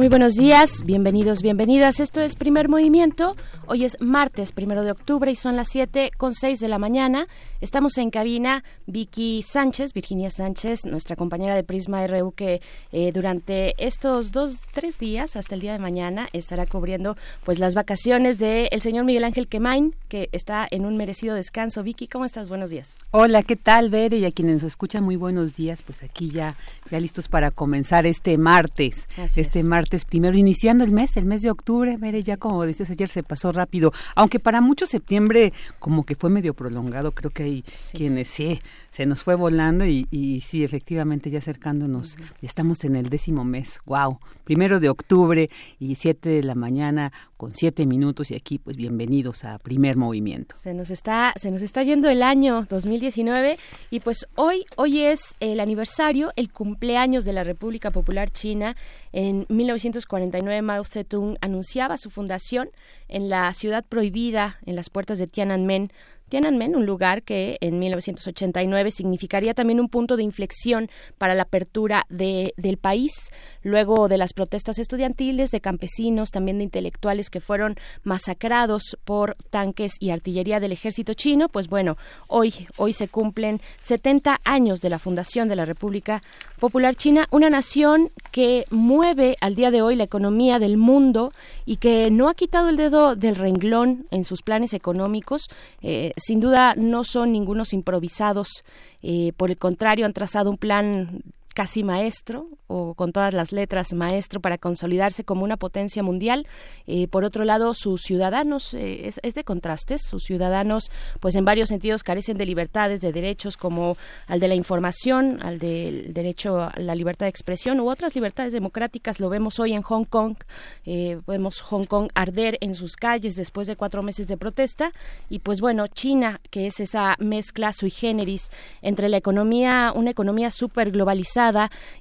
Muy buenos días, bienvenidos, bienvenidas. Esto es Primer Movimiento. Hoy es martes, primero de octubre, y son las 7 con 6 de la mañana. Estamos en cabina Vicky Sánchez, Virginia Sánchez, nuestra compañera de Prisma RU, que eh, durante estos dos, tres días, hasta el día de mañana, estará cubriendo pues las vacaciones del el señor Miguel Ángel Quemain, que está en un merecido descanso. Vicky, ¿cómo estás? Buenos días. Hola, ¿qué tal, Bere? Y a quienes nos escuchan, muy buenos días. Pues aquí ya, ya listos para comenzar este martes. este martes primero, iniciando el mes, el mes de octubre. Bere, ya como decías ayer, se pasó rápido. Aunque para muchos septiembre como que fue medio prolongado, creo que quienes sí, se nos fue volando y, y sí, efectivamente ya acercándonos, ya estamos en el décimo mes, wow, primero de octubre y siete de la mañana con siete minutos y aquí pues bienvenidos a Primer Movimiento. Se nos está, se nos está yendo el año 2019 y pues hoy, hoy es el aniversario, el cumpleaños de la República Popular China. En 1949 Mao Zedong anunciaba su fundación en la ciudad prohibida, en las puertas de Tiananmen, Tiananmen, un lugar que en 1989 significaría también un punto de inflexión para la apertura de, del país, luego de las protestas estudiantiles, de campesinos, también de intelectuales que fueron masacrados por tanques y artillería del ejército chino, pues bueno, hoy, hoy se cumplen 70 años de la fundación de la República Popular China, una nación que mueve al día de hoy la economía del mundo y que no ha quitado el dedo del renglón en sus planes económicos. Eh, sin duda no son ningunos improvisados, eh, por el contrario han trazado un plan casi maestro o con todas las letras maestro para consolidarse como una potencia mundial. Eh, por otro lado, sus ciudadanos, eh, es, de contrastes, sus ciudadanos pues en varios sentidos carecen de libertades, de derechos como al de la información, al del derecho a la libertad de expresión u otras libertades democráticas. Lo vemos hoy en Hong Kong, eh, vemos Hong Kong arder en sus calles después de cuatro meses de protesta y pues bueno, China, que es esa mezcla sui generis entre la economía, una economía súper globalizada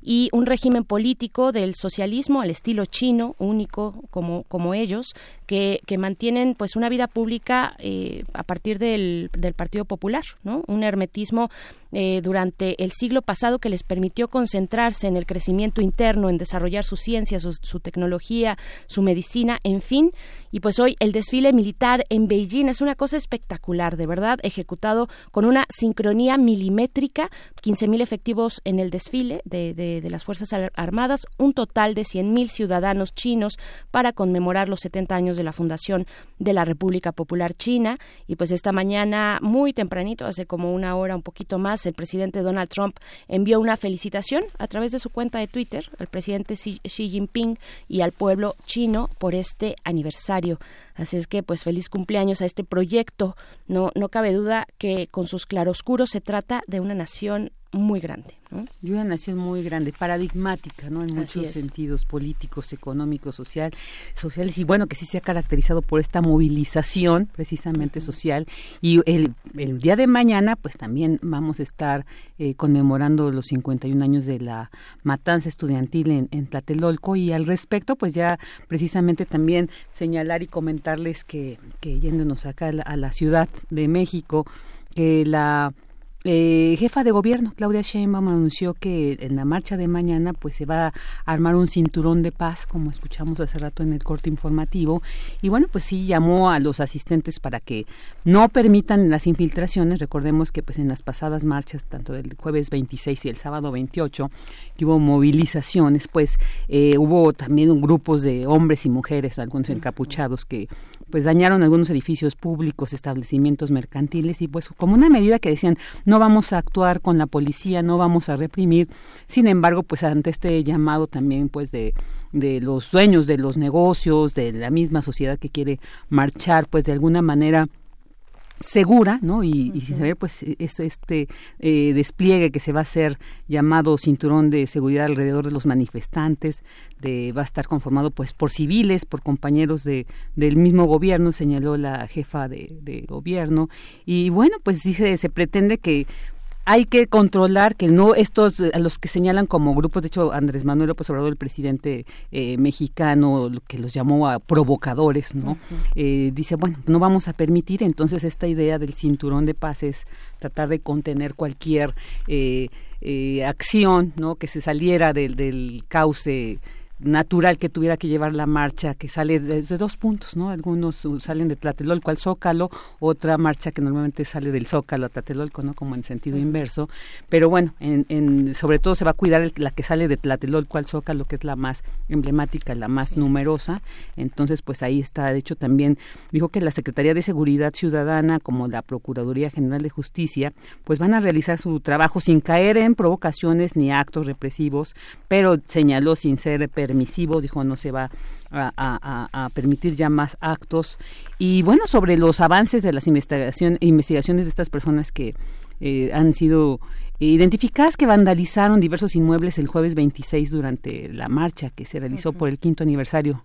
y un régimen político del socialismo al estilo chino, único como, como ellos, que, que mantienen pues una vida pública eh, a partir del, del, Partido Popular, ¿no? Un hermetismo eh, durante el siglo pasado que les permitió concentrarse en el crecimiento interno, en desarrollar su ciencia, su, tecnología, su medicina, en fin. Y pues hoy el desfile militar en Beijing es una cosa espectacular, de verdad, ejecutado con una sincronía milimétrica, 15.000 efectivos en el desfile de, de, de las Fuerzas Armadas, un total de 100.000 ciudadanos chinos para conmemorar los 70 años de la fundación de la República Popular China. Y pues esta mañana, muy tempranito, hace como una hora, un poquito más, el presidente Donald Trump envió una felicitación a través de su cuenta de Twitter al presidente Xi Jinping y al pueblo chino por este aniversario. Así es que, pues, feliz cumpleaños a este proyecto. No, no cabe duda que con sus claroscuros se trata de una nación muy grande. Y una nación muy grande, paradigmática, ¿no? En muchos sentidos políticos, económicos, social, sociales, y bueno, que sí se ha caracterizado por esta movilización precisamente social. Y el, el, día de mañana, pues también vamos a estar eh, conmemorando los 51 años de la matanza estudiantil en, en Tlatelolco, y al respecto, pues ya precisamente también señalar y comentarles que, que yéndonos acá a la, a la Ciudad de México, que la eh, jefa de gobierno Claudia Sheinbaum anunció que en la marcha de mañana pues se va a armar un cinturón de paz como escuchamos hace rato en el corte informativo. Y bueno pues sí llamó a los asistentes para que no permitan las infiltraciones. Recordemos que pues en las pasadas marchas tanto del jueves 26 y el sábado 28 que hubo movilizaciones pues eh, hubo también grupos de hombres y mujeres algunos encapuchados que pues dañaron algunos edificios públicos establecimientos mercantiles y pues como una medida que decían no vamos a actuar con la policía, no vamos a reprimir. Sin embargo, pues ante este llamado también pues de de los dueños de los negocios, de la misma sociedad que quiere marchar, pues de alguna manera segura, ¿no? Y, y sin saber, pues, esto, este eh, despliegue que se va a hacer llamado cinturón de seguridad alrededor de los manifestantes, de, va a estar conformado, pues, por civiles, por compañeros de, del mismo gobierno, señaló la jefa de, de gobierno. Y bueno, pues, dice, se pretende que hay que controlar que no estos a los que señalan como grupos de hecho Andrés Manuel López Obrador el presidente eh, mexicano que los llamó a provocadores no eh, dice bueno no vamos a permitir entonces esta idea del cinturón de paz es tratar de contener cualquier eh, acción no que se saliera del, del cauce natural que tuviera que llevar la marcha que sale desde dos puntos, ¿no? Algunos salen de Tlatelolco al Zócalo, otra marcha que normalmente sale del Zócalo a Tlatelolco, ¿no? Como en sentido inverso, pero bueno, en, en, sobre todo se va a cuidar la que sale de Tlatelolco al Zócalo, que es la más emblemática, la más numerosa, entonces pues ahí está, de hecho también dijo que la Secretaría de Seguridad Ciudadana como la Procuraduría General de Justicia, pues van a realizar su trabajo sin caer en provocaciones ni actos represivos, pero señaló sin ser permisivo, dijo no se va a, permitir ya más actos. Y bueno, sobre los avances de las investigación, investigaciones de estas personas que eh, han sido identificadas que vandalizaron diversos inmuebles el jueves 26 durante la marcha que se realizó por el quinto aniversario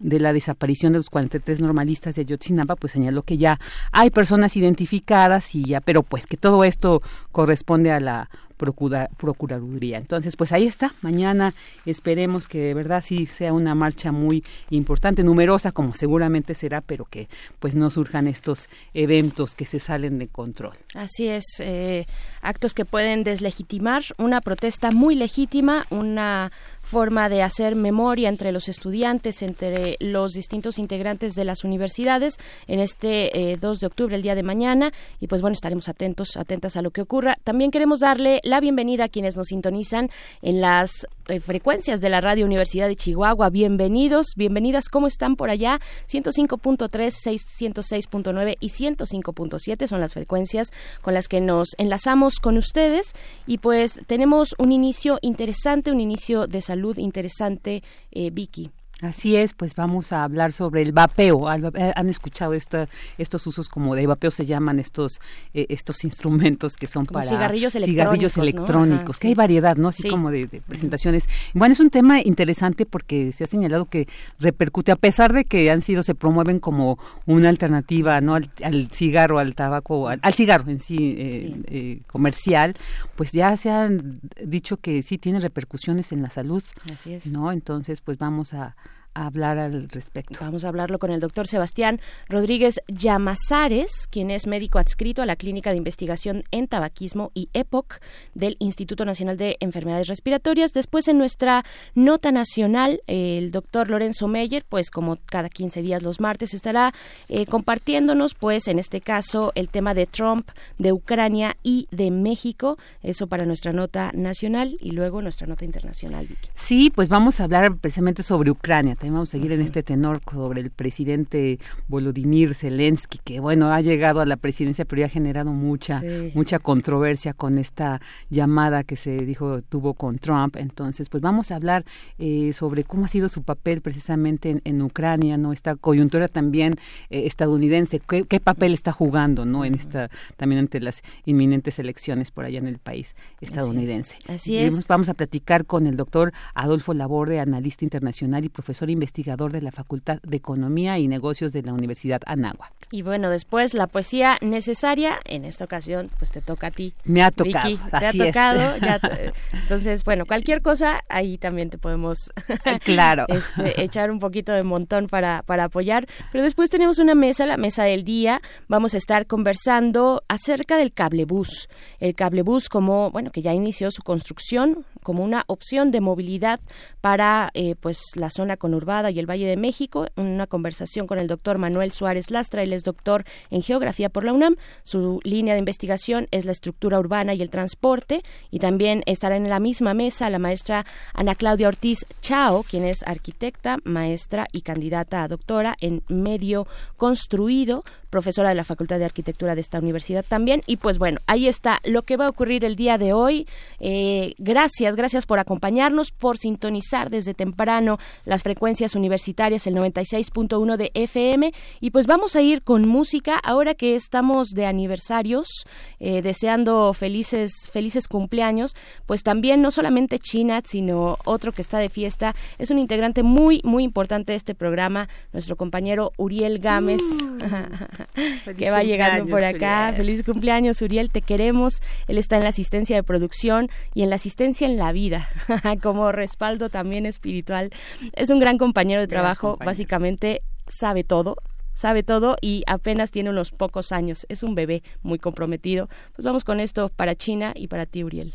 de la desaparición de los 43 normalistas de Ayotzinapa, pues señaló que ya hay personas identificadas y ya, pero pues que todo esto corresponde a la Procuraduría. Entonces, pues ahí está. Mañana esperemos que de verdad sí sea una marcha muy importante, numerosa, como seguramente será, pero que pues no surjan estos eventos que se salen de control. Así es, eh, actos que pueden deslegitimar una protesta muy legítima, una forma de hacer memoria entre los estudiantes, entre los distintos integrantes de las universidades en este 2 eh, de octubre, el día de mañana. Y pues bueno, estaremos atentos, atentas a lo que ocurra. También queremos darle la bienvenida a quienes nos sintonizan en las eh, frecuencias de la Radio Universidad de Chihuahua. Bienvenidos, bienvenidas. ¿Cómo están por allá? 105.3, 106.9 y 105.7 son las frecuencias con las que nos enlazamos con ustedes. Y pues tenemos un inicio interesante, un inicio de salud interesante, eh, Vicky. Así es, pues vamos a hablar sobre el vapeo. Eh, han escuchado estos usos como de vapeo se llaman estos eh, estos instrumentos que son para cigarrillos electrónicos, electrónicos que hay variedad, ¿no? Así como de, presentaciones. Bueno, es un tema interesante porque se ha señalado que repercute a pesar de que han sido se promueven como una alternativa, ¿no? Al, cigarro, al tabaco, al, cigarro en sí, eh, comercial, pues ya se han dicho que sí tiene repercusiones en la salud. Así es. ¿No? Entonces, pues vamos a hablar al respecto. Vamos a hablarlo con el doctor Sebastián Rodríguez Llamazares, quien es médico adscrito a la Clínica de Investigación en Tabaquismo y EPOC del Instituto Nacional de Enfermedades Respiratorias. Después, en nuestra nota nacional, el doctor Lorenzo Meyer, pues como cada 15 días los martes, estará eh, compartiéndonos, pues en este caso, el tema de Trump, de Ucrania y de México. Eso para nuestra nota nacional y luego nuestra nota internacional. Sí, pues vamos a hablar precisamente sobre Ucrania vamos a seguir en este tenor sobre el presidente Volodymyr Zelensky, que bueno, ha llegado a la presidencia, pero ya ha generado mucha, mucha controversia con esta llamada que se dijo tuvo con Trump. Entonces, pues vamos a hablar eh, sobre cómo ha sido su papel precisamente en, Ucrania, ¿no? Esta coyuntura también eh, estadounidense, ¿qué, papel está jugando, ¿no? En esta, también ante las inminentes elecciones por allá en el país estadounidense. Así es. Vamos a platicar con el doctor Adolfo Laborde, analista internacional y profesor investigador de la Facultad de Economía y Negocios de la Universidad Anáhuac. Y bueno, después la poesía necesaria, en esta ocasión, pues te toca a ti. Me ha tocado. Vicky, te ha tocado. entonces, bueno, cualquier cosa, ahí también te podemos claro. Este, echar un poquito de montón para, para apoyar. Pero después tenemos una mesa, la mesa del día. Vamos a estar conversando acerca del cablebús. El cablebús como, bueno, que ya inició su construcción como una opción de movilidad para eh, pues la zona conurbada y el Valle de México. Una conversación con el doctor Manuel Suárez Lastra, él es doctor en geografía por la UNAM. Su línea de investigación es la estructura urbana y el transporte. Y también estará en la misma mesa la maestra Ana Claudia Ortiz Chao, quien es arquitecta, maestra y candidata a doctora en medio construido profesora de la Facultad de Arquitectura de esta universidad también. Y pues bueno, ahí está lo que va a ocurrir el día de hoy. Eh, gracias, gracias por acompañarnos, por sintonizar desde temprano las frecuencias universitarias, el 96.1 de FM. Y pues vamos a ir con música ahora que estamos de aniversarios, eh, deseando felices, felices cumpleaños. Pues también no solamente China, sino otro que está de fiesta. Es un integrante muy, muy importante de este programa, nuestro compañero Uriel Gámez, uh, que va llegando por acá. Feliz cumpleaños, Uriel, te queremos. Él está en la asistencia de producción y en la asistencia en la vida, como respaldo también espiritual. Es un gran compañero de trabajo, básicamente sabe todo, sabe todo y apenas tiene unos pocos años. Es un bebé muy comprometido. Pues vamos con esto para China y para ti, Uriel.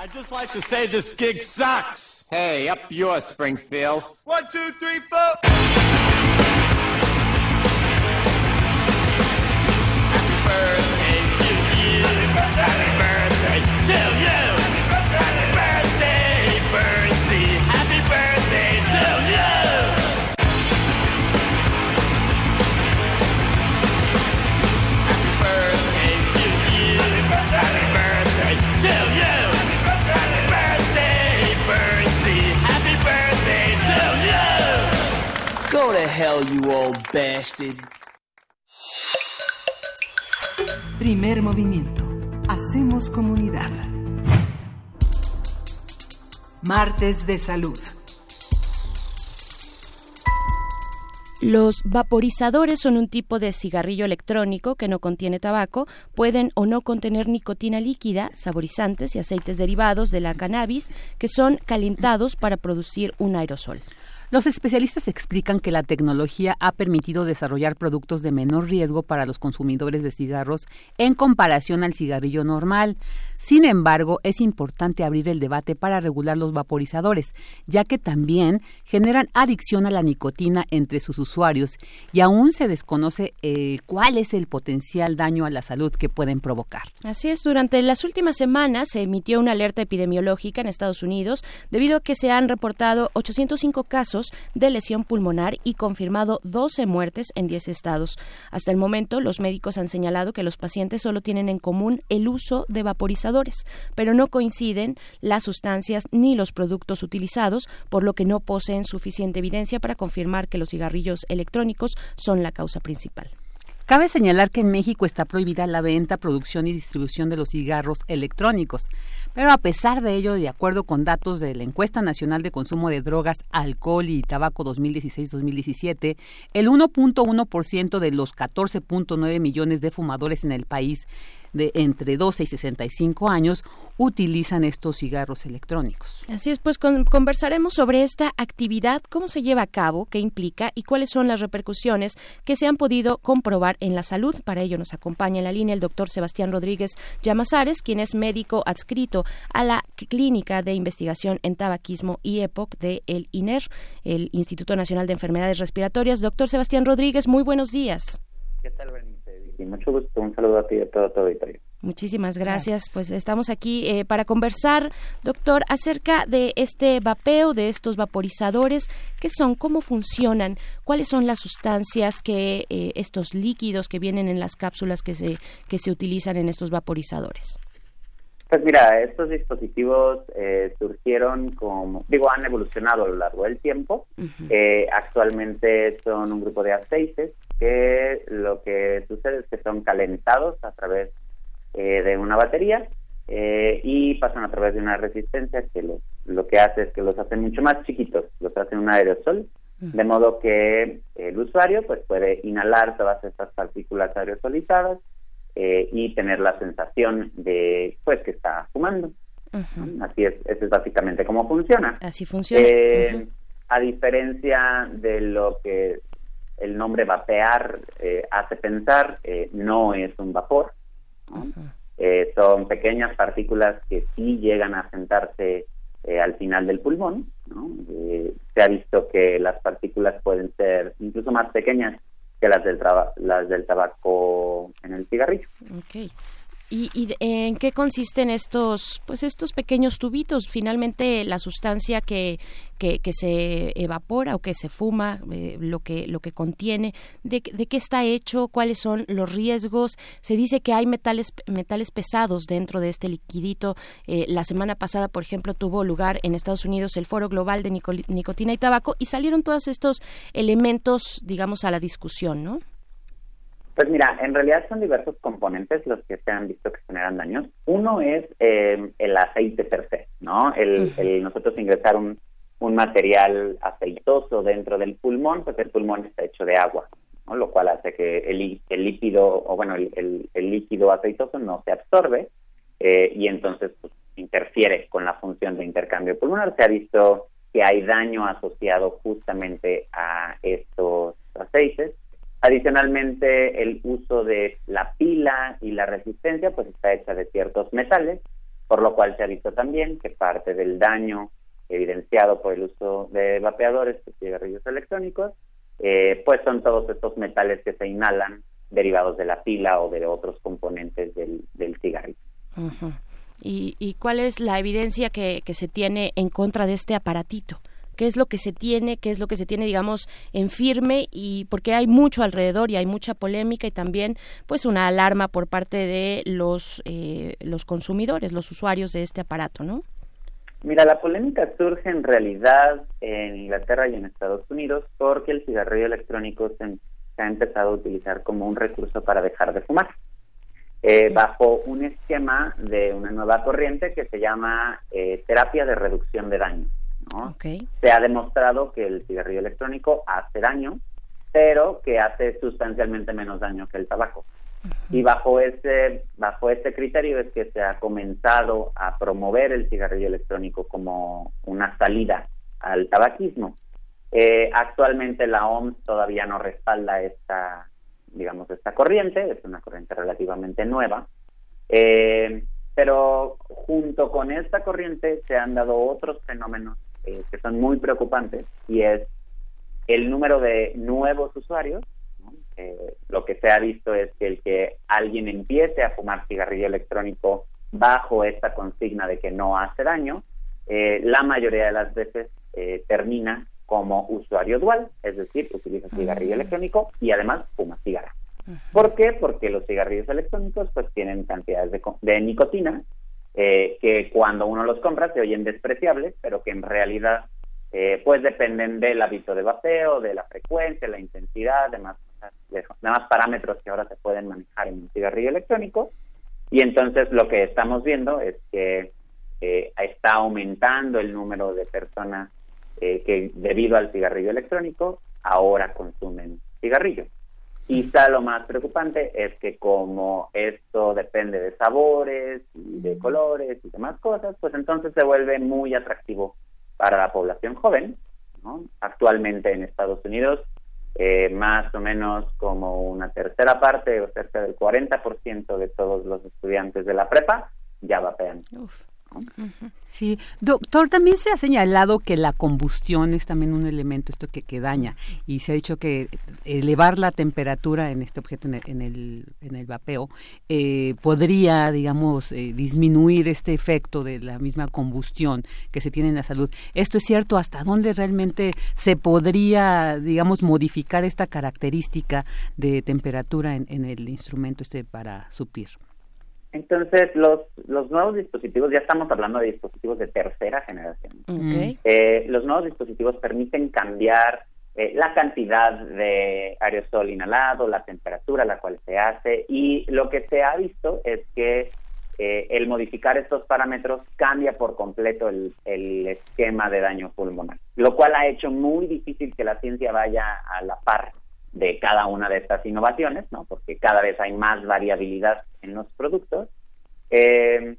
I'd just like to say this gig sucks. Hey, up yours, Springfield. One, two, three, four. Birthday to you. Happy birthday to you. Happy birthday. Happy birthday to you. Happy birthday to you. Happy birthday birthday. Happy birthday to you. Go to hell, you old bastard. Primer movimiento. Hacemos comunidad. Martes de salud. Los vaporizadores son un tipo de cigarrillo electrónico que no contiene tabaco, pueden o no contener nicotina líquida, saborizantes y aceites derivados de la cannabis que son calentados para producir un aerosol. Los especialistas explican que la tecnología ha permitido desarrollar productos de menor riesgo para los consumidores de cigarros en comparación al cigarrillo normal. Sin embargo, es importante abrir el debate para regular los vaporizadores, ya que también generan adicción a la nicotina entre sus usuarios y aún se desconoce eh, cuál es el potencial daño a la salud que pueden provocar. Así es, durante las últimas semanas se emitió una alerta epidemiológica en Estados Unidos debido a que se han reportado 805 casos de lesión pulmonar y confirmado 12 muertes en 10 estados. Hasta el momento, los médicos han señalado que los pacientes solo tienen en común el uso de vaporizadores, pero no coinciden las sustancias ni los productos utilizados, por lo que no poseen suficiente evidencia para confirmar que los cigarrillos electrónicos son la causa principal. Cabe señalar que en México está prohibida la venta, producción y distribución de los cigarros electrónicos, pero a pesar de ello, de acuerdo con datos de la Encuesta Nacional de Consumo de Drogas, Alcohol y Tabaco 2016-2017, el 1.1% de los 14.9 millones de fumadores en el país de entre 12 y 65 años utilizan estos cigarros electrónicos. Así es, pues con, conversaremos sobre esta actividad, cómo se lleva a cabo, qué implica y cuáles son las repercusiones que se han podido comprobar en la salud. Para ello nos acompaña en la línea el doctor Sebastián Rodríguez Llamazares, quien es médico adscrito a la Clínica de Investigación en Tabaquismo y EPOC de el INER, el Instituto Nacional de Enfermedades Respiratorias. Doctor Sebastián Rodríguez, muy buenos días. ¿Qué tal, Bernice? Y mucho gusto. Un saludo a ti y a todo tu auditorio. Muchísimas gracias. Pues estamos aquí eh, para conversar, doctor, acerca de este vapeo, de estos vaporizadores, qué son, cómo funcionan, cuáles son las sustancias que eh, estos líquidos que vienen en las cápsulas que se que se utilizan en estos vaporizadores. Pues mira, estos dispositivos eh, surgieron como, digo, han evolucionado a lo largo del tiempo. Eh, actualmente son un grupo de aceites que lo que sucede es que son calentados a través eh, de una batería eh, y pasan a través de una resistencia que lo, lo que hace es que los hace mucho más chiquitos, los hace un aerosol, de modo que el usuario pues puede inhalar todas estas partículas aerosolizadas eh, y tener la sensación de pues que está fumando. Así es, eso es básicamente cómo funciona. Así funciona. Eh, A diferencia de lo que el nombre vapear eh, hace pensar, eh, no es un vapor. ¿no? Eh, son pequeñas partículas que sí llegan a sentarse eh, al final del pulmón. ¿no? Eh, se ha visto que las partículas pueden ser incluso más pequeñas que las del, las del tabaco en el cigarrillo. Ok. ¿Y, en qué consisten estos, pues estos pequeños tubitos? Finalmente, la sustancia que, que, se evapora o que se fuma, eh, lo que lo que contiene, de, qué está hecho, cuáles son los riesgos. Se dice que hay metales metales pesados dentro de este liquidito. Eh, la semana pasada, por ejemplo, tuvo lugar en Estados Unidos el Foro Global de Nicotina y Tabaco y salieron todos estos elementos, digamos, a la discusión, ¿no? Pues mira, en realidad son diversos componentes los que se han visto que generan daños. Uno es eh, el aceite per se, ¿no? El, nosotros ingresar un, un, material aceitoso dentro del pulmón, pues el pulmón está hecho de agua, ¿no? Lo cual hace que el, el líquido, o bueno, el, el, líquido aceitoso no se absorbe eh, y entonces pues, interfiere con la función de intercambio pulmonar. Se ha visto que hay daño asociado justamente a estos aceites Adicionalmente, el uso de la pila y la resistencia pues está hecha de ciertos metales, por lo cual se ha visto también que parte del daño evidenciado por el uso de vapeadores de cigarrillos electrónicos, eh, pues son todos estos metales que se inhalan derivados de la pila o de otros componentes del, del cigarrillo. ¿Y, ¿Y, cuál es la evidencia que, que se tiene en contra de este aparatito? Qué es lo que se tiene, qué es lo que se tiene, digamos, en firme y porque hay mucho alrededor y hay mucha polémica y también, pues, una alarma por parte de los eh, los consumidores, los usuarios de este aparato, ¿no? Mira, la polémica surge en realidad en Inglaterra y en Estados Unidos porque el cigarrillo electrónico se, ha empezado a utilizar como un recurso para dejar de fumar. Eh, bajo un esquema de una nueva corriente que se llama eh, terapia de reducción de daño. Se ha demostrado que el cigarrillo electrónico hace daño, pero que hace sustancialmente menos daño que el tabaco. Y bajo ese, bajo ese criterio es que se ha comenzado a promover el cigarrillo electrónico como una salida al tabaquismo. Eh, actualmente la OMS todavía no respalda esta, digamos, esta corriente, es una corriente relativamente nueva. Eh, pero junto con esta corriente se han dado otros fenómenos eh, que son muy preocupantes y es el número de nuevos usuarios. lo que se ha visto es que el que alguien empiece a fumar cigarrillo electrónico bajo esta consigna de que no hace daño, eh, la mayoría de las veces eh, termina como usuario dual, es decir, utiliza cigarrillo mm. electrónico y además fuma cigarra. ¿Por qué? Porque los cigarrillos electrónicos pues tienen cantidades de, de nicotina eh, que cuando uno los compra se oyen despreciables, pero que en realidad eh, pues dependen del hábito de vapeo, de la frecuencia, la intensidad, demás, demás parámetros que ahora se pueden manejar en un cigarrillo electrónico. Y entonces lo que estamos viendo es que eh, está aumentando el número de personas que debido al cigarrillo electrónico ahora consumen cigarrillos. Quizá lo más preocupante es que como esto depende de sabores y de colores y demás cosas, pues entonces se vuelve muy atractivo para la población joven. Actualmente en Estados Unidos, eh, más o menos como una tercera parte o cerca del 40% de todos los estudiantes de la prepa ya vapean. Sí, doctor, también se ha señalado que la combustión es también un elemento esto que, que daña y se ha dicho que elevar la temperatura en este objeto, en el, en el, vapeo, eh, podría, digamos, eh, disminuir este efecto de la misma combustión que se tiene en la salud. ¿Esto es cierto? ¿Hasta dónde realmente se podría, digamos, modificar esta característica de temperatura en, en el instrumento este para supir? Entonces, los, los nuevos dispositivos, ya estamos hablando de dispositivos de tercera generación. Eh, los nuevos dispositivos permiten cambiar eh, la cantidad de aerosol inhalado, la temperatura a la cual se hace, y lo que se ha visto es que eh, el modificar estos parámetros cambia por completo el, el esquema de daño pulmonar, lo cual ha hecho muy difícil que la ciencia vaya a la par de cada una de estas innovaciones, ¿no? porque cada vez hay más variabilidad en los productos, eh,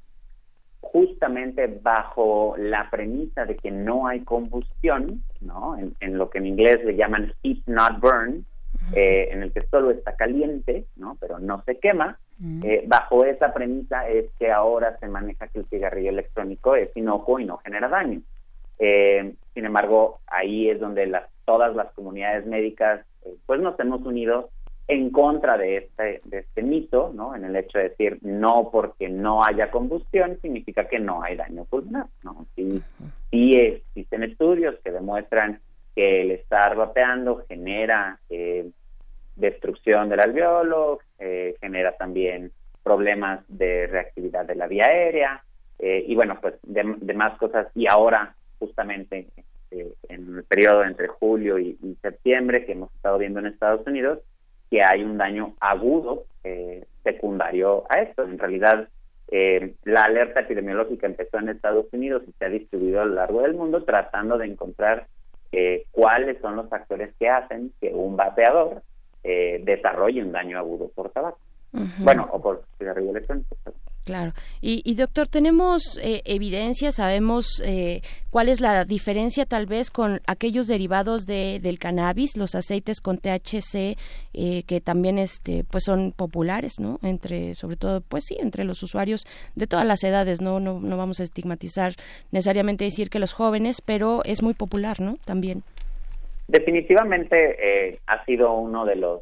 justamente bajo la premisa de que no hay combustión, ¿no? en, lo que en inglés le llaman heat not burn, eh, en el que solo está caliente, ¿no? pero no se quema, eh, bajo esa premisa es que ahora se maneja que el cigarrillo electrónico es inocuo y no genera daño. sin embargo, ahí es donde las, todas las comunidades médicas pues nos hemos unido en contra de este, de este mito, ¿no? En el hecho de decir no porque no haya combustión significa que no hay daño pulmonar, ¿no? Sí, sí existen estudios que demuestran que el estar vapeando genera eh, destrucción del alveolo, eh, genera también problemas de reactividad de la vía aérea eh, y bueno, pues de, más cosas. Y ahora, justamente en el periodo entre julio y septiembre que hemos estado viendo en Estados Unidos, que hay un daño agudo eh, secundario a esto. En realidad, eh, la alerta epidemiológica empezó en Estados Unidos y se ha distribuido a lo largo del mundo tratando de encontrar eh, cuáles son los factores que hacen que un vapeador desarrolle un daño agudo por tabaco. Bueno, o por cigarrillo electrónico. Claro. Y, doctor, ¿tenemos eh, evidencia? ¿Sabemos eh, cuál es la diferencia tal vez con aquellos derivados de, del cannabis, los aceites con THC, eh, que también este, pues son populares, ¿no? Entre, sobre todo, pues sí, entre los usuarios de todas las edades, ¿no? No, no vamos a estigmatizar necesariamente decir que los jóvenes, pero es muy popular, ¿no? También. Definitivamente ha sido uno de los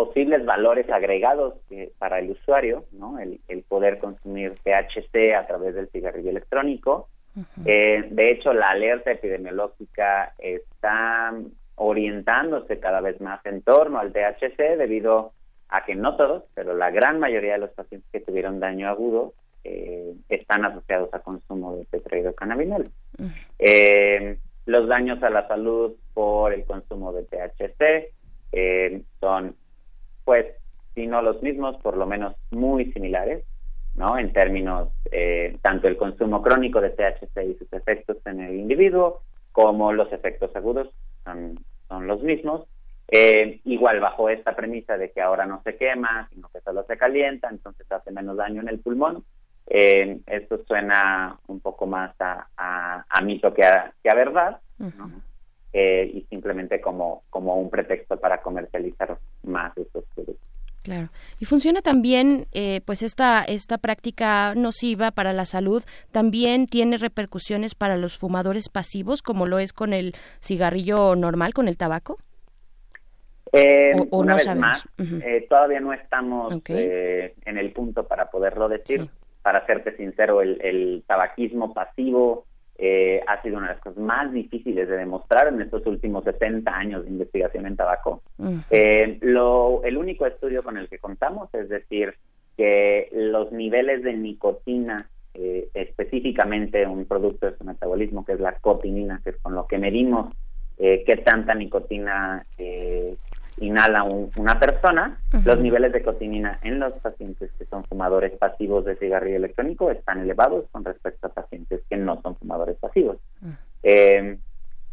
posibles valores agregados eh, para el usuario, ¿no? El, poder consumir THC a través del cigarrillo electrónico. Eh, de hecho, la alerta epidemiológica está orientándose cada vez más en torno al THC debido a que no todos, pero la gran mayoría de los pacientes que tuvieron daño agudo eh, están asociados a consumo de tetrahidrocannabinol. los daños a la salud por el consumo de THC son pues, si no los mismos, por lo menos muy similares, ¿no? En términos, eh, tanto el consumo crónico de THC y sus efectos en el individuo, como los efectos agudos son, son los mismos. Eh, igual bajo esta premisa de que ahora no se quema, sino que solo se calienta, entonces hace menos daño en el pulmón. Eh, esto suena un poco más a, a, mito que a, que a verdad, ¿no? Eh, y simplemente como, como un pretexto para comercializar más estos productos. Claro. Y funciona también, eh, pues esta, esta práctica nociva para la salud también tiene repercusiones para los fumadores pasivos, como lo es con el cigarrillo normal, con el tabaco. Eh, una vez más, todavía no estamos en el punto para poderlo decir. Para serte sincero, el, el tabaquismo pasivo eh, ha sido una de las cosas más difíciles de demostrar en estos últimos 60 años de investigación en tabaco. Eh, lo, el único estudio con el que contamos es decir que los niveles de nicotina, eh, específicamente un producto de su metabolismo que es la cotinina, que es con lo que medimos qué tanta nicotina inhala una persona, los niveles de cotinina en los pacientes que son fumadores pasivos de cigarrillo electrónico están elevados con respecto a pacientes que no son fumadores pasivos. Eh,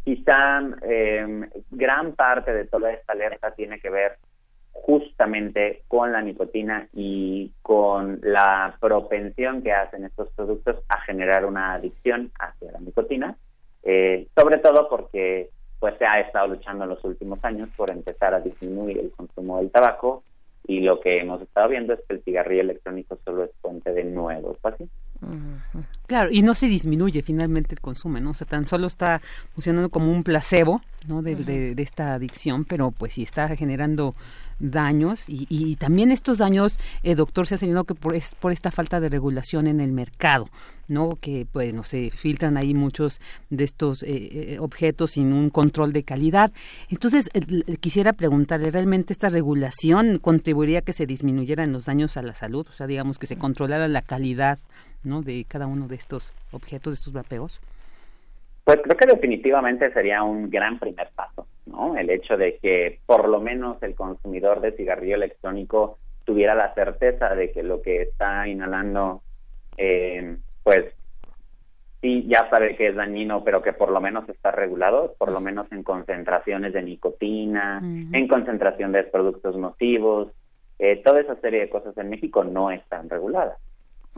quizá eh, gran parte de toda esta alerta tiene que ver justamente con la nicotina y con la propensión que hacen estos productos a generar una adicción hacia la nicotina, eh, sobre todo porque pues se ha estado luchando en los últimos años por empezar a disminuir el consumo del tabaco y lo que hemos estado viendo es que el cigarrillo electrónico solo es fuente de nuevos pacientes. Claro, y no se disminuye finalmente el consumo, ¿no? O sea, tan solo está funcionando como un placebo, ¿no? De, de, esta adicción, pero pues sí está generando daños y, y también estos daños, eh, doctor, se ha señalado que por, es por esta falta de regulación en el mercado, ¿no? Que, pues, no se filtran ahí muchos de estos eh, eh, objetos sin un control de calidad. Entonces, quisiera preguntarle, ¿realmente esta regulación contribuiría a que se disminuyeran los daños a la salud? O sea, digamos que se controlara la calidad ¿no? de cada uno de estos objetos, de estos vapeos? Pues creo que definitivamente sería un gran primer paso, ¿no? El hecho de que por lo menos el consumidor de cigarrillo electrónico tuviera la certeza de que lo que está inhalando, eh, pues sí, ya sabe que es dañino, pero que por lo menos está regulado, por lo menos en concentraciones de nicotina, en concentración de productos nocivos, eh, toda esa serie de cosas en México no están reguladas.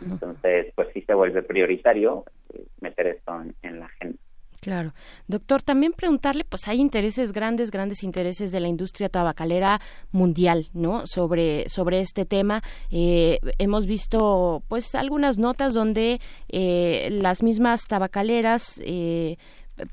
Entonces, pues sí se vuelve prioritario eh, meter esto en, la agenda. Claro. Doctor, también preguntarle, pues hay intereses grandes, grandes intereses de la industria tabacalera mundial, ¿no? Sobre, sobre este tema. Eh, hemos visto, pues, algunas notas donde eh, las mismas tabacaleras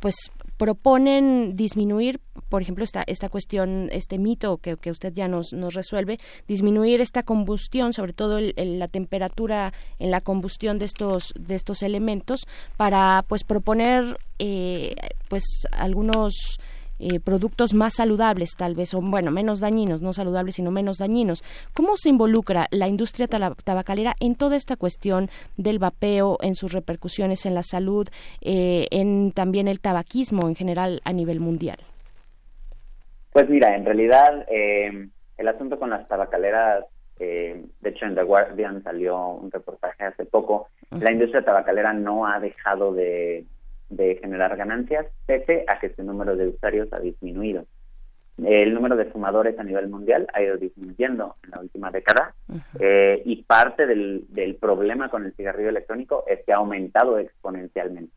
pues proponen disminuir, por ejemplo, esta, esta cuestión, este mito que, que usted ya nos, nos resuelve, disminuir esta combustión, sobre todo la temperatura en la combustión de estos, de estos elementos, para pues proponer eh, pues algunos eh, productos más saludables tal vez o bueno menos dañinos no saludables sino menos dañinos. Cómo se involucra la industria tabacalera en toda esta cuestión del vapeo en sus repercusiones en la salud eh, en también el tabaquismo en general a nivel mundial pues mira en realidad eh, el asunto con las tabacaleras de hecho en The Guardian salió un reportaje hace poco. La industria tabacalera no ha dejado de de generar ganancias, pese a que su número de usuarios ha disminuido. El número de fumadores a nivel mundial ha ido disminuyendo en la última década eh, y parte del, problema con el cigarrillo electrónico es que ha aumentado exponencialmente.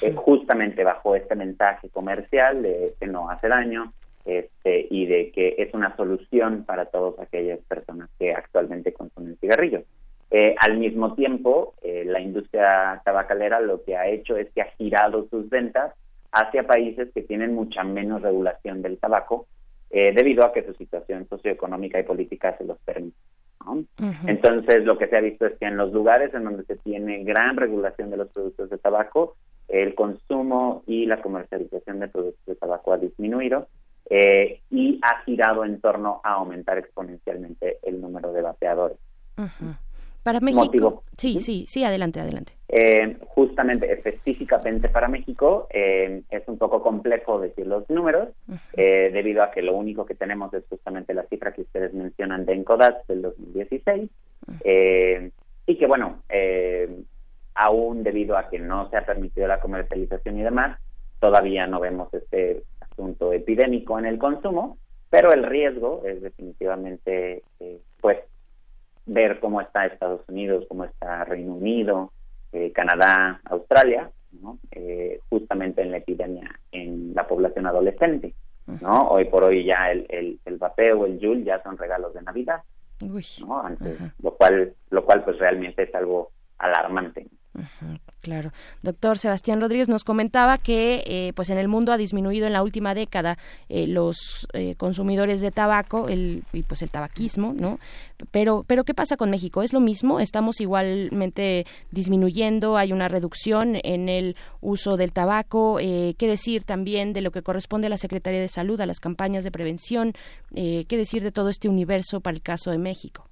Eh, justamente bajo este mensaje comercial de que no hace daño este, y de que es una solución para todas aquellas personas que actualmente consumen cigarrillos. Eh, al mismo tiempo, eh, la industria tabacalera lo que ha hecho es que ha girado sus ventas hacia países que tienen mucha menos regulación del tabaco, eh, debido a que su situación socioeconómica y política se los permite. Entonces, lo que se ha visto es que en los lugares en donde se tiene gran regulación de los productos de tabaco, el consumo y la comercialización de productos de tabaco ha disminuido y ha girado en torno a aumentar exponencialmente el número de vapeadores. Para México. Sí, sí, sí, adelante, adelante. Eh, justamente, específicamente para México, eh, es un poco complejo decir los números, eh, debido a que lo único que tenemos es justamente la cifra que ustedes mencionan de Encodat del 2016, y que, bueno, aún debido a que no se ha permitido la comercialización y demás, todavía no vemos este asunto epidémico en el consumo, pero el riesgo es definitivamente, pues, ver cómo está Estados Unidos, cómo está Reino Unido, eh, Canadá, Australia, eh, justamente en la epidemia en la población adolescente. ¿no? Hoy por hoy ya el, el, el vapeo, el Yul ya son regalos de Navidad, ¿no? lo cual, lo cual pues realmente es algo alarmante claro. Doctor Sebastián Rodríguez nos comentaba que eh, pues en el mundo ha disminuido en la última década eh, los eh, consumidores de tabaco el, y pues el tabaquismo, ¿no? Pero, pero ¿qué pasa con México? ¿Es lo mismo? ¿Estamos igualmente disminuyendo? ¿Hay una reducción en el uso del tabaco? ¿Qué decir también de lo que corresponde a la Secretaría de Salud, a las campañas de prevención? ¿Qué decir de todo este universo para el caso de México?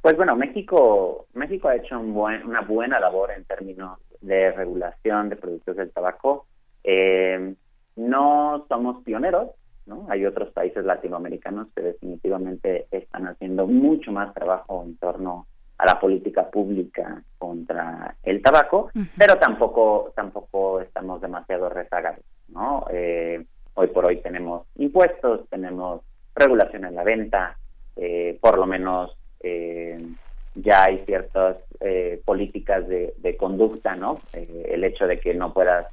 Pues bueno, México, México ha hecho una buena labor en términos de regulación de productos del tabaco. Eh, no somos pioneros, ¿no? Hay otros países latinoamericanos que definitivamente están haciendo mucho más trabajo en torno a la política pública contra el tabaco, pero tampoco tampoco estamos demasiado rezagados, ¿no? Eh, hoy por hoy tenemos impuestos, tenemos regulación en la venta, eh, por lo menos eh, ya hay ciertas eh, políticas de, conducta, ¿no? Eh, el hecho de que no puedas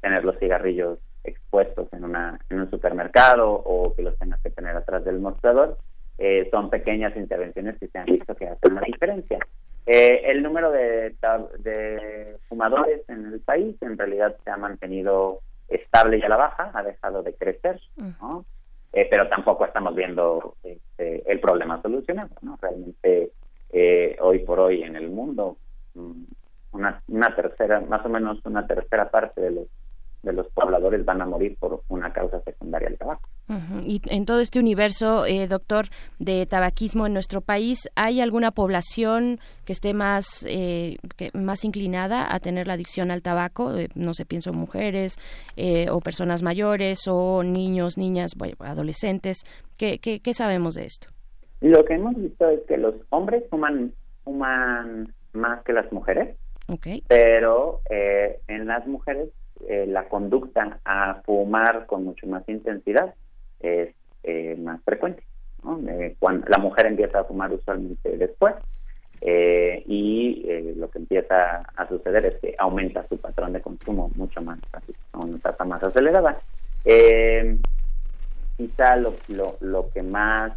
tener los cigarrillos expuestos en, una, en un supermercado o que los tengas que tener atrás del mostrador, son pequeñas intervenciones que se han visto que hacen la diferencia. el número de, de fumadores en el país en realidad se ha mantenido estable y a la baja, ha dejado de crecer, ¿no? Eh, pero tampoco estamos viendo este, el problema solucionado. ¿no? Realmente, eh, hoy por hoy en el mundo, mm, una, una tercera, más o menos una tercera parte de los de los pobladores van a morir por una causa secundaria del tabaco. Y en todo este universo, eh, doctor, de tabaquismo en nuestro país, ¿hay alguna población que esté más, eh, que, más inclinada a tener la adicción al tabaco? Eh, no sé, pienso mujeres o personas mayores o niños, niñas, adolescentes. ¿Qué, ¿Qué, qué, sabemos de esto? Lo que hemos visto es que los hombres fuman, fuman más que las mujeres, okay. pero en las mujeres eh, la conducta a fumar con mucho más intensidad es eh, más frecuente. Eh, cuando la mujer empieza a fumar usualmente después y lo que empieza a suceder es que aumenta su patrón de consumo mucho más a una tasa más acelerada. quizá lo, lo, que más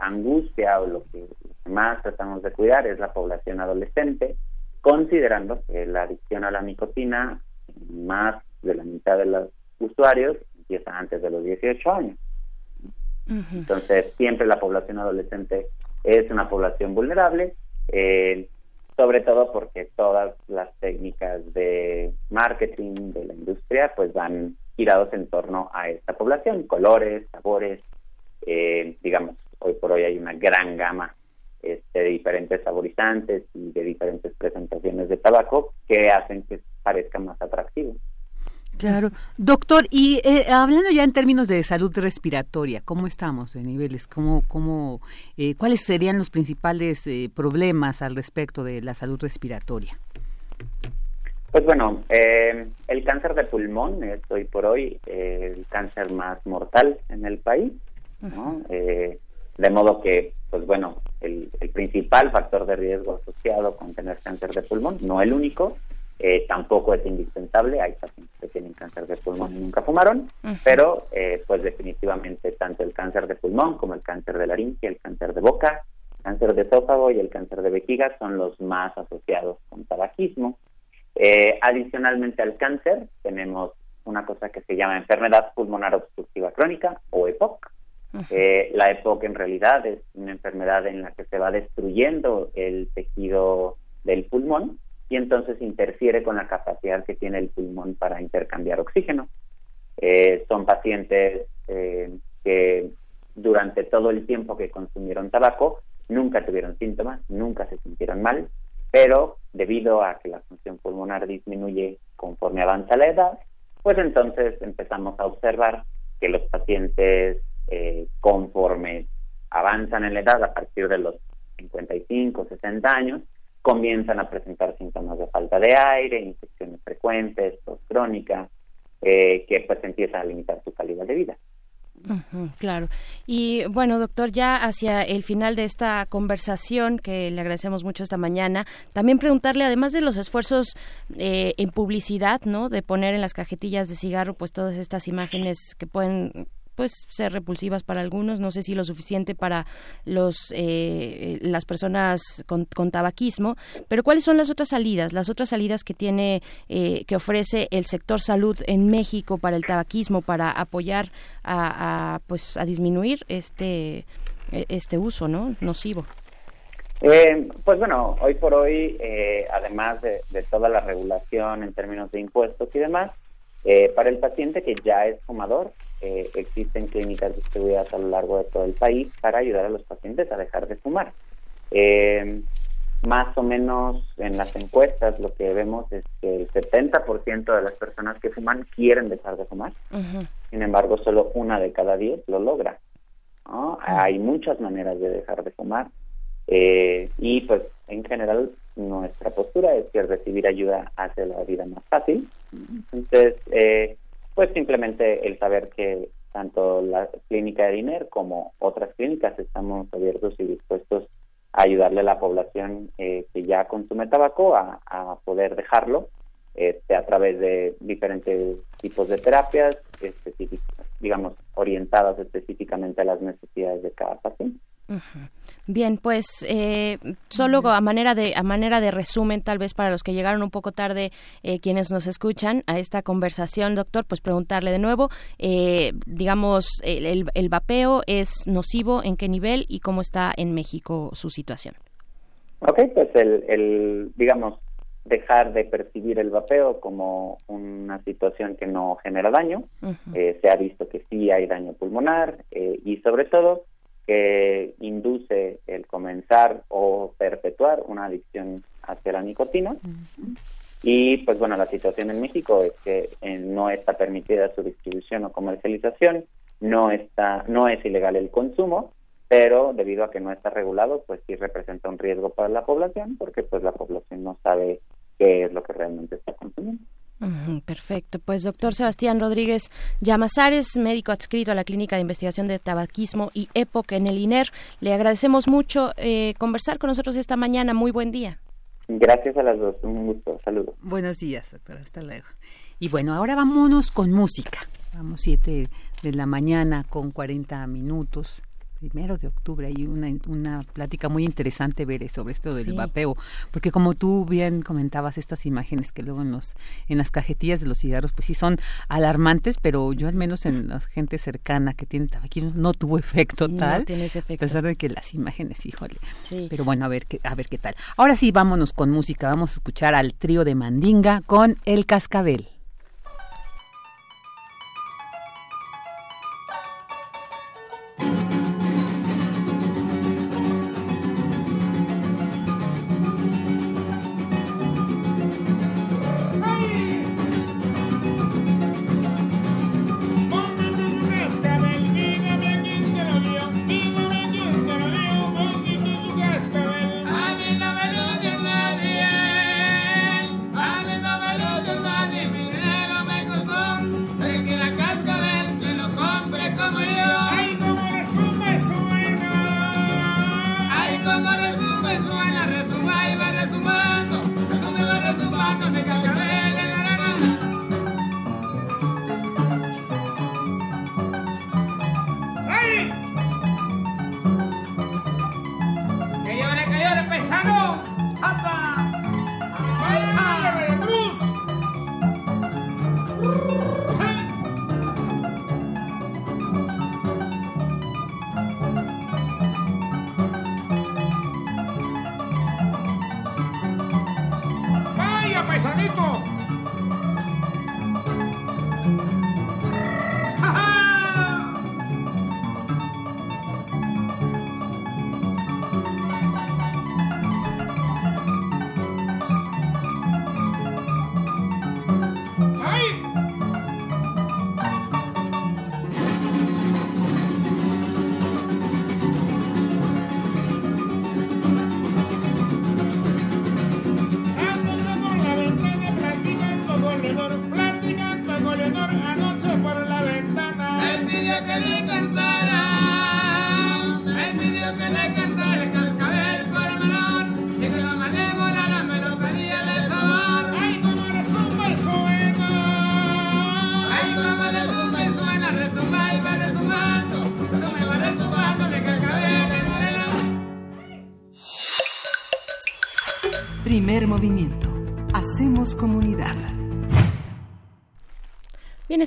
angustia o lo que, lo que más tratamos de cuidar es la población adolescente, considerando que la adicción a la nicotina más de la mitad de los usuarios empieza antes de los 18 años. Entonces, siempre la población adolescente es una población vulnerable, eh, sobre todo porque todas las técnicas de marketing de la industria pues van girados en torno a esta población, colores, sabores, eh, digamos, hoy por hoy hay una gran gama este, de diferentes saborizantes y de diferentes presentaciones de tabaco que hacen que parezca más atractivo. Claro. Doctor, y eh, hablando ya en términos de salud respiratoria, ¿cómo estamos en niveles? ¿Cómo, cómo, eh, ¿Cuáles serían los principales eh, problemas al respecto de la salud respiratoria? Pues bueno, el cáncer de pulmón es hoy por hoy el cáncer más mortal en el país, ¿no? De modo que, pues bueno, el, el principal factor de riesgo asociado con tener cáncer de pulmón, no el único, eh, tampoco es indispensable, hay pacientes que tienen cáncer de pulmón y nunca fumaron, pero eh, pues definitivamente tanto el cáncer de pulmón como el cáncer de laringe, el cáncer de boca, cáncer de esófago y el cáncer de vejiga son los más asociados con tabaquismo. Eh, adicionalmente al cáncer tenemos una cosa que se llama enfermedad pulmonar obstructiva crónica o EPOC. La EPOC en realidad es una enfermedad en la que se va destruyendo el tejido del pulmón y entonces interfiere con la capacidad que tiene el pulmón para intercambiar oxígeno. Eh, son pacientes eh, que durante todo el tiempo que consumieron tabaco nunca tuvieron síntomas, nunca se sintieron mal, pero debido a que la función pulmonar disminuye conforme avanza la edad, pues entonces empezamos a observar que los pacientes eh, conforme avanzan en la edad a partir de los 55, 60 años, comienzan a presentar síntomas de falta de aire, infecciones frecuentes, tos eh, que pues empiezan a limitar su calidad de vida. claro. Y bueno, doctor, ya hacia el final de esta conversación, que le agradecemos mucho esta mañana, también preguntarle, además de los esfuerzos eh, en publicidad, ¿no? De poner en las cajetillas de cigarro, pues todas estas imágenes que pueden pues ser repulsivas para algunos, no sé si lo suficiente para los eh, las personas con, tabaquismo, pero cuáles son las otras salidas, las otras salidas que tiene eh, que ofrece el sector salud en México para el tabaquismo, para apoyar a, pues a disminuir este e, este uso, ¿no? Nocivo. Eh, pues bueno, hoy por hoy, además de, de, toda la regulación en términos de impuestos y demás, para el paciente que ya es fumador, eh, existen clínicas distribuidas a lo largo de todo el país para ayudar a los pacientes a dejar de fumar. Eh, más o menos en las encuestas lo que vemos es que el 70% de las personas que fuman quieren dejar de fumar. Sin embargo, solo una de cada diez lo logra. Hay muchas maneras de dejar de fumar. Eh, y pues en general nuestra postura es que recibir ayuda hace la vida más fácil. Entonces, eh, pues simplemente el saber que tanto la clínica de DINER como otras clínicas estamos abiertos y dispuestos a ayudarle a la población eh, que ya consume tabaco a, poder dejarlo este, a través de diferentes tipos de terapias específicas, digamos, orientadas específicamente a las necesidades de cada paciente. Bien, pues eh, solo a manera de a manera de resumen, tal vez para los que llegaron un poco tarde, eh, quienes nos escuchan a esta conversación, doctor, pues preguntarle de nuevo, eh, digamos, el, el, vapeo es nocivo, en qué nivel y cómo está en México su situación. Ok, pues el, el digamos dejar de percibir el vapeo como una situación que no genera daño. se ha visto que sí hay daño pulmonar y sobre todo que induce el comenzar o perpetuar una adicción hacia la nicotina. Y pues bueno, la situación en México es que eh, no está permitida su distribución o comercialización, no está no es ilegal el consumo, pero debido a que no está regulado, pues sí representa un riesgo para la población porque pues la población no sabe qué es lo que realmente está consumiendo perfecto. Pues doctor Sebastián Rodríguez Llamazares, médico adscrito a la Clínica de Investigación de Tabaquismo y EPOC en el INER, le agradecemos mucho eh, conversar con nosotros esta mañana. Muy buen día. Gracias a las dos, un gusto, saludos. Buenos días, doctor, hasta luego. Y bueno, ahora vámonos con música. Vamos siete de la mañana con 40 minutos primero de octubre hay una, una plática muy interesante ver sobre esto del vapeo porque como tú bien comentabas estas imágenes que luego en los en las cajetillas de los cigarros pues sí son alarmantes pero yo al menos en la gente cercana que tiene tabaquismo no tuvo efecto tal no tiene ese efecto. a pesar de que las imágenes híjole. Pero bueno a ver qué a ver qué tal. Ahora sí vámonos con música. Vamos a escuchar al trío de Mandinga con El Cascabel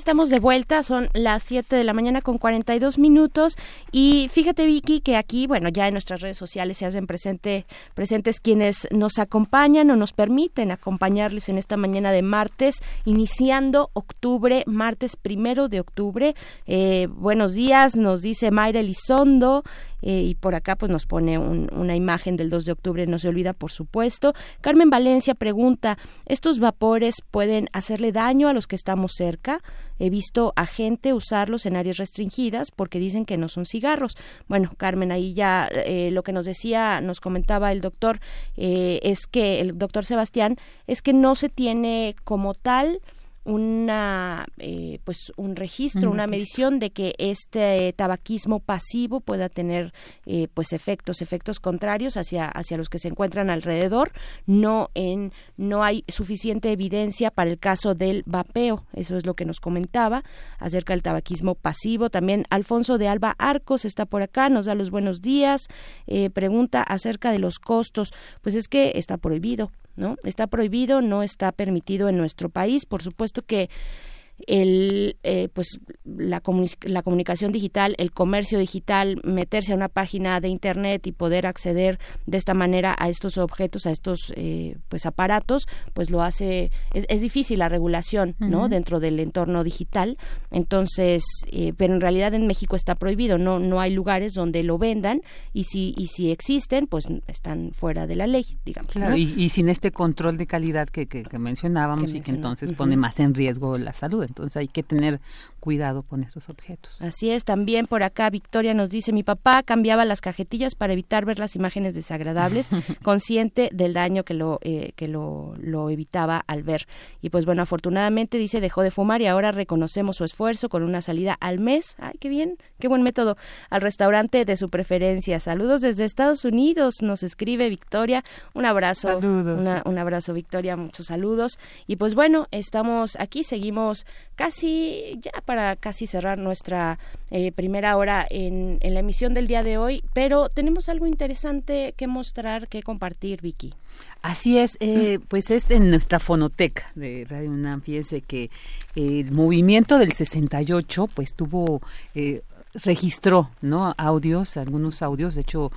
estamos de vuelta, son las 7 de la mañana con 42 minutos y fíjate Vicky que aquí, bueno, ya en nuestras redes sociales se hacen presente, presentes quienes nos acompañan o nos permiten acompañarles en esta mañana de martes, iniciando octubre, martes primero de octubre. Eh, buenos días, nos dice Mayra Elizondo, eh, y por acá pues nos pone una imagen del 2 de octubre, no se olvida por supuesto. Carmen Valencia pregunta, ¿estos vapores pueden hacerle daño a los que estamos cerca? He visto a gente usarlos en áreas restringidas porque dicen que no son cigarros. Bueno, Carmen, ahí ya eh, lo que nos decía, nos comentaba el doctor, eh, es que el doctor Sebastián, es que no se tiene como tal una eh, pues un registro, una medición de que este tabaquismo pasivo pueda tener eh, pues efectos, efectos contrarios hacia hacia los que se encuentran alrededor. No en no hay suficiente evidencia para el caso del vapeo. Eso es lo que nos comentaba acerca del tabaquismo pasivo. También Alfonso de Alba Arcos está por acá, nos da los buenos días, eh, pregunta acerca de los costos. Pues es que está prohibido ¿no? Está prohibido, no está permitido en nuestro país. Por supuesto que el eh, pues la, la, comunicación digital el comercio digital meterse a una página de internet y poder acceder de esta manera a estos objetos a estos eh, pues aparatos pues lo hace es, difícil la regulación no dentro del entorno digital. Entonces eh, pero en realidad en México está prohibido no no hay lugares donde lo vendan y si y si existen pues están fuera de la ley digamos y, sin este control de calidad que, que, mencionábamos y que entonces pone más en riesgo la salud entonces hay que tener cuidado con estos objetos. Así es, también por acá Victoria nos dice, mi papá cambiaba las cajetillas para evitar ver las imágenes desagradables, consciente del daño que lo, eh, que lo, lo evitaba al ver. Y pues bueno, afortunadamente dice, dejó de fumar y ahora reconocemos su esfuerzo con una salida al mes. Ay, qué bien, qué buen método. Al restaurante de su preferencia. Saludos desde Estados Unidos, nos escribe Victoria. Un abrazo. Saludos. un abrazo, Victoria, muchos saludos. Y pues bueno, estamos aquí, seguimos casi ya para casi cerrar nuestra eh, primera hora en, en la emisión del día de hoy, pero tenemos algo interesante que mostrar, que compartir, Vicky. Así es, eh, pues es en nuestra fonoteca de Radio UNAM. Fíjense que el movimiento del 68 pues tuvo... Eh, registró no audios algunos audios de hecho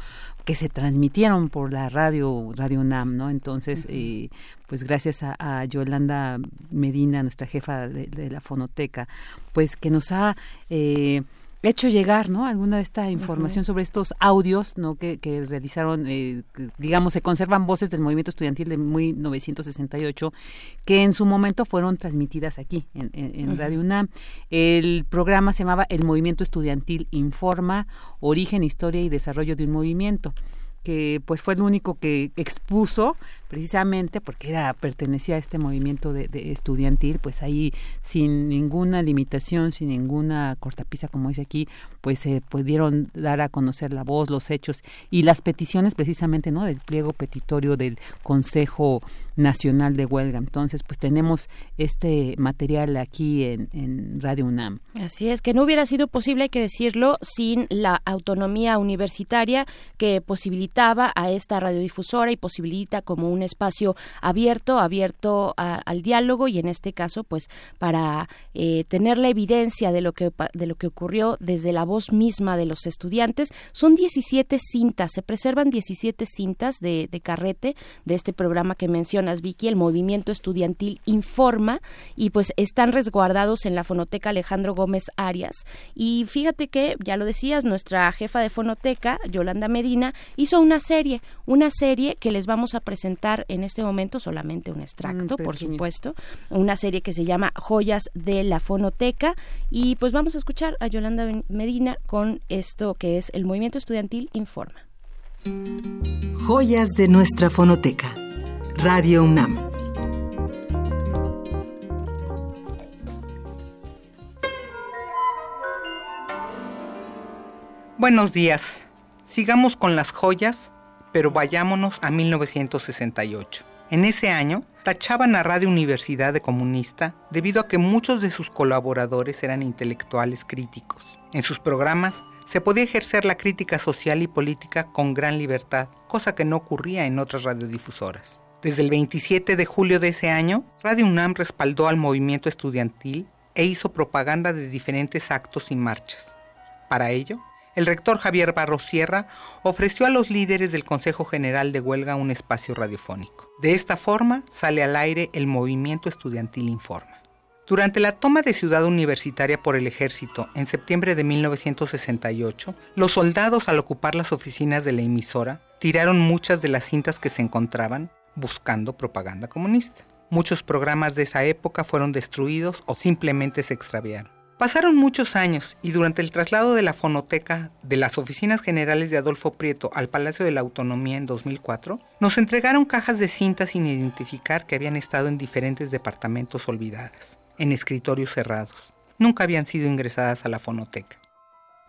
que se transmitieron por la radio Radio UNAM no entonces eh, pues gracias a, Yolanda Medina nuestra jefa de, la fonoteca pues que nos ha eh, hecho llegar no alguna de esta información sobre estos audios no que, que realizaron eh, digamos se conservan voces del movimiento estudiantil de 1968 que en su momento fueron transmitidas aquí en, en, Radio UNAM. El programa se llamaba el movimiento estudiantil informa origen historia y desarrollo de un movimiento que pues fue el único que expuso precisamente porque era pertenecía a este movimiento de, estudiantil pues ahí sin ninguna limitación sin ninguna cortapisa como dice aquí pues se pudieron dar a conocer la voz los hechos y las peticiones precisamente no del pliego petitorio del Consejo Nacional de Huelga. Entonces pues tenemos este material aquí en, en Radio UNAM. Así es que no hubiera sido posible hay que decirlo sin la autonomía universitaria que posibilitaba a esta radiodifusora y posibilita como un espacio abierto, abierto al diálogo y en este caso, pues, para eh, tener la evidencia de lo que de lo que ocurrió desde la voz misma de los estudiantes. Son 17 cintas, se preservan 17 cintas de carrete de este programa que mencionas, Vicky, el Movimiento Estudiantil Informa, y pues están resguardados en la Fonoteca Alejandro Gómez Arias. Y fíjate que, ya lo decías, nuestra jefa de Fonoteca, Yolanda Medina, hizo una serie, una serie que les vamos a presentar en este momento solamente un extracto, por supuesto, una serie que se llama Joyas de la Fonoteca y pues vamos a escuchar a Yolanda Medina con esto que es el movimiento estudiantil Informa. Joyas de nuestra fonoteca. Radio UNAM. Buenos días. Sigamos con las joyas pero vayámonos a 1968. En ese año, tachaban a Radio Universidad de comunista debido a que muchos de sus colaboradores eran intelectuales críticos. En sus programas se podía ejercer la crítica social y política con gran libertad, cosa que no ocurría en otras radiodifusoras. Desde el 27 de julio de ese año, Radio UNAM respaldó al movimiento estudiantil e hizo propaganda de diferentes actos y marchas. Para ello, el rector Javier Barros Sierra ofreció a los líderes del Consejo General de Huelga un espacio radiofónico. De esta forma sale al aire el movimiento estudiantil Informa. Durante la toma de Ciudad Universitaria por el ejército en septiembre de 1968, los soldados al ocupar las oficinas de la emisora tiraron muchas de las cintas que se encontraban buscando propaganda comunista. Muchos programas de esa época fueron destruidos o simplemente se extraviaron. Pasaron muchos años y durante el traslado de la fonoteca de las oficinas generales de Adolfo Prieto al Palacio de la Autonomía en 2004, nos entregaron cajas de cintas sin identificar que habían estado en diferentes departamentos olvidadas, en escritorios cerrados. Nunca habían sido ingresadas a la fonoteca.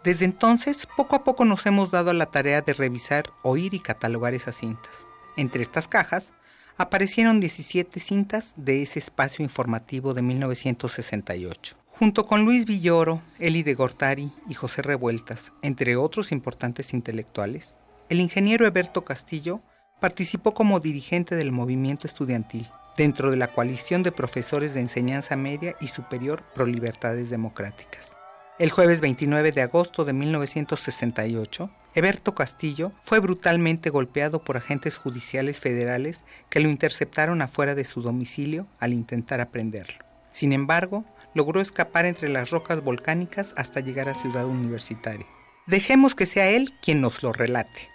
Desde entonces, poco a poco nos hemos dado a la tarea de revisar, oír y catalogar esas cintas. Entre estas cajas, aparecieron 17 cintas de ese espacio informativo de 1968. Junto con Luis Villoro, Eli de Gortari y José Revueltas, entre otros importantes intelectuales, el ingeniero Eberto Castillo participó como dirigente del movimiento estudiantil dentro de la coalición de profesores de enseñanza media y superior pro libertades democráticas. El jueves 29 de agosto de 1968, Eberto Castillo fue brutalmente golpeado por agentes judiciales federales que lo interceptaron afuera de su domicilio al intentar aprenderlo. Sin embargo, logró escapar entre las rocas volcánicas hasta llegar a Ciudad Universitaria. Dejemos que sea él quien nos lo relate.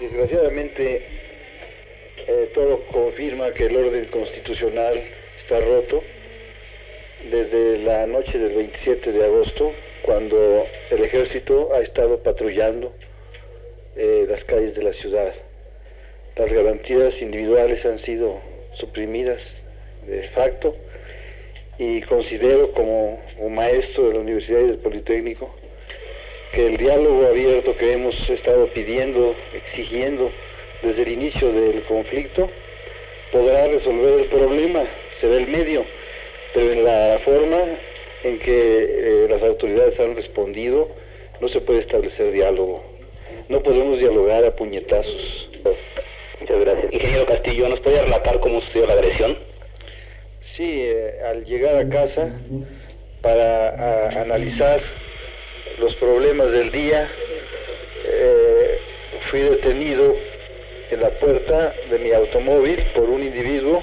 Desgraciadamente, eh, todo confirma que el orden constitucional está roto desde la noche del 27 de agosto, cuando el ejército ha estado patrullando eh, las calles de la ciudad. Las garantías individuales han sido suprimidas de facto y considero como un maestro de la Universidad y del Politécnico que el diálogo abierto que hemos estado pidiendo, exigiendo desde el inicio del conflicto, podrá resolver el problema será el medio, pero en la forma en que eh, las autoridades han respondido, no se puede establecer diálogo. No podemos dialogar a puñetazos. Muchas gracias. Ingeniero Castillo, ¿nos puede relatar cómo sucedió la agresión? Sí, eh, al llegar a casa para analizar los problemas del día, eh, fui detenido en la puerta de mi automóvil por un individuo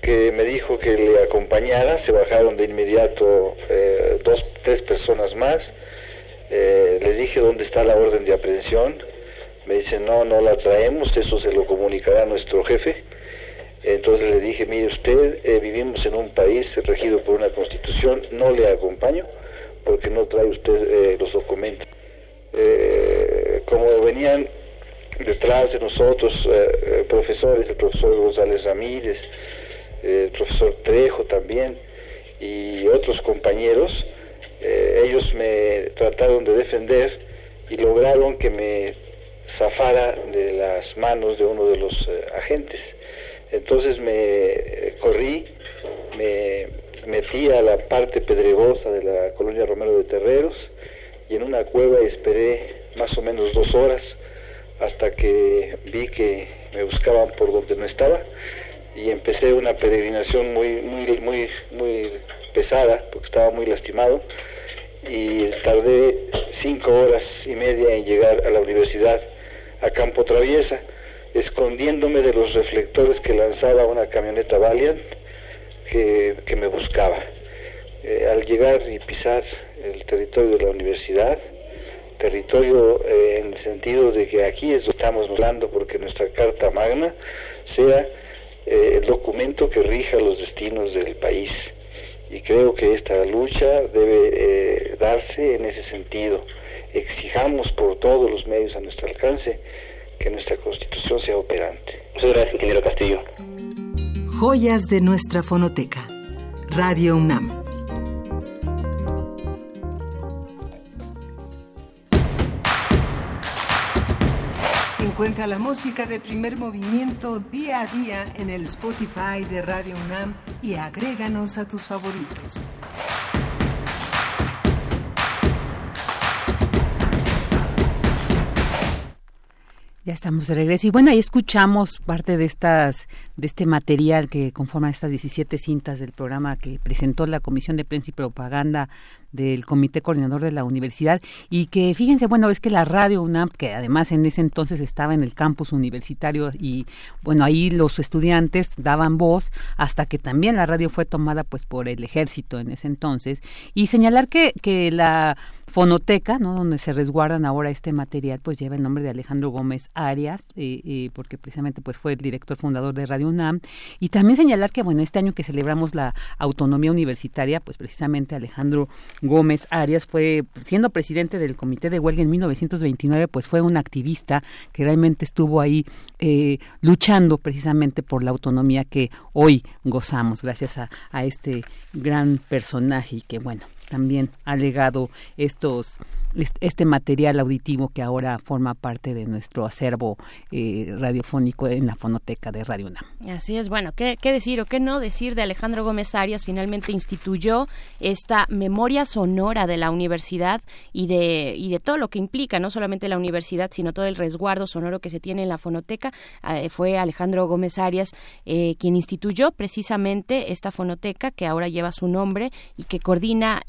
que me dijo que le acompañara, se bajaron de inmediato eh, dos, tres personas más, les dije dónde está la orden de aprehensión, me dicen no, no la traemos, eso se lo comunicará nuestro jefe, entonces le dije, mire usted, eh, vivimos en un país regido por una constitución, no le acompaño porque no trae usted los documentos. como venían detrás de nosotros profesores, el profesor González Ramírez, el profesor Trejo también y otros compañeros, eh, ellos me trataron de defender y lograron que me zafara de las manos de uno de los eh, agentes. Entonces me corrí, me metí a la parte pedregosa de la colonia Romero de Terreros y en una cueva esperé más o menos dos horas hasta que vi que me buscaban por donde no estaba y empecé una peregrinación muy, muy, muy pesada porque estaba muy lastimado y tardé cinco horas y media en llegar a la universidad a Campo Traviesa, escondiéndome de los reflectores que lanzaba una camioneta Valiant que, me buscaba. Eh, al llegar y pisar el territorio de la universidad, territorio eh, en el sentido de que aquí es donde estamos hablando porque nuestra Carta Magna sea eh, el documento que rija los destinos del país. Y creo que esta lucha debe darse en ese sentido. Exijamos por todos los medios a nuestro alcance que nuestra constitución sea operante. Muchas gracias, ingeniero Castillo. Joyas de nuestra fonoteca. Radio UNAM. Encuentra la música de primer movimiento día a día en el Spotify de Radio UNAM y agréganos a tus favoritos. Ya estamos de regreso. Y bueno, ahí escuchamos parte de estas de este material que conforma estas 17 cintas del programa que presentó la Comisión de Prensa y Propaganda del Comité Coordinador de la Universidad y que fíjense, bueno, es que la radio UNAM, que además en ese entonces estaba en el campus universitario y bueno, ahí los estudiantes daban voz hasta que también la radio fue tomada pues por el ejército en ese entonces y señalar que, que la fonoteca, ¿no? donde se resguardan ahora este material, pues lleva el nombre de Alejandro Gómez Arias, eh, eh, porque precisamente pues fue el director fundador de Radio Y también señalar que bueno, este año que celebramos la autonomía universitaria, pues precisamente Alejandro Gómez Arias fue, siendo presidente del Comité de Huelga en 1929, pues fue un activista que realmente estuvo ahí eh, luchando precisamente por la autonomía que hoy gozamos, gracias a, a este gran personaje y que, bueno, también ha legado estos este material auditivo que ahora forma parte de nuestro acervo eh, radiofónico en la fonoteca de Radio UNAM. Así es, bueno, ¿qué, ¿qué, decir o qué no decir de Alejandro Gómez Arias? Finalmente instituyó esta memoria sonora de la universidad y de, y de todo lo que implica, no solamente la universidad, sino todo el resguardo sonoro que se tiene en la fonoteca. Eh, fue Alejandro Gómez Arias eh, quien instituyó precisamente esta fonoteca que ahora lleva su nombre y que coordina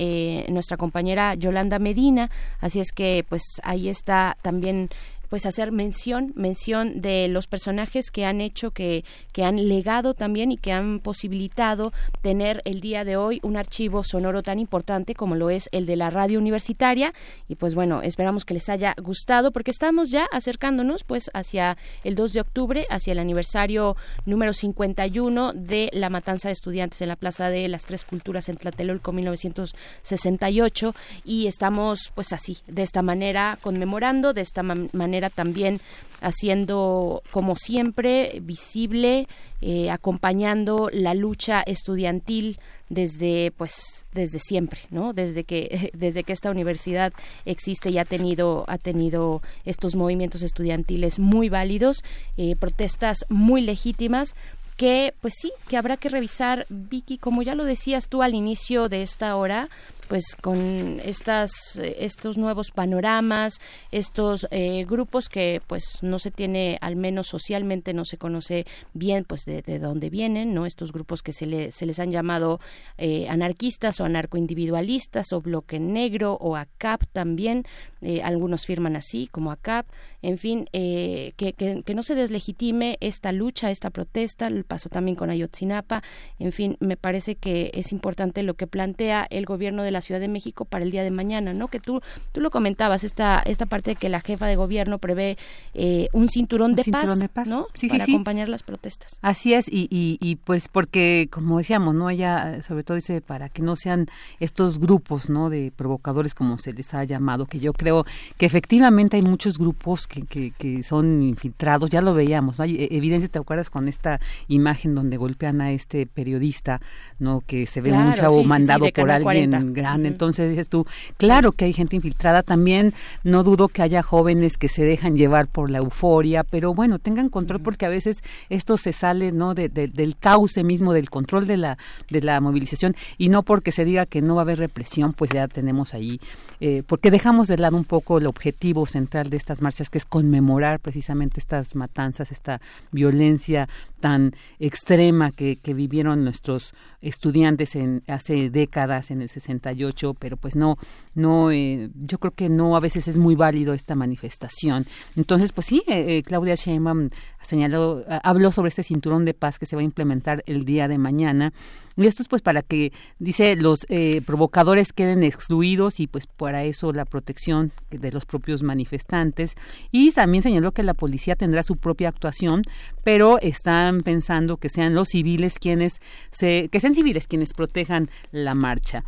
nuestra compañera Yolanda Medina. Así es que pues ahí está también pues hacer mención, mención de los personajes que han hecho, que, que han legado también y que han posibilitado tener el día de hoy un archivo sonoro tan importante como lo es el de la radio universitaria. Y pues bueno, esperamos que les haya gustado porque estamos ya acercándonos pues hacia el 2 de octubre, hacia el aniversario número 51 de la matanza de estudiantes en la Plaza de las Tres Culturas en Tlatelolco 1968 y estamos pues así, de esta manera conmemorando, de esta manera también haciendo como siempre visible eh, acompañando la lucha estudiantil desde pues desde siempre no desde que desde que esta universidad existe y ha tenido ha tenido estos movimientos estudiantiles muy válidos eh, protestas muy legítimas que pues sí, que habrá que revisar, Vicky, como ya lo decías tú al inicio de esta hora, pues con estas estos nuevos panoramas estos eh, grupos que pues no se tiene al menos socialmente no se conoce bien pues de, dónde vienen no estos grupos que se, se les han llamado eh, anarquistas o anarcoindividualistas o bloque negro o ACAP también. Eh, algunos firman así como ACAP en fin que, que, que no se deslegitime esta lucha esta protesta. El paso también con Ayotzinapa. En fin me parece que es importante lo que plantea el gobierno de la Ciudad de México para el día de mañana, ¿no? Que tú, tú lo comentabas, esta, esta parte de que la jefa de gobierno prevé eh, un cinturón, de, paz, ¿no? Sí, para acompañar las protestas. Así es, y, y, pues porque, como decíamos, ¿no? Ella sobre todo dice para que no sean estos grupos, ¿no? De provocadores como se les ha llamado, que yo creo que efectivamente hay muchos grupos que, que, que son infiltrados, ya lo veíamos, ¿no? Hay e, evidencia, ¿te acuerdas con esta imagen donde golpean a este periodista, ¿no? Que se ve un chavo mandado por alguien grande. Entonces dices tú, claro que hay gente infiltrada. También no dudo que haya jóvenes que se dejan llevar por la euforia, pero bueno, tengan control porque a veces esto se sale, ¿no? del cauce mismo, del control de la, de la movilización y no porque se diga que no va a haber represión, pues ya tenemos ahí eh, porque dejamos de lado un poco el objetivo central de estas marchas, que es conmemorar precisamente estas matanzas, esta violencia tan extrema que, vivieron nuestros estudiantes en hace décadas en el 68 pero pues no no eh, yo creo que no a veces es muy válido esta manifestación. Entonces pues sí eh, eh, Claudia Sheinbaum señaló habló sobre este cinturón de paz que se va a implementar el día de mañana y esto es pues para que dice los provocadores queden excluidos y pues para eso la protección de los propios manifestantes y también señaló que la policía tendrá su propia actuación pero están pensando que sean los civiles quienes se que sean civiles quienes protejan la marcha.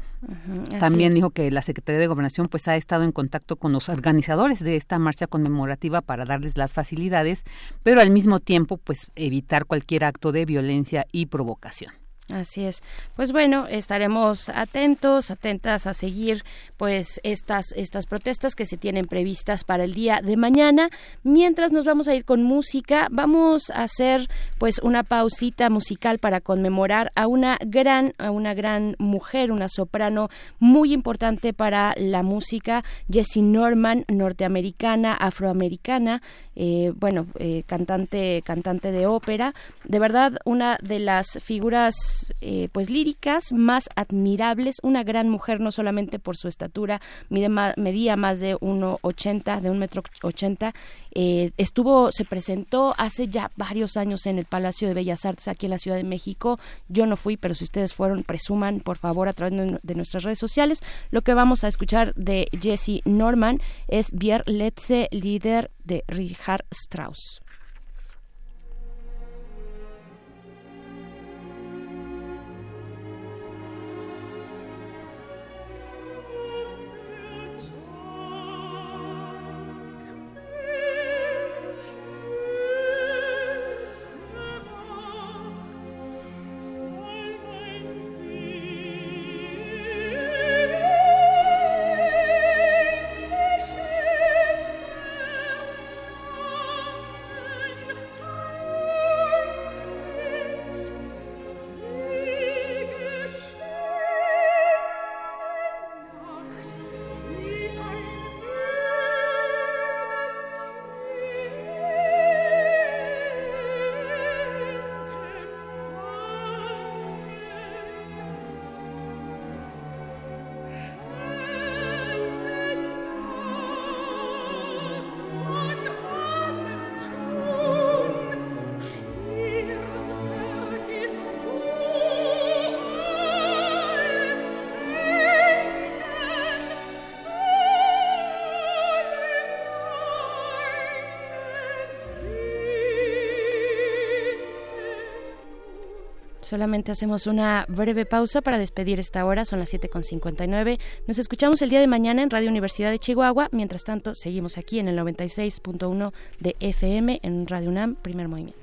También dijo que la Secretaría de Gobernación pues ha estado en contacto con los organizadores de esta marcha conmemorativa para darles las facilidades, pero al mismo tiempo pues evitar cualquier acto de violencia y provocación. Así es. Pues bueno, estaremos atentos, atentas a seguir pues estas estas protestas que se tienen previstas para el día de mañana. Mientras nos vamos a ir con música, vamos a hacer pues una pausita musical para conmemorar a una gran a una gran mujer, una soprano muy importante para la música, Jessie Norman, norteamericana, afroamericana, eh, bueno, eh, cantante cantante de ópera, de verdad una de las figuras eh, pues líricas más admirables, una gran mujer no solamente por su estatura, medía más de 1,80, de un metro ochenta, eh, estuvo, se presentó hace ya varios años en el Palacio de Bellas Artes aquí en la Ciudad de México. Yo no fui, pero si ustedes fueron, presuman por favor a través de, nuestras redes sociales. Lo que vamos a escuchar de Jesse Norman es Bier Letze, líder de Richard Strauss. Solamente hacemos una breve pausa para despedir esta hora, son las 7.59. Nos escuchamos el día de mañana en Radio Universidad de Chihuahua. Mientras tanto, seguimos aquí en el 96.1 de FM en Radio UNAM, primer movimiento.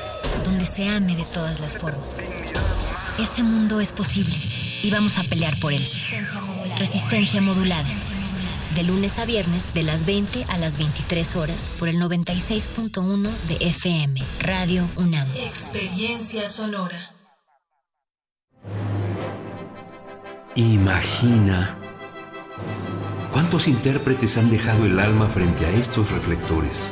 donde se ame de todas las formas. Ese mundo es posible y vamos a pelear por él. Resistencia modulada. De lunes a viernes, de las 20 a las 23 horas, por el 96.1 de FM, Radio UNAM. Experiencia sonora. Imagina cuántos intérpretes han dejado el alma frente a estos reflectores.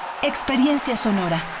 experiencia sonora.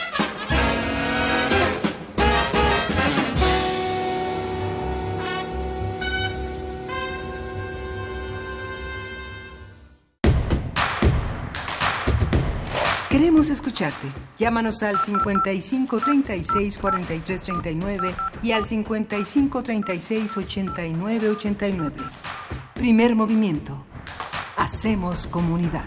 Queremos escucharte. Llámanos al 55 36 43 39 y al 55 36 89 89. Primer movimiento. Hacemos comunidad.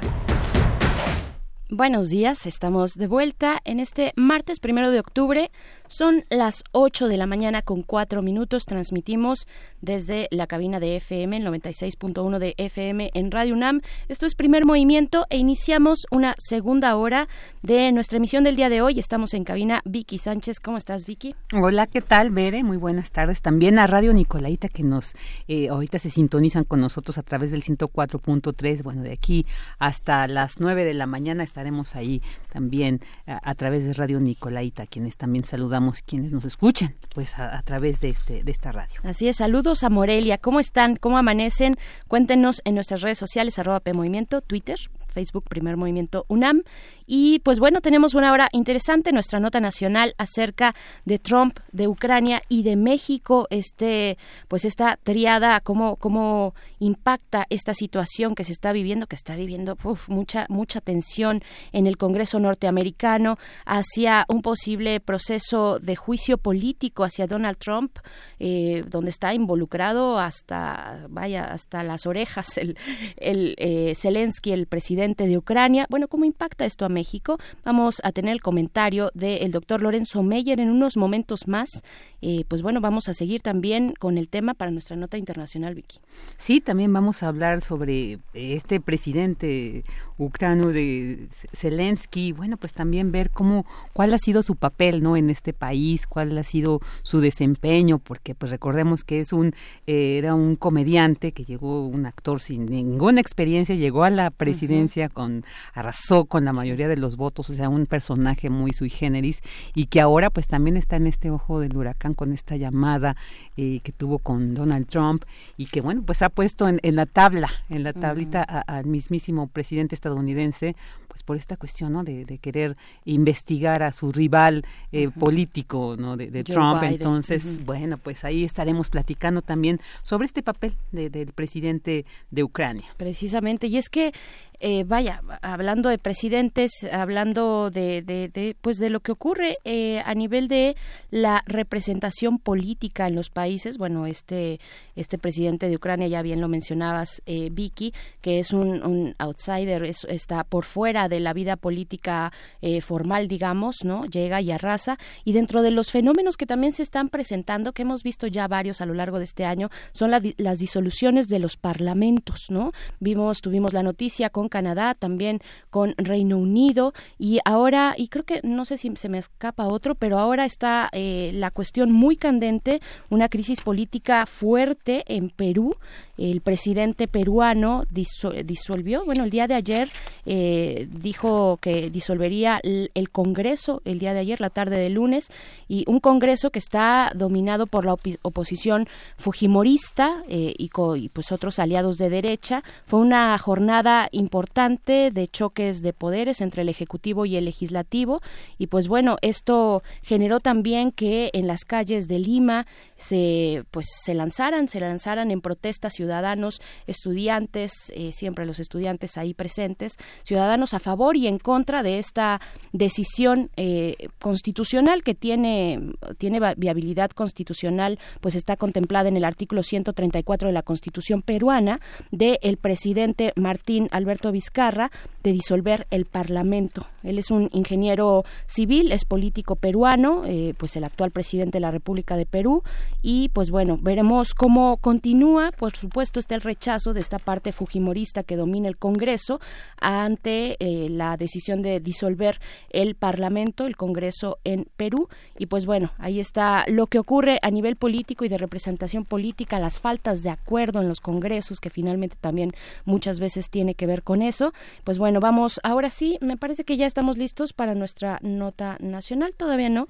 Buenos días, estamos de vuelta en este martes primero de octubre. Son las 8 de la mañana con 4 minutos. Transmitimos desde la cabina de FM, el 96.1 de FM en Radio UNAM. Esto es primer movimiento e iniciamos una segunda hora de nuestra emisión del día de hoy. Estamos en cabina Vicky Sánchez. ¿Cómo estás, Vicky? Hola, ¿qué tal, Bere? Muy buenas tardes. También a Radio Nicolaita que nos eh, ahorita se sintonizan con nosotros a través del 104.3. Bueno, de aquí hasta las 9 de la mañana estaremos ahí también a, a través de Radio Nicolaita, quienes también saludamos quienes nos escuchan pues a, través de este de esta radio. Así es, saludos a Morelia, ¿cómo están? ¿Cómo amanecen? Cuéntenos en nuestras redes sociales arroba PMovimiento, Twitter, Facebook Primer Movimiento UNAM. Y pues bueno, tenemos una hora interesante, nuestra nota nacional acerca de Trump, de Ucrania y de México, este, pues esta triada, cómo, cómo impacta esta situación que se está viviendo, que está viviendo mucha, mucha tensión en el Congreso norteamericano hacia un posible proceso proceso de juicio político hacia Donald Trump, eh, donde está involucrado hasta, vaya, hasta las orejas el, el eh, Zelensky, el presidente de Ucrania. Bueno, ¿cómo impacta esto a México? Vamos a tener el comentario del doctor Lorenzo Meyer en unos momentos más. Eh, pues bueno, vamos a seguir también con el tema para nuestra nota internacional, Vicky. Sí, también vamos a hablar sobre este presidente ucraniano de Zelensky, bueno, pues también ver cómo cuál ha sido su papel, ¿no? en este país, cuál ha sido su desempeño, porque pues recordemos que es un eh, era un comediante que llegó un actor sin ninguna experiencia, llegó a la presidencia con arrasó con la mayoría de los votos, o sea, un personaje muy sui generis y que ahora pues también está en este ojo del huracán con esta llamada eh, que tuvo con Donald Trump y que bueno, pues ha puesto en, la tabla, en la tablita al mismísimo presidente estadounidense, pues por esta cuestión ¿no? de, querer investigar a su rival eh, político ¿no? de, Trump. Entonces, bueno, pues ahí estaremos platicando también sobre este papel del presidente de Ucrania. Precisamente, y es que eh, vaya, hablando de presidentes, hablando de, de, pues de lo que ocurre eh, a nivel de la representación política en los países. Bueno, este este presidente de Ucrania, ya bien lo mencionabas, eh, Vicky, que es un, outsider, está por fuera de la vida política eh, formal, digamos, no, llega y arrasa. Y dentro de los fenómenos que también se están presentando, que hemos visto ya varios a lo largo de este año, son las disoluciones de los parlamentos, no. Vimos, tuvimos la noticia con Canadá, también con Reino Unido y ahora, y creo que no sé si se me escapa otro, pero ahora está eh, la cuestión muy candente, una crisis política fuerte en Perú. El presidente peruano disolvió, bueno, el día de ayer eh, dijo que disolvería el, Congreso, el día de ayer, la tarde de lunes, y un Congreso que está dominado por la oposición fujimorista eh, y, pues otros aliados de derecha. Fue una jornada importante de choques de poderes entre el Ejecutivo y el Legislativo y pues bueno, esto generó también que en las calles de Lima se pues se lanzaran, se lanzaran en protesta ciudadanos, estudiantes, eh, siempre los estudiantes ahí presentes, ciudadanos a favor y en contra de esta decisión eh, constitucional que tiene tiene viabilidad constitucional, pues está contemplada en el artículo 134 de la Constitución peruana de el presidente Martín Alberto Vizcarra de disolver el Parlamento. Él es un ingeniero civil, es político peruano, eh, pues el actual presidente de la República de Perú y pues bueno, veremos cómo continúa. Por supuesto está el rechazo de esta parte fujimorista que domina el Congreso ante eh, la decisión de disolver el Parlamento, el Congreso en Perú y pues bueno, ahí está lo que ocurre a nivel político y de representación política, las faltas de acuerdo en los congresos que finalmente también muchas veces tiene que ver con eso. Pues bueno, vamos, ahora sí, me parece que ya estamos listos para nuestra nota nacional, todavía no.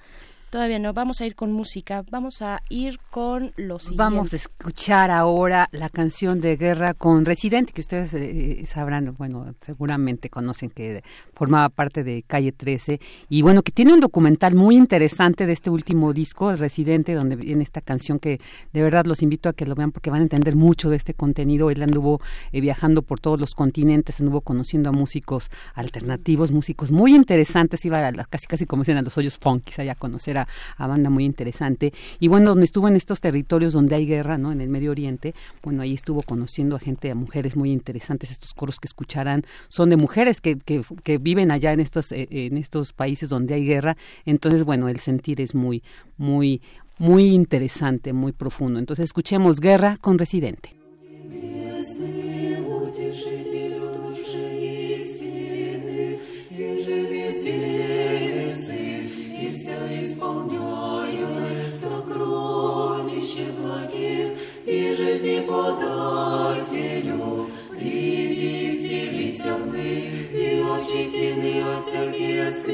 Todavía no, vamos a ir con música, vamos a ir con los. Vamos a escuchar ahora la canción de Guerra con Residente, que ustedes eh, sabrán, bueno, seguramente conocen que formaba parte de Calle 13, y bueno, que tiene un documental muy interesante de este último disco, El Residente, donde viene esta canción que de verdad los invito a que lo vean porque van a entender mucho de este contenido. Él anduvo eh, viajando por todos los continentes, anduvo conociendo a músicos alternativos, músicos muy interesantes, iba a casi casi como dicen a los hoyos funky, allá a conocer a a, banda muy interesante. Y bueno, donde estuvo en estos territorios donde hay guerra, ¿no? En el Medio Oriente, bueno, ahí estuvo conociendo a gente, a mujeres muy interesantes. Estos coros que escucharán son de mujeres que, que, que viven allá en estos, eh, en estos países donde hay guerra. Entonces, bueno, el sentir es muy, muy, muy interesante, muy profundo. Entonces, escuchemos Guerra con Residente. подателю, чест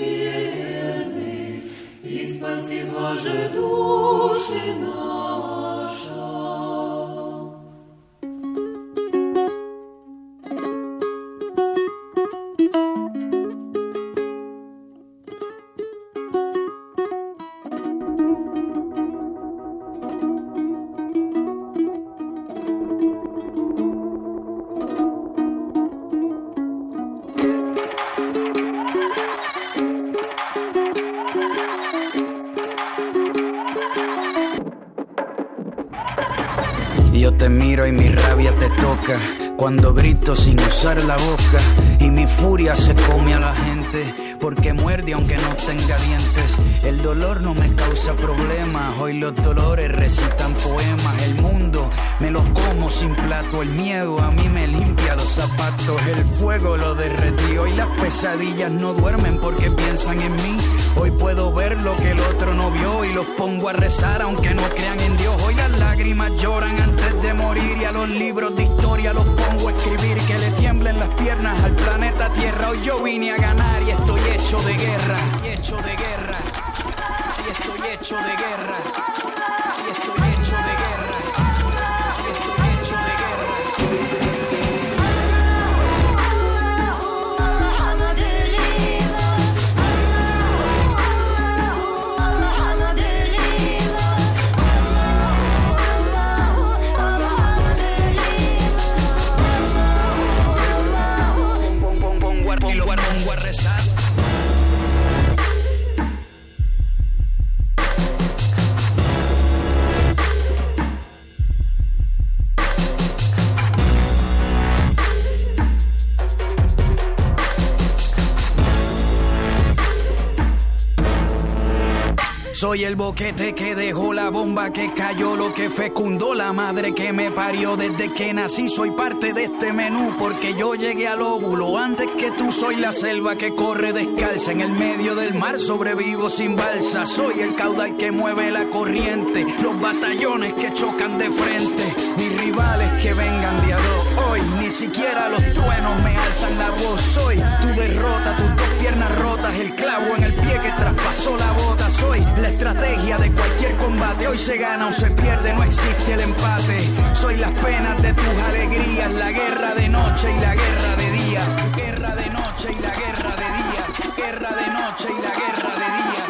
и спаси, Боже, души наши. Cuando grito sin usar la boca y mi furia se come a la gente porque muerde aunque no tenga dientes. El dolor no me causa problemas, hoy los dolores recitan poemas. El mundo me lo como sin plato, el miedo a mí me limpia los zapatos, el fuego lo derretí. Hoy las pesadillas no duermen porque piensan en mí. Hoy puedo ver lo que el otro no vio y los pongo a rezar aunque no crean en Dios. Hoy las lágrimas lloran antes de morir y a los libros de historia los pongo a escribir que le tiemblen las piernas al planeta Tierra. Hoy yo vine a ganar y estoy hecho de guerra, y hecho de guerra, y estoy hecho de guerra, Soy el boquete que dejó la bomba que cayó, lo que fecundó la madre que me parió desde que nací. Soy parte de este menú porque yo llegué al óvulo antes que tú. Soy la selva que corre descalza en el medio del mar, sobrevivo sin balsa. Soy el caudal que mueve la corriente, los batallones que chocan de frente, mis rivales que vengan de. Hoy ni siquiera los truenos me alzan la voz. Soy tu derrota, tus dos piernas rotas, el clavo en el pie que traspasó la bota. Soy la estrategia de cualquier combate. Hoy se gana o se pierde, no existe el empate. Soy las penas de tus alegrías, la guerra de noche y la guerra de día. Guerra de noche y la guerra de día. Guerra de noche y la guerra de día.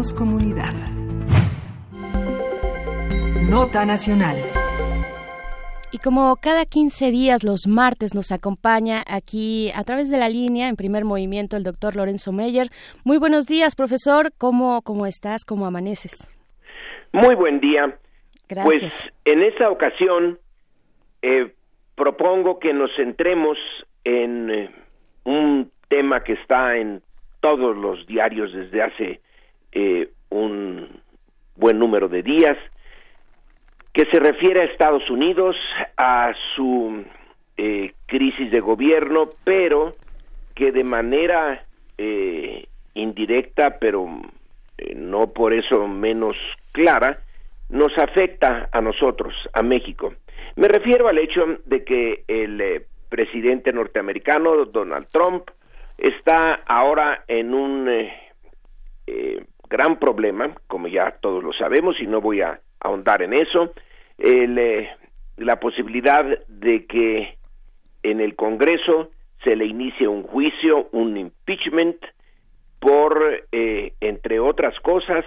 Hacemos comunidad. Nota nacional. Y como cada 15 días, los martes, nos acompaña aquí a través de la línea, en primer movimiento, el doctor Lorenzo Meyer. Muy buenos días, profesor. ¿Cómo, cómo estás? ¿Cómo amaneces? Muy buen día. Gracias. Pues en esta ocasión eh, propongo que nos centremos en eh, un tema que está en todos los diarios desde hace eh, un buen número de días, que se refiere a Estados Unidos, a su eh, crisis de gobierno, pero que de manera eh, indirecta, pero eh, no por eso menos clara, nos afecta a nosotros, a México. Me refiero al hecho de que el eh, presidente norteamericano, Donald Trump, está ahora en un gran problema, como ya todos lo sabemos, y no voy a ahondar en eso, eh, la posibilidad de que en el Congreso se le inicie un juicio, un impeachment, por, eh, entre otras cosas,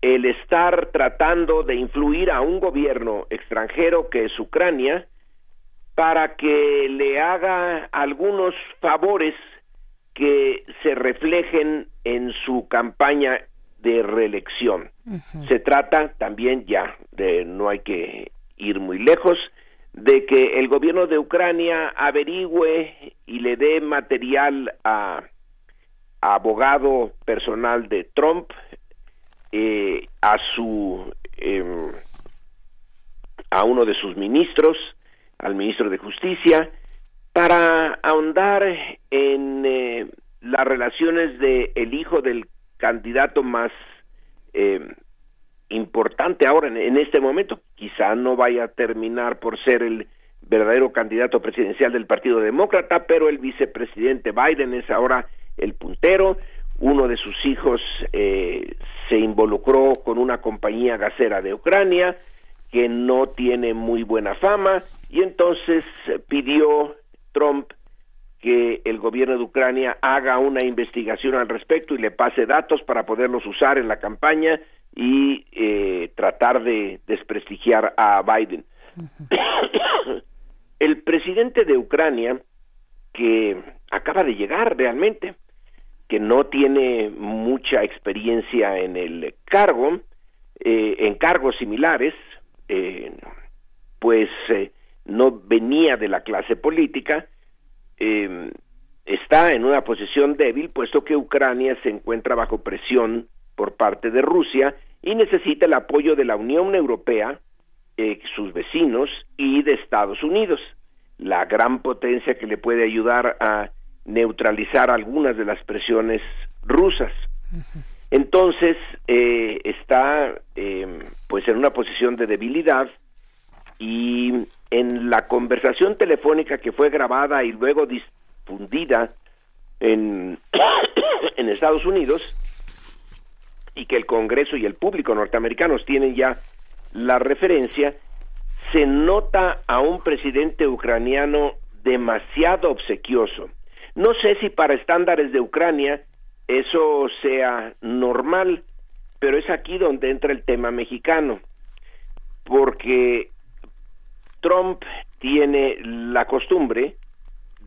el estar tratando de influir a un gobierno extranjero que es Ucrania para que le haga algunos favores que se reflejen en su campaña de reelección. Se trata también ya de no hay que ir muy lejos de que el gobierno de Ucrania averigüe y le dé material a, a abogado personal de Trump eh, a su em, a uno de sus ministros, al ministro de Justicia, para ahondar en eh, las relaciones de el hijo del candidato más eh, importante ahora en, este momento. Quizá no vaya a terminar por ser el verdadero candidato presidencial del Partido Demócrata, pero el vicepresidente Biden es ahora el puntero. Uno de sus hijos eh, se involucró con una compañía gasera de Ucrania que no tiene muy buena fama y entonces pidió Trump que el gobierno de Ucrania haga una investigación al respecto y le pase datos para poderlos usar en la campaña y eh, tratar de desprestigiar a Biden. el presidente de Ucrania, que acaba de llegar realmente, que no tiene mucha experiencia en el cargo, eh, en cargos similares, eh, pues eh, no venía de la clase política, eh, está en una posición débil, puesto que Ucrania se encuentra bajo presión por parte de Rusia y necesita el apoyo de la Unión Europea, eh, sus vecinos y de Estados Unidos, la gran potencia que le puede ayudar a neutralizar algunas de las presiones rusas. Entonces eh, está eh, pues en una posición de debilidad y en la conversación telefónica que fue grabada y luego difundida en, en Estados Unidos y que el Congreso y el público norteamericanos tienen ya la referencia, se nota a un presidente ucraniano demasiado obsequioso. No sé si para estándares de Ucrania eso sea normal, pero es aquí donde entra el tema mexicano, porque Trump tiene la costumbre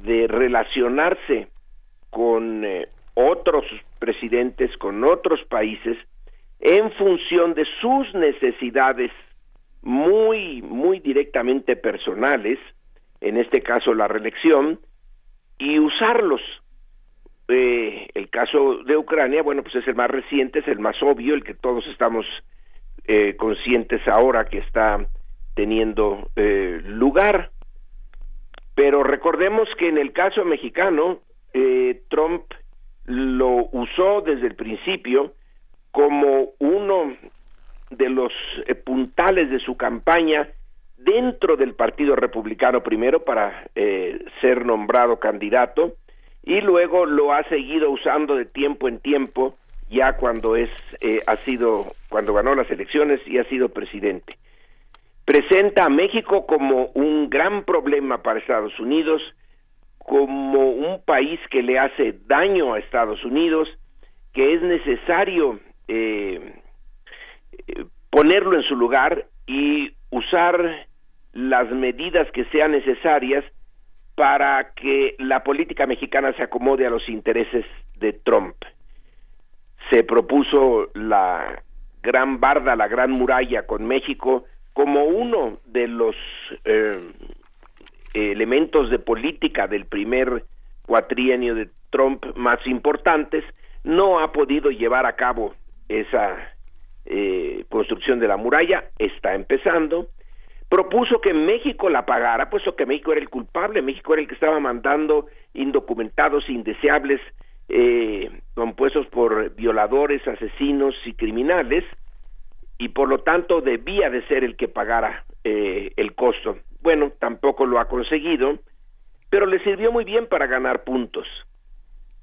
de relacionarse con eh, otros presidentes, con otros países, en función de sus necesidades muy, muy directamente personales, en este caso la reelección, y usarlos. Eh, el caso de Ucrania, bueno, pues es el más reciente, es el más obvio, el que todos estamos eh, conscientes ahora que está teniendo eh, lugar. Pero recordemos que en el caso mexicano, eh, Trump lo usó desde el principio como uno de los eh, puntales de su campaña dentro del Partido Republicano primero para eh, ser nombrado candidato y luego lo ha seguido usando de tiempo en tiempo ya cuando es eh, ha sido cuando ganó las elecciones y ha sido presidente presenta a México como un gran problema para Estados Unidos, como un país que le hace daño a Estados Unidos, que es necesario eh, ponerlo en su lugar y usar las medidas que sean necesarias para que la política mexicana se acomode a los intereses de Trump. Se propuso la gran barda, la gran muralla con México, como uno de los eh, elementos de política del primer cuatrienio de Trump más importantes, no ha podido llevar a cabo esa eh, construcción de la muralla, está empezando. propuso que México la pagara, puesto que México era el culpable, México era el que estaba mandando indocumentados indeseables eh, compuestos por violadores, asesinos y criminales, y por lo tanto debía de ser el que pagara eh, el costo. Bueno, tampoco lo ha conseguido, pero le sirvió muy bien para ganar puntos.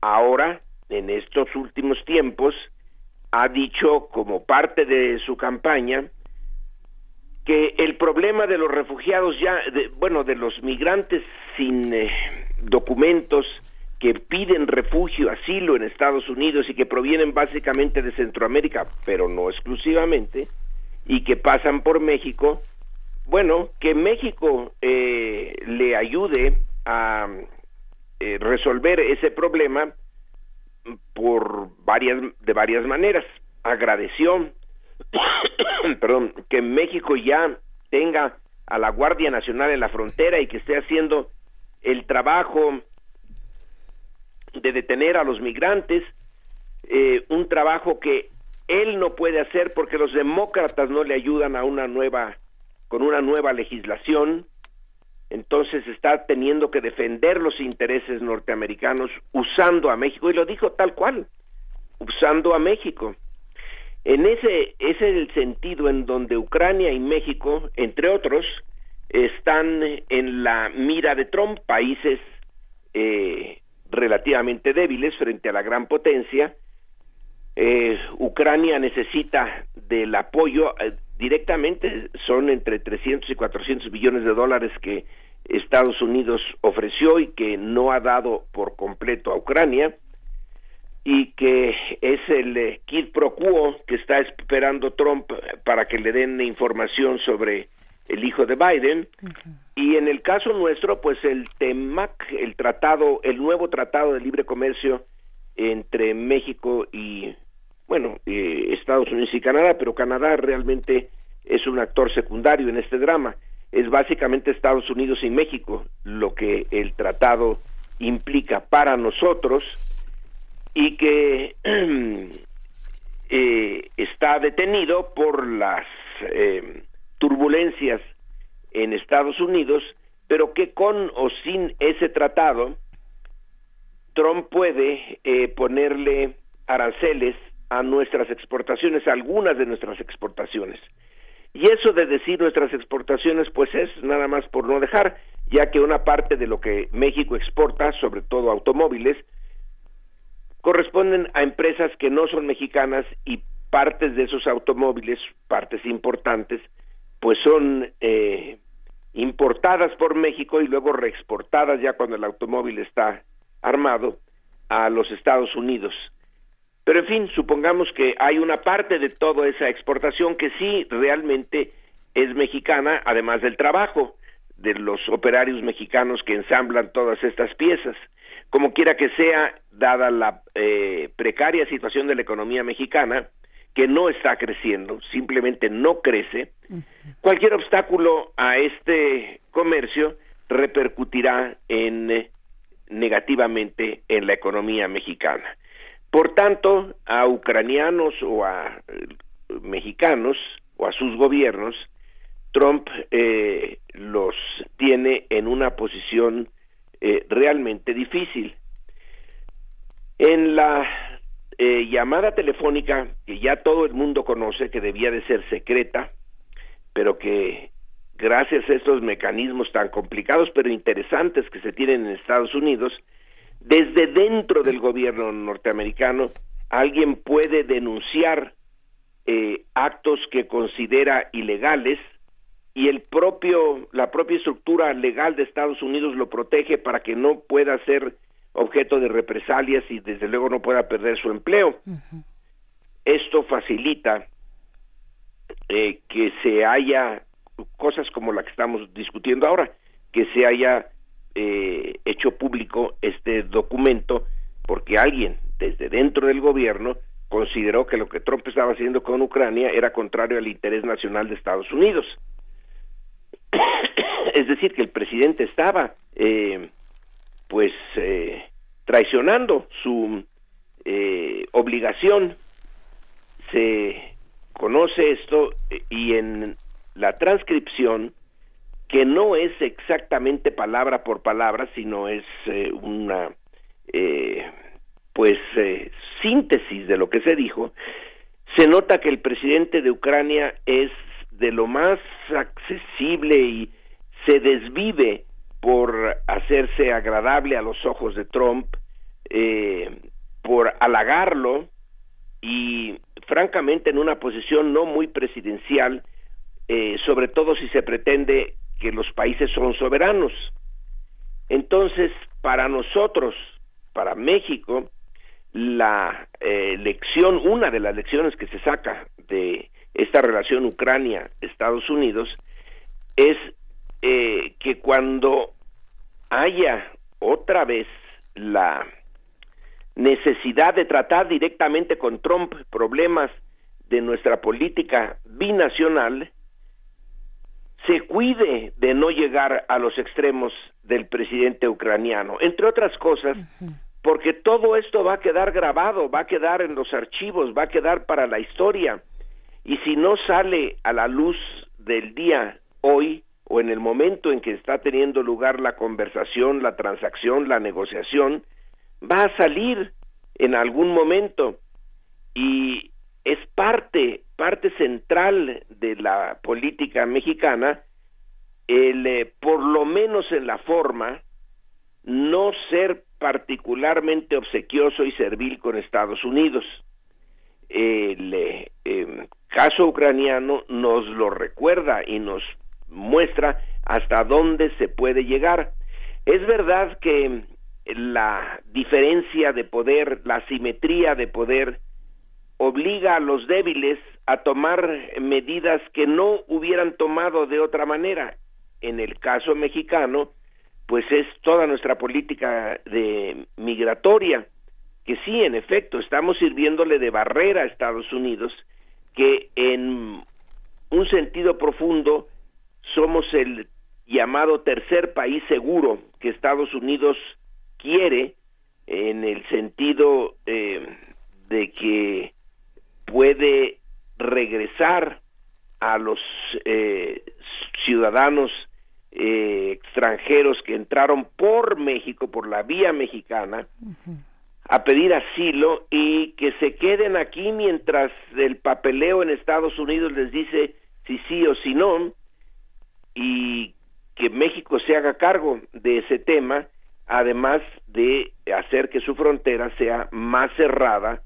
Ahora, en estos últimos tiempos, ha dicho como parte de su campaña que el problema de los refugiados ya, bueno, de los migrantes sin eh, documentos que piden refugio, asilo en Estados Unidos y que provienen básicamente de Centroamérica, pero no exclusivamente, y que pasan por México, bueno, que México eh, le ayude a eh, resolver ese problema por varias de varias maneras. Agradeció, perdón, que México ya tenga a la Guardia Nacional en la frontera y que esté haciendo el trabajo de detener a los migrantes, eh, un trabajo que él no puede hacer porque los demócratas no le ayudan a una nueva con una nueva legislación. Entonces está teniendo que defender los intereses norteamericanos usando a México y lo dijo tal cual usando a México. En ese ese es el sentido en donde Ucrania y México entre otros están en la mira de Trump países eh, relativamente débiles frente a la gran potencia eh, Ucrania necesita del apoyo eh, directamente, son entre 300 y 400 billones de dólares que Estados Unidos ofreció y que no ha dado por completo a Ucrania y que es el eh, kit pro quo que está esperando Trump para que le den información sobre el hijo de Biden y en el caso nuestro pues el TEMAC el tratado el nuevo tratado de libre comercio entre México y bueno, eh, Estados Unidos y Canadá, pero Canadá realmente es un actor secundario en este drama. Es básicamente Estados Unidos y México lo que el tratado implica para nosotros y que eh, está detenido por las eh, turbulencias en Estados Unidos, pero que con o sin ese tratado, Trump puede ponerle aranceles a nuestras exportaciones, algunas de nuestras exportaciones. Y eso de decir nuestras exportaciones, pues es nada más por no dejar, ya que una parte de lo que México exporta, sobre todo automóviles, corresponden a empresas que no son mexicanas y partes de esos automóviles, partes importantes, pues son eh, importadas por México y luego reexportadas ya cuando el automóvil está armado a los Estados Unidos. Pero en fin, supongamos que hay una parte de toda esa exportación que sí realmente es mexicana, además del trabajo de los operarios mexicanos que ensamblan todas estas piezas. Como quiera que sea, dada la eh, precaria situación de la economía mexicana, que no está creciendo, simplemente no crece, cualquier obstáculo a este comercio repercutirá en, eh, negativamente en la economía mexicana. Por tanto, a ucranianos o a eh, mexicanos o a sus gobiernos, Trump eh, los tiene en una posición eh, realmente difícil. En la llamada telefónica que ya todo el mundo conoce, que debía de ser secreta, pero que gracias a estos mecanismos tan complicados pero interesantes que se tienen en Estados Unidos, desde dentro del gobierno norteamericano alguien puede denunciar eh, actos que considera ilegales y el propio la propia estructura legal de Estados Unidos lo protege para que no pueda ser objeto de represalias y desde luego no pueda perder su empleo. Esto facilita eh, que se haya cosas como la que estamos discutiendo ahora, que se haya eh, hecho público este documento porque alguien desde dentro del gobierno consideró que lo que Trump estaba haciendo con Ucrania era contrario al interés nacional de Estados Unidos. es decir, que el presidente estaba, eh, pues, eh, traicionando su eh, obligación. Se conoce esto y en la transcripción que no es exactamente palabra por palabra, sino es eh, una eh, pues eh, síntesis de lo que se dijo, se nota que el presidente de Ucrania es de lo más accesible y se desvive por hacerse agradable a los ojos de Trump, por halagarlo y francamente en una posición no muy presidencial, sobre todo si se pretende que los países son soberanos. Entonces, para nosotros, para México, la eh, lección, una de las lecciones que se saca de esta relación Ucrania-Estados Unidos es eh, que cuando haya otra vez la necesidad de tratar directamente con Trump problemas de nuestra política binacional, se cuide de no llegar a los extremos del presidente ucraniano, entre otras cosas, porque todo esto va a quedar grabado, va a quedar en los archivos, va a quedar para la historia, y si no sale a la luz del día hoy o en el momento en que está teniendo lugar la conversación, la transacción, la negociación, va a salir en algún momento. Y es parte parte central de la política mexicana el eh, por lo menos en la forma no ser particularmente obsequioso y servil con Estados Unidos. El eh, em, caso ucraniano nos lo recuerda y nos muestra hasta dónde se puede llegar es verdad que la diferencia de poder la simetría de poder obliga a los débiles a tomar medidas que no hubieran tomado de otra manera. En el caso mexicano, pues es toda nuestra política de migratoria, que sí, en efecto, estamos sirviéndole de barrera a Estados Unidos, que en un sentido profundo somos el llamado tercer país seguro que Estados Unidos quiere en el sentido eh, de que puede regresar a los eh, ciudadanos eh, extranjeros que entraron por México, por la vía mexicana, a pedir asilo y que se queden aquí mientras el papeleo en Estados Unidos les dice si sí o si no, y que México se haga cargo de ese tema, además de hacer que su frontera sea más cerrada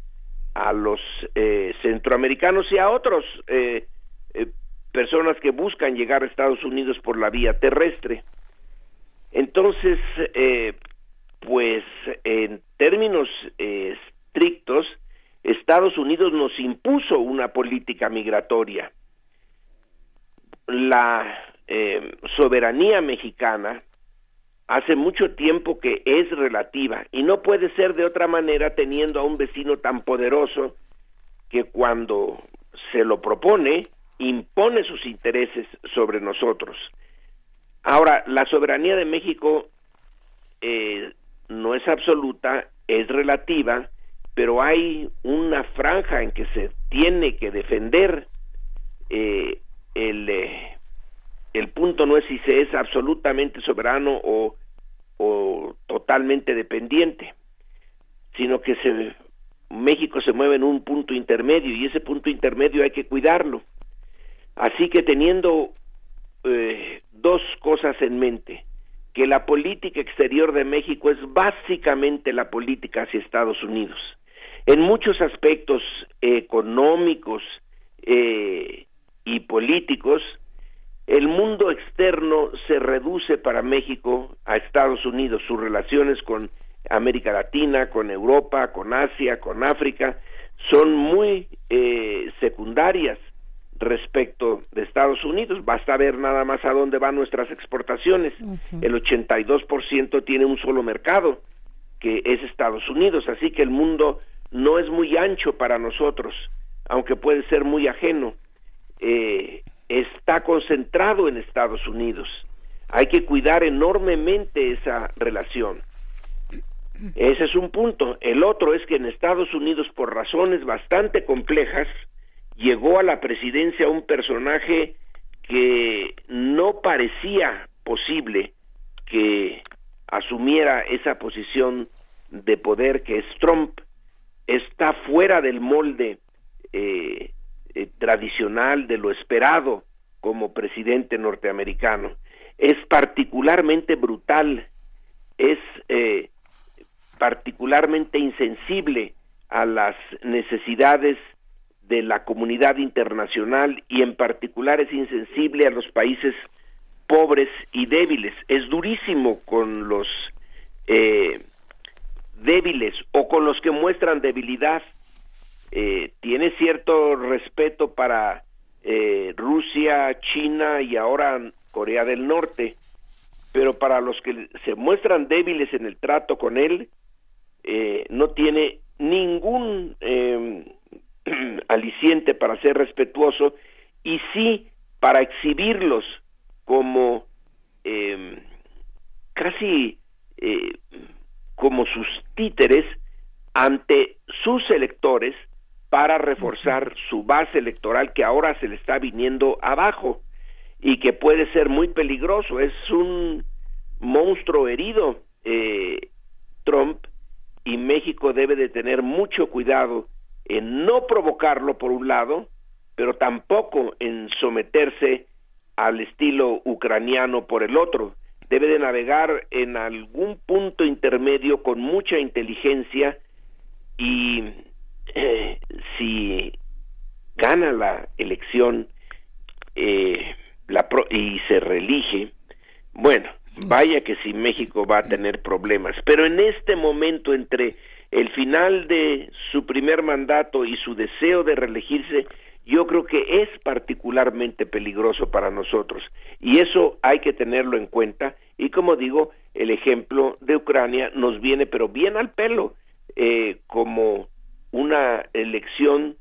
a los eh, centroamericanos y a otros eh, eh, personas que buscan llegar a Estados Unidos por la vía terrestre. Entonces, pues en términos estrictos, Estados Unidos nos impuso una política migratoria. La soberanía mexicana hace mucho tiempo que es relativa y no puede ser de otra manera teniendo a un vecino tan poderoso que cuando se lo propone impone sus intereses sobre nosotros. Ahora, la soberanía de México eh, no es absoluta, es relativa, pero hay una franja en que se tiene que defender eh, el, eh, el punto no es si se es absolutamente soberano o, totalmente dependiente, sino que se, México se mueve en un punto intermedio y ese punto intermedio hay que cuidarlo. Así que teniendo eh, dos cosas en mente, que la política exterior de México es básicamente la política hacia Estados Unidos. En muchos aspectos económicos eh, y políticos, el mundo externo se reduce para México a Estados Unidos, sus relaciones con América Latina, con Europa, con Asia, con África, son muy eh, secundarias respecto de Estados Unidos. Basta ver nada más a dónde van nuestras exportaciones. El 82% tiene un solo mercado, que es Estados Unidos. Así que el mundo no es muy ancho para nosotros, aunque puede ser muy ajeno. Eh, está concentrado en Estados Unidos. Hay que cuidar enormemente esa relación. Ese es un punto. El otro es que en Estados Unidos, por razones bastante complejas, llegó a la presidencia un personaje que no parecía posible que asumiera esa posición de poder que es Trump, está fuera del molde eh, eh, tradicional de lo esperado como presidente norteamericano. Es particularmente brutal, es eh, particularmente insensible a las necesidades de la comunidad internacional y en particular es insensible a los países pobres y débiles. Es durísimo con los eh, débiles o con los que muestran debilidad. Eh, tiene cierto respeto para eh, Rusia, China y ahora Corea del Norte, pero para los que se muestran débiles en el trato con él, eh, no tiene ningún eh, aliciente para ser respetuoso y sí para exhibirlos como eh, casi eh, como sus títeres ante sus electores para reforzar su base electoral que ahora se le está viniendo abajo y que puede ser muy peligroso. Es un monstruo herido eh, Trump y México debe de tener mucho cuidado en no provocarlo por un lado, pero tampoco en someterse al estilo ucraniano por el otro. Debe de navegar en algún punto intermedio con mucha inteligencia y eh, si gana la elección eh, la pro y se reelige, bueno, vaya que si México va a tener problemas, pero en este momento entre el final de su primer mandato y su deseo de reelegirse, yo creo que es particularmente peligroso para nosotros. Y eso hay que tenerlo en cuenta. Y como digo, el ejemplo de Ucrania nos viene pero bien al pelo eh, como una elección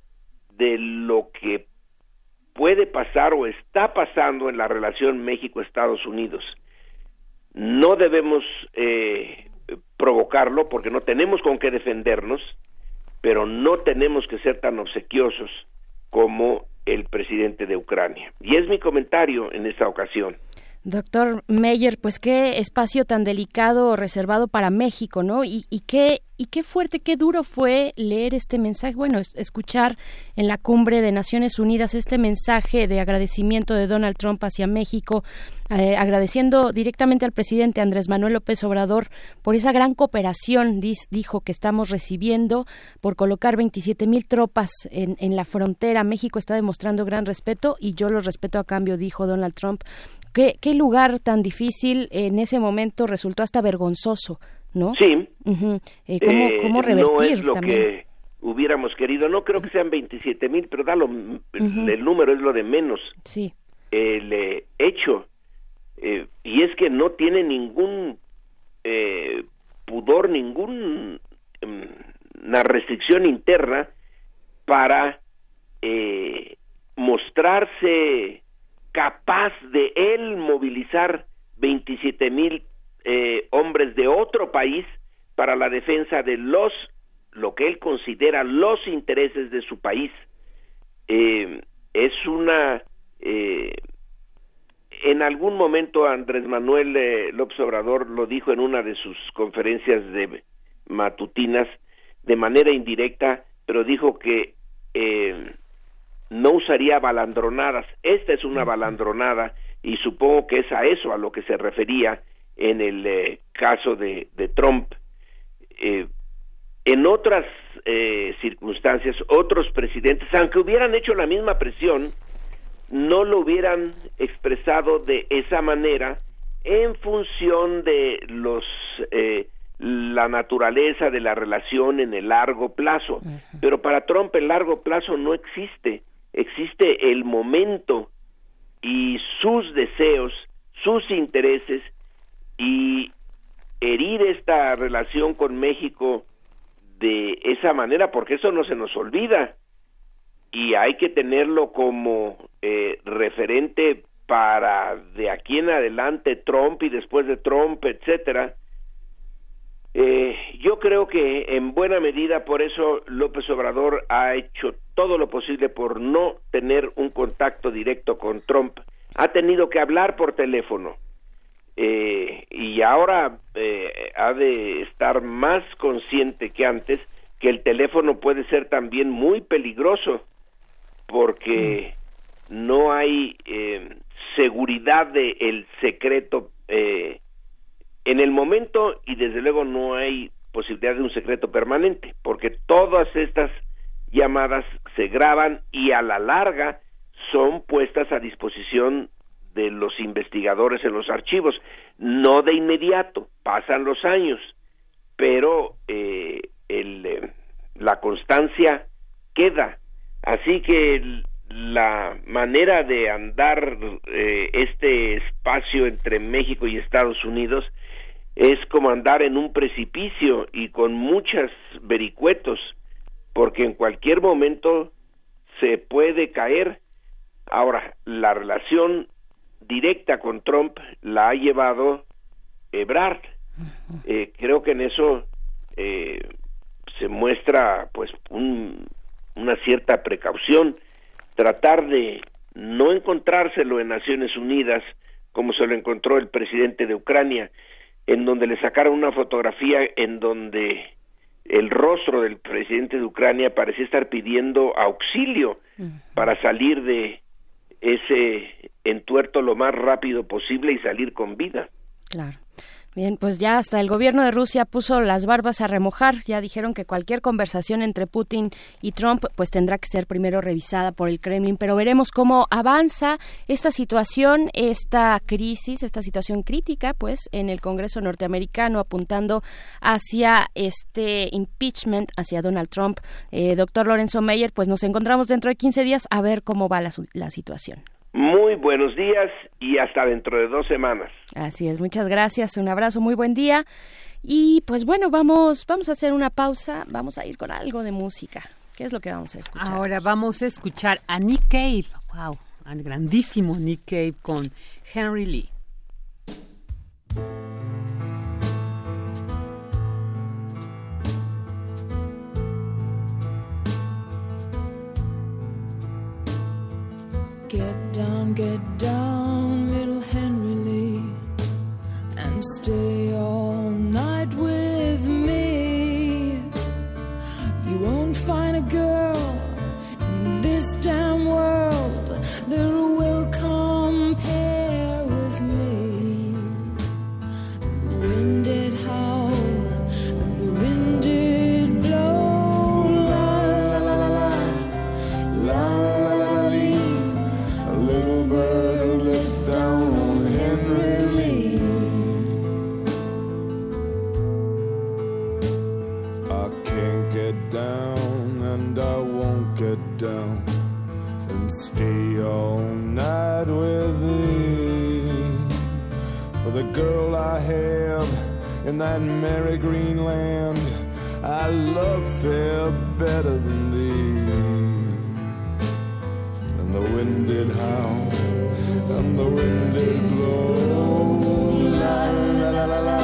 de lo que puede pasar o está pasando en la relación México-Estados Unidos. No debemos eh, provocarlo porque no tenemos con qué defendernos, pero no tenemos que ser tan obsequiosos como el presidente de Ucrania. Y es mi comentario en esta ocasión. Doctor Meyer, pues qué espacio tan delicado reservado para México, ¿no? Y, y qué y qué fuerte, qué duro fue leer este mensaje, bueno, escuchar en la cumbre de Naciones Unidas este mensaje de agradecimiento de Donald Trump hacia México, eh, agradeciendo directamente al presidente Andrés Manuel López Obrador por esa gran cooperación, dijo que estamos recibiendo por colocar 27 mil tropas en, en la frontera. México está demostrando gran respeto y yo lo respeto a cambio, dijo Donald Trump. ¿Qué, qué lugar tan difícil en ese momento resultó hasta vergonzoso ¿no? Sí. Eh, ¿cómo, ¿cómo, revertir no es lo también? que hubiéramos querido. No creo que sean 27 mil, pero da lo, el número es lo de menos. Sí. El eh, hecho, eh, y es que no tiene ningún eh, pudor, ningún em, una restricción interna para eh, mostrarse capaz de él movilizar 27 mil eh, hombres de otro país para la defensa de los lo que él considera los intereses de su país. Eh, es una eh, en algún momento Andrés Manuel eh, López Obrador lo dijo en una de sus conferencias de matutinas de manera indirecta pero dijo que eh, no usaría balandronadas esta es una balandronada y supongo que es a eso a lo que se refería en el eh, caso de, de Trump. Eh, en otras eh, circunstancias, otros presidentes, aunque hubieran hecho la misma presión, no lo hubieran expresado de esa manera en función de los eh, la naturaleza de la relación en el largo plazo. Pero para Trump el largo plazo no existe, existe el momento y sus deseos, sus intereses y herir esta relación con México de esa manera, porque eso no se nos olvida y hay que tenerlo como eh, referente para de aquí en adelante Trump y después de Trump, etcétera. Eh, yo creo que en buena medida por eso López Obrador ha hecho todo lo posible por no tener un contacto directo con Trump. Ha tenido que hablar por teléfono eh, y ahora eh, ha de estar más consciente que antes que el teléfono puede ser también muy peligroso porque no hay eh, seguridad del el secreto eh, en el momento y desde luego no hay posibilidad de un secreto permanente porque todas estas llamadas se graban y a la larga son puestas a disposición de los investigadores en los archivos. No de inmediato pasan los años pero eh, el, eh, la constancia queda. Así que la manera de andar eh, este espacio entre México y Estados Unidos es como andar en un precipicio y con muchas vericuetos porque en cualquier momento se puede caer. Ahora la relación directa con Trump la ha llevado Ebrard. Eh, creo que en eso eh, se muestra pues un- una cierta precaución. Tratar de no encontrárselo en Naciones Unidas como se lo encontró el presidente de Ucrania en donde le sacaron una fotografía en donde el rostro del presidente de Ucrania parecía estar pidiendo auxilio para salir de ese entuerto lo más rápido posible y salir con vida. Claro. Bien, pues ya hasta el gobierno de Rusia puso las barbas a remojar. Ya dijeron que cualquier conversación entre Putin y Trump pues tendrá que ser primero revisada por el Kremlin, pero veremos cómo avanza esta situación, esta crisis, esta situación crítica pues en el Congreso norteamericano apuntando hacia este impeachment hacia Donald Trump. Eh, doctor Lorenzo Meyer, pues nos encontramos dentro de 15 días a ver cómo va la, la situación. Muy buenos días y hasta dentro de dos semanas. Así es, muchas gracias, un abrazo, muy buen día. Y pues bueno, vamos, vamos a hacer una pausa, vamos a ir con algo de música. ¿Qué es lo que vamos a escuchar? Ahora vamos a escuchar a Nick Cave. Wow, al grandísimo Nick Cave con Henry Lee. Get down, get down, little Henry Lee, and stay all night with me. You won't find a girl in this damn world that will in that merry green land, I love fair better than thee. And the wind did howl and the wind did blow. La la la la la,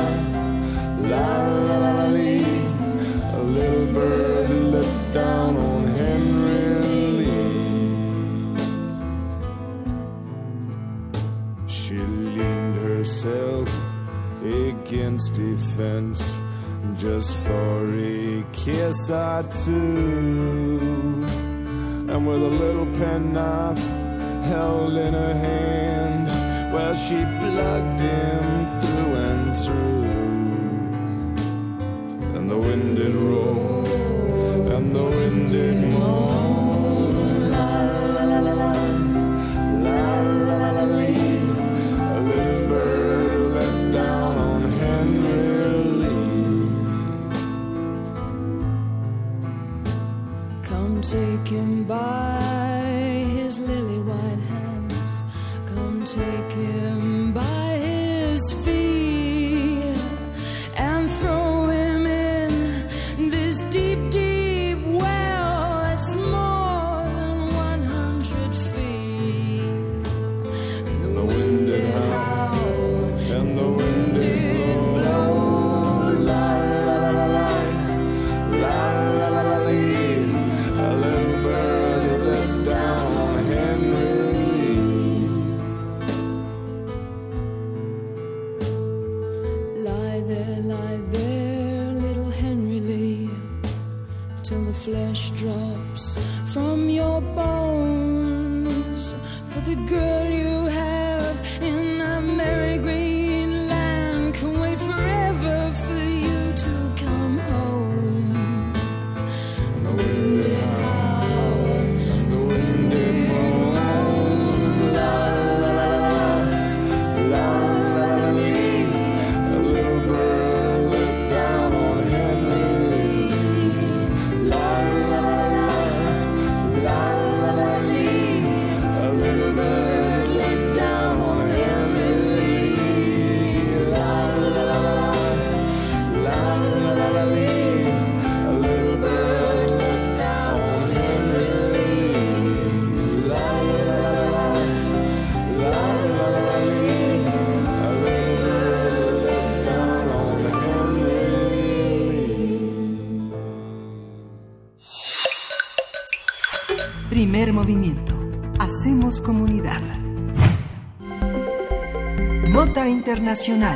la la la la. A little bird looked down against a fence just for a kiss or two. And with a little penknife held in her hand, well, she plugged him through and through and the wind did roll, Internacional.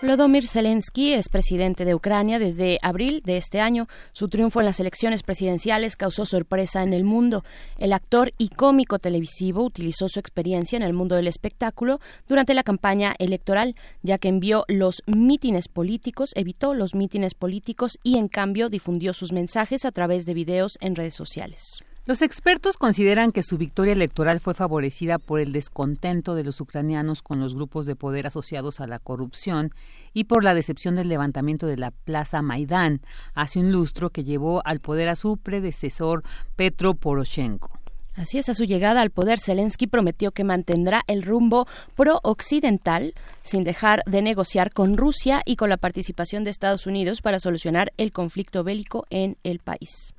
Volodymyr Zelensky es presidente de Ucrania desde abril de este año. Su triunfo en las elecciones presidenciales causó sorpresa en el mundo. El actor y cómico televisivo utilizó su experiencia en el mundo del espectáculo durante la campaña electoral, ya que envió los mítines políticos, evitó los mítines políticos y en cambio difundió sus mensajes a través de videos en redes sociales. Los expertos consideran que su victoria electoral fue favorecida por el descontento de los ucranianos con los grupos de poder asociados a la corrupción y por la decepción del levantamiento de la Plaza Maidán hace un lustro que llevó al poder a su predecesor Petro Poroshenko. Así es, a su llegada al poder, Zelensky prometió que mantendrá el rumbo pro-occidental sin dejar de negociar con Rusia y con la participación de Estados Unidos para solucionar el conflicto bélico en el país.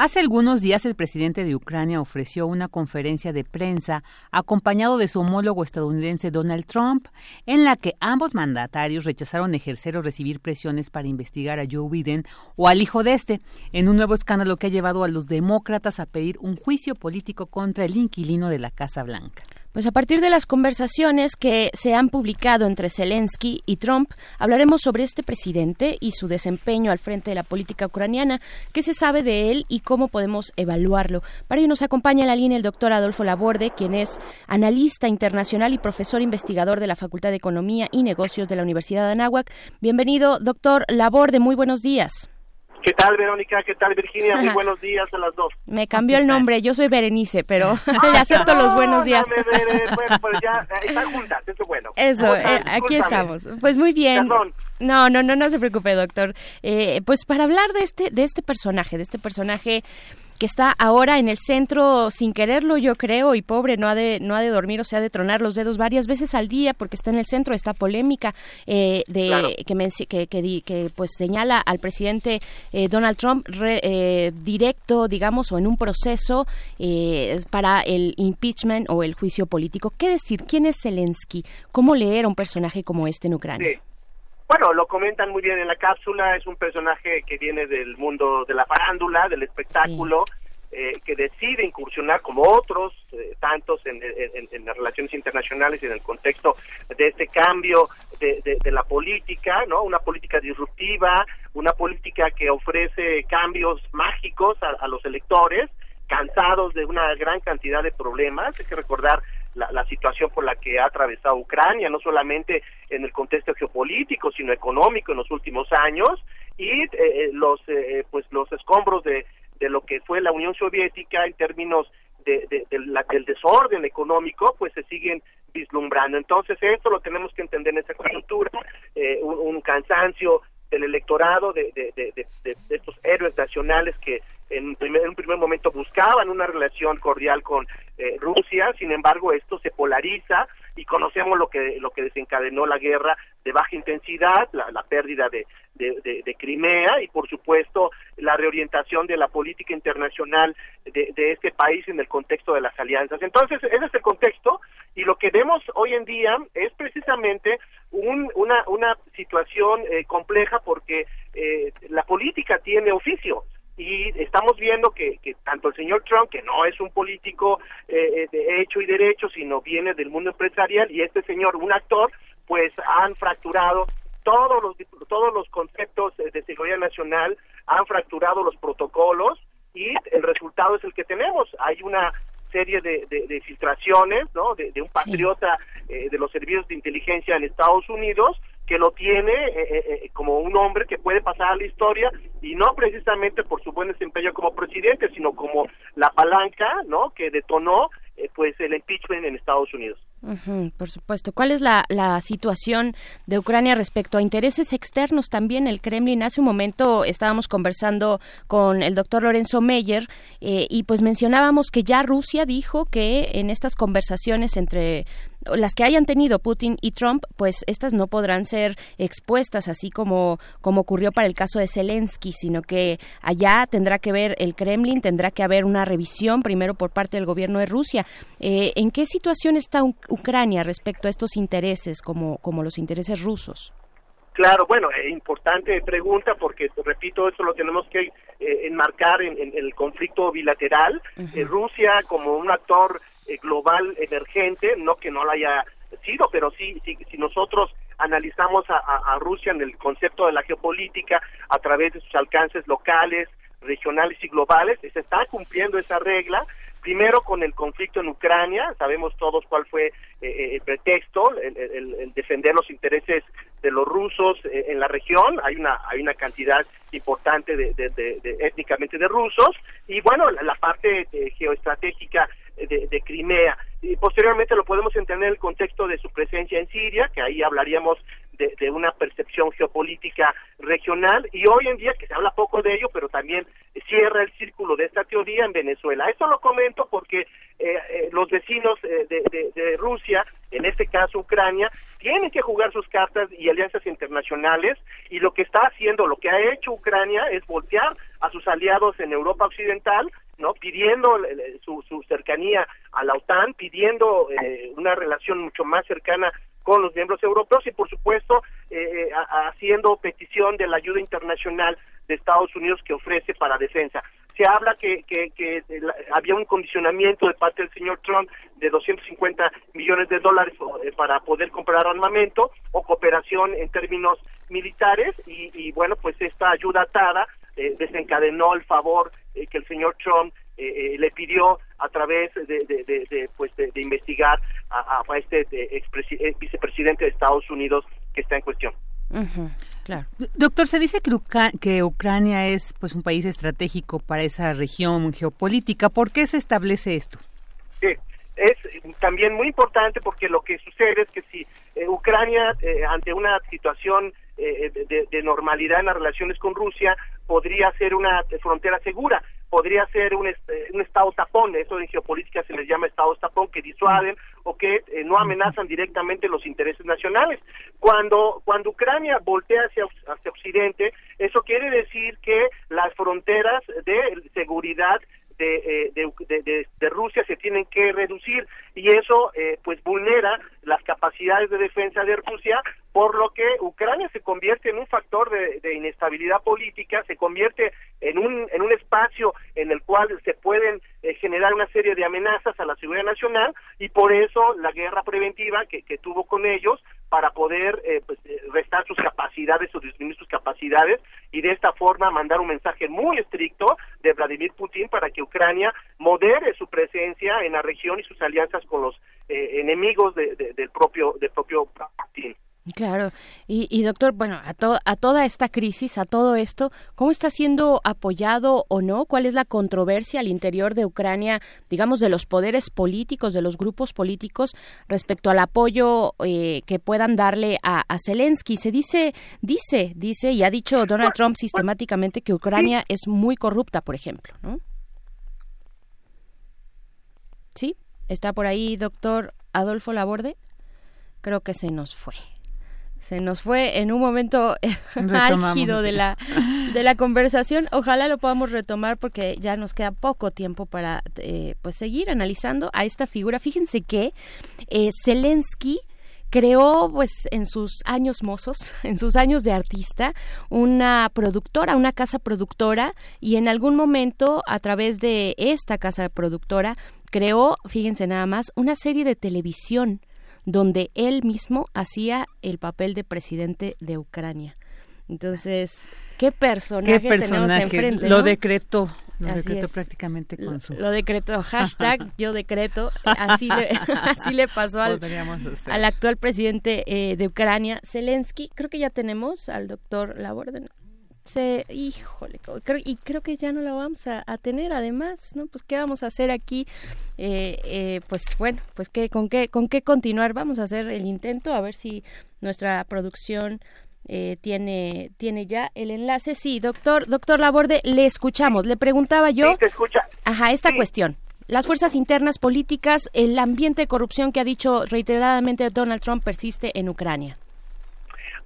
Hace algunos días el presidente de Ucrania ofreció una conferencia de prensa acompañado de su homólogo estadounidense Donald Trump, en la que ambos mandatarios rechazaron ejercer o recibir presiones para investigar a Joe Biden o al hijo de este, en un nuevo escándalo que ha llevado a los demócratas a pedir un juicio político contra el inquilino de la Casa Blanca. Pues a partir de las conversaciones que se han publicado entre Zelensky y Trump, hablaremos sobre este presidente y su desempeño al frente de la política ucraniana, qué se sabe de él y cómo podemos evaluarlo. Para ello nos acompaña en la línea el doctor Adolfo Laborde, quien es analista internacional y profesor investigador de la Facultad de Economía y Negocios de la Universidad de Anáhuac. Bienvenido, doctor Laborde, muy buenos días. ¿Qué tal, Verónica? ¿Qué tal, Virginia? Muy buenos días a las dos. Me cambió el nombre, yo soy Berenice, pero le acepto los buenos días. bueno, pues ya están juntas, eso es bueno. Eso, eh, aquí estamos. Pues muy bien. No, no, no, no se preocupe, doctor. Eh, pues para hablar de este, de este personaje, de este personaje que está ahora en el centro sin quererlo, yo creo, y pobre, no ha de, no ha de dormir, o sea, de tronar los dedos varias veces al día porque está en el centro de esta polémica eh, de que, que, que, pues señala al presidente eh, Donald Trump eh, directo, digamos, o en un proceso para el impeachment o el juicio político. ¿Qué decir? ¿Quién es Zelensky? ¿Cómo leer a un personaje como este en Ucrania? Bueno, lo comentan muy bien en la cápsula, es un personaje que viene del mundo de la farándula, del espectáculo, eh, que decide incursionar como otros eh, tantos en, las relaciones internacionales y en el contexto de este cambio de, la política, ¿no? Una política disruptiva, una política que ofrece cambios mágicos a los electores, cansados de una gran cantidad de problemas. Hay que recordar la, situación por la que ha atravesado Ucrania, no solamente en el contexto geopolítico, sino económico en los últimos años, y eh, eh, los, eh, pues los escombros de, de lo que fue la Unión Soviética en términos de, del desorden económico, pues se siguen vislumbrando. Entonces, esto lo tenemos que entender en esa coyuntura, un, cansancio del electorado, de, de, estos héroes nacionales que en, un primer momento buscaban una relación cordial con eh, Rusia, sin embargo esto se polariza y conocemos lo que lo que desencadenó la guerra de baja intensidad, la, pérdida de, de, Crimea y por supuesto la reorientación de la política internacional de, este país en el contexto de las alianzas. Entonces, ese es el contexto y lo que vemos hoy en día es precisamente una, una situación eh, compleja porque eh, la política tiene oficio y estamos viendo que, que, tanto el señor Trump, que no es un político eh, eh, de hecho y derecho, sino viene del mundo empresarial, y este señor, un actor, pues han fracturado todos los todos los conceptos de seguridad nacional, han fracturado los protocolos y el resultado es el que tenemos. Hay una serie de, de, filtraciones, ¿no? De, un patriota eh, de los servicios de inteligencia en Estados Unidos que lo tiene eh, eh, como un hombre que puede pasar a la historia y no precisamente por su buen desempeño como presidente, sino como la palanca, ¿no? Que detonó pues el impeachment en Estados Unidos por supuesto. ¿Cuál es la, situación de Ucrania respecto a intereses externos también? El Kremlin, hace un momento estábamos conversando con el doctor Lorenzo Meyer eh, y pues mencionábamos que ya Rusia dijo que en estas conversaciones entre las que hayan tenido Putin y Trump, pues estas no podrán ser expuestas así como, como ocurrió para el caso de Zelensky, sino que allá tendrá que ver el Kremlin, tendrá que haber una revisión primero por parte del gobierno de Rusia. Eh, ¿En qué situación está Ucrania respecto a estos intereses como, como los intereses rusos? Claro, bueno, es importante pregunta porque, repito, eso lo tenemos que enmarcar en, el conflicto bilateral. Rusia como un actor global emergente, no que no lo haya sido, pero sí, si nosotros analizamos a, Rusia en el concepto de la geopolítica a través de sus alcances locales, regionales y globales, se está cumpliendo esa regla, primero con el conflicto en Ucrania, sabemos todos cuál fue eh, eh, el pretexto, el, defender los intereses de los rusos eh, en la región, hay una hay una cantidad importante de, étnicamente de rusos, y bueno, la, parte geoestratégica de, Crimea. Y posteriormente lo podemos entender en el contexto de su presencia en Siria, que ahí hablaríamos de, una percepción geopolítica regional, y hoy en día, que se habla poco de ello, pero también cierra el círculo de esta teoría en Venezuela. Eso lo comento porque eh, eh, los vecinos eh, de, de Rusia, en este caso Ucrania, tienen que jugar sus cartas y alianzas internacionales, y lo que está haciendo, lo que ha hecho Ucrania es voltear a sus aliados en Europa Occidental, ¿no? Pidiendo su, su cercanía a la OTAN, pidiendo eh, una relación mucho más cercana con los miembros europeos y, por supuesto, eh, haciendo petición de la ayuda internacional de Estados Unidos que ofrece para defensa. Se habla que, que, que había un condicionamiento de parte del señor Trump de 250 millones de dólares eh, para poder comprar armamento o cooperación en términos militares y, y bueno, pues esta ayuda atada eh, desencadenó el favor eh, que el señor Trump eh, le pidió a través de, pues de, investigar a, este vicepresidente de Estados Unidos que está en cuestión. claro. Doctor, se dice que, que Ucrania es pues un país estratégico para esa región geopolítica. ¿Por qué se establece esto? Sí, es también muy importante porque lo que sucede es que si Ucrania ante una situación de, normalidad en las relaciones con Rusia podría ser una frontera segura, podría ser un, un estado tapón, eso en geopolítica se les llama estados tapón, que disuaden o que eh, no amenazan directamente los intereses nacionales. Cuando, cuando Ucrania voltea hacia, hacia Occidente, eso quiere decir que las fronteras de seguridad de, eh, de, Rusia se tienen que reducir y eso eh, pues vulnera las capacidades de defensa de Rusia por lo que Ucrania se convierte en un factor de, inestabilidad política, se convierte en un, en un espacio en el cual se pueden eh, generar una serie de amenazas a la seguridad nacional y por eso la guerra preventiva que, que tuvo con ellos para poder eh, pues, eh, restar sus capacidades o disminuir sus capacidades y de esta forma mandar un mensaje muy estricto de Vladimir Putin para que Ucrania modere su presencia en la región y sus alianzas con los enemigos del propio del propio Putin. Claro, y, doctor, bueno, a, a toda esta crisis, a todo esto, ¿cómo está siendo apoyado o no? ¿Cuál es la controversia al interior de Ucrania, digamos, de los poderes políticos, de los grupos políticos, respecto al apoyo eh, que puedan darle a, Zelensky? Se dice, dice, dice, y ha dicho Donald Trump sistemáticamente que Ucrania es muy corrupta, por ejemplo, ¿no? ¿Sí? ¿Está por ahí, doctor Adolfo Laborde? Creo que se nos fue se nos fue en un momento álgido de la de la conversación. Ojalá lo podamos retomar porque ya nos queda poco tiempo para eh, pues seguir analizando a esta figura. Fíjense que eh, Zelensky creó pues en sus años mozos, en sus años de artista, una productora, una casa productora y en algún momento a través de esta casa productora creó, fíjense nada más, una serie de televisión donde él mismo hacía el papel de presidente de Ucrania. Entonces, ¿qué personaje, ¿Qué tenemos enfrente? Lo decretó. Lo decretó prácticamente con su... Lo decretó, hashtag yo decreto, así le, así le pasó al, al actual presidente eh, de Ucrania, Zelensky. Creo que ya tenemos al doctor Laborde se, híjole, y creo que ya no la vamos a, tener además, ¿no? Pues qué vamos a hacer aquí, eh, eh, pues bueno, pues qué, con qué, con qué continuar, vamos a hacer el intento a ver si nuestra producción eh, tiene tiene ya el enlace. Sí, doctor, doctor Laborde, le escuchamos. Le preguntaba yo, sí, te escucha. ajá, esta cuestión. Las fuerzas internas políticas, el ambiente de corrupción que ha dicho reiteradamente Donald Trump persiste en Ucrania.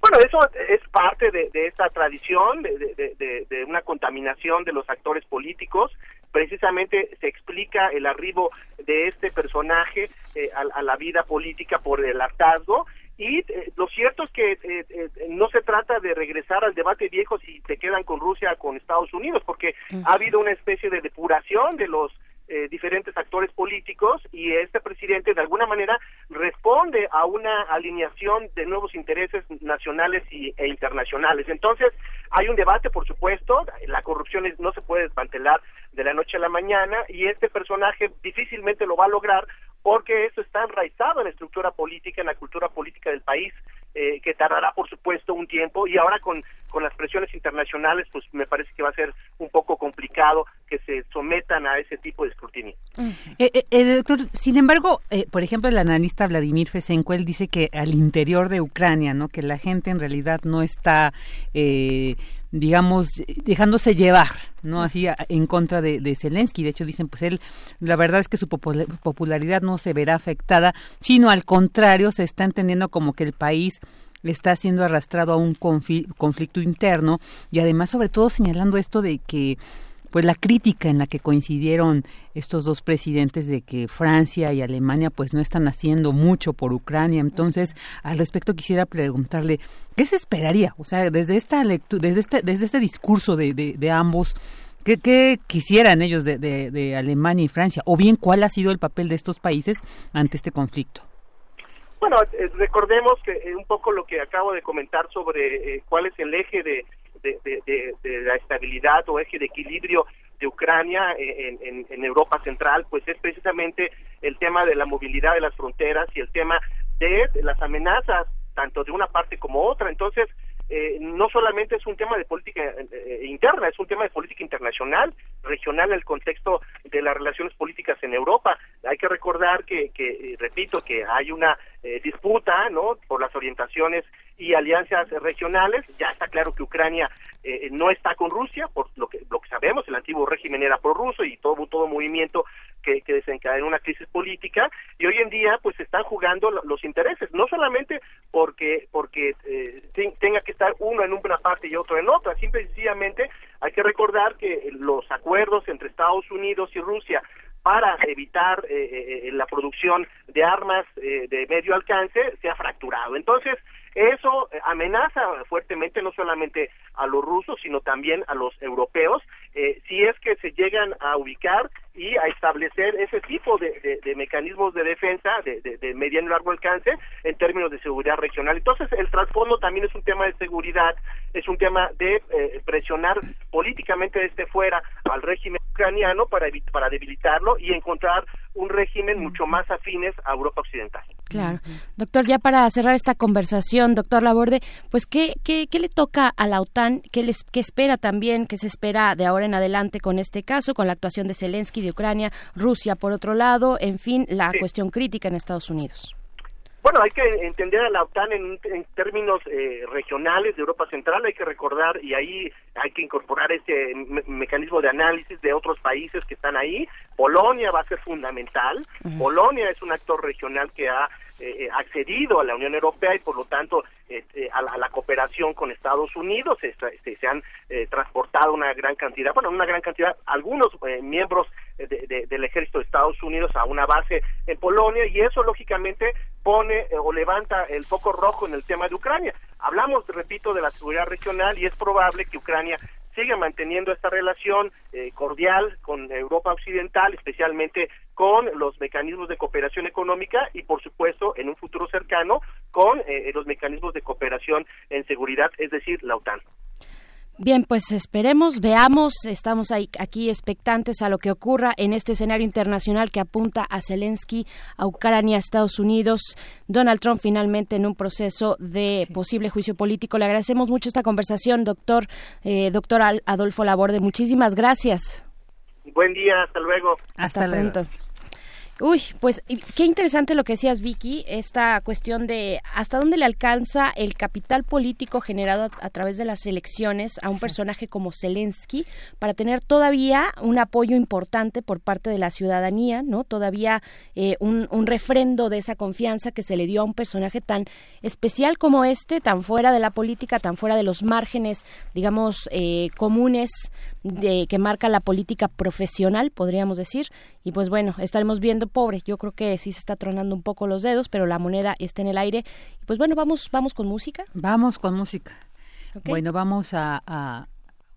Bueno, eso es parte de, esta tradición, de, una contaminación de los actores políticos. Precisamente se explica el arribo de este personaje eh, a, la vida política por el hartazgo Y eh, lo cierto es que eh, eh, no se trata de regresar al debate viejo si te quedan con Rusia con Estados Unidos, porque ha habido una especie de depuración de los diferentes actores políticos y este presidente de alguna manera responde a una alineación de nuevos intereses nacionales y, e internacionales. Entonces, hay un debate, por supuesto, la corrupción no se puede desmantelar de la noche a la mañana y este personaje difícilmente lo va a lograr porque eso está enraizado en la estructura política, en la cultura política del país, eh, que tardará, por supuesto, un tiempo, y ahora con, con las presiones internacionales, pues me parece que va a ser un poco complicado que se sometan a ese tipo de escrutinio. Eh, eh, doctor, sin embargo, por ejemplo, el analista Vladimir Fesenko, él dice que al interior de Ucrania, ¿no? que la gente en realidad no está digamos, dejándose llevar, ¿no? Así en contra de, de, Zelensky. De hecho, dicen, pues él, la verdad es que su popularidad no se verá afectada, sino al contrario, se está entendiendo como que el país está siendo arrastrado a un conflicto interno y además, sobre todo, señalando esto de que pues la crítica en la que coincidieron estos dos presidentes de que Francia y Alemania pues no están haciendo mucho por Ucrania. Entonces, al respecto quisiera preguntarle, ¿qué se esperaría? O sea, desde esta lectura, desde este, desde este discurso de, de, ambos, ¿Qué, quisieran ellos de, de, Alemania y Francia? O bien, ¿cuál ha sido el papel de estos países ante este conflicto? Bueno, eh, recordemos que eh, un poco lo que acabo de comentar sobre eh, cuál es el eje de, de, la estabilidad o eje de equilibrio de Ucrania en, en, Europa Central, pues es precisamente el tema de la movilidad de las fronteras y el tema de las amenazas tanto de una parte como otra. Entonces, eh, no solamente es un tema de política eh, interna, es un tema de política internacional, regional, en el contexto de las relaciones políticas en Europa. Hay que recordar que, que eh, repito, que hay una disputa, ¿no?, por las orientaciones y alianzas regionales. Ya está claro que Ucrania no está con Rusia, por lo que, lo que sabemos, el antiguo régimen era prorruso y todo, todo movimiento que, que desencadena una crisis política y hoy en día pues están jugando los intereses, no solamente porque porque eh, tenga que estar uno en una parte y otro en otra, simple y hay que recordar que los acuerdos entre Estados Unidos y Rusia para evitar eh, eh, la producción de armas de medio alcance se ha fracturado. Entonces, eso amenaza fuertemente no solamente a los rusos, sino también a los europeos, eh, si es que se llegan a ubicar y a establecer ese tipo de, mecanismos de defensa de, mediano y largo alcance en términos de seguridad regional. Entonces, el trasfondo también es un tema de seguridad, es un tema de eh, presionar políticamente desde fuera al régimen ucraniano para, para debilitarlo y encontrar un régimen mucho más afines a Europa Occidental. Claro. Doctor, ya para cerrar esta conversación, doctor Laborde, pues, ¿qué, qué, qué le toca a la OTAN? ¿Qué, les, ¿Qué espera también? ¿Qué se espera de ahora en adelante con este caso, con la actuación de Zelensky de Ucrania, Rusia por otro lado, en fin, la cuestión crítica en Estados Unidos? Bueno, hay que entender a la OTAN en, términos eh, regionales de Europa Central, hay que recordar y ahí hay que incorporar ese mecanismo de análisis de otros países que están ahí. Polonia va a ser fundamental. Polonia es un actor regional que ha eh, accedido a la Unión Europea y por lo tanto eh, a, la, cooperación con Estados Unidos. Se, se, han transportado una gran cantidad, bueno, una gran cantidad, algunos miembros del ejército de Estados Unidos a una base en Polonia y eso lógicamente pone eh, o levanta el foco rojo en el tema de Ucrania. Hablamos, repito, de la seguridad regional y es probable que Ucrania siga manteniendo esta relación eh, cordial con Europa Occidental, especialmente con los mecanismos de cooperación económica y, por supuesto, en un futuro cercano, con eh, los mecanismos de cooperación en seguridad, es decir, la OTAN. Bien, pues esperemos, veamos, estamos ahí, aquí expectantes a lo que ocurra en este escenario internacional que apunta a Zelensky, a Ucrania, a Estados Unidos, Donald Trump finalmente en un proceso de posible juicio político. Le agradecemos mucho esta conversación, doctor, eh, doctor Adolfo Laborde. Muchísimas gracias. Buen día, hasta luego. Hasta, pronto. Uy, pues qué interesante lo que decías, Vicky, esta cuestión de hasta dónde le alcanza el capital político generado a, través de las elecciones a un personaje como Zelensky para tener todavía un apoyo importante por parte de la ciudadanía, ¿no? Todavía eh, un, un refrendo de esa confianza que se le dio a un personaje tan especial como este, tan fuera de la política, tan fuera de los márgenes, digamos, eh, comunes de que marca la política profesional, podríamos decir. Y pues bueno, estaremos viendo poniendo pobre. Yo creo que sí se está tronando un poco los dedos, pero la moneda está en el aire. Pues bueno, vamos, vamos con música. Vamos con música. Bueno, vamos a,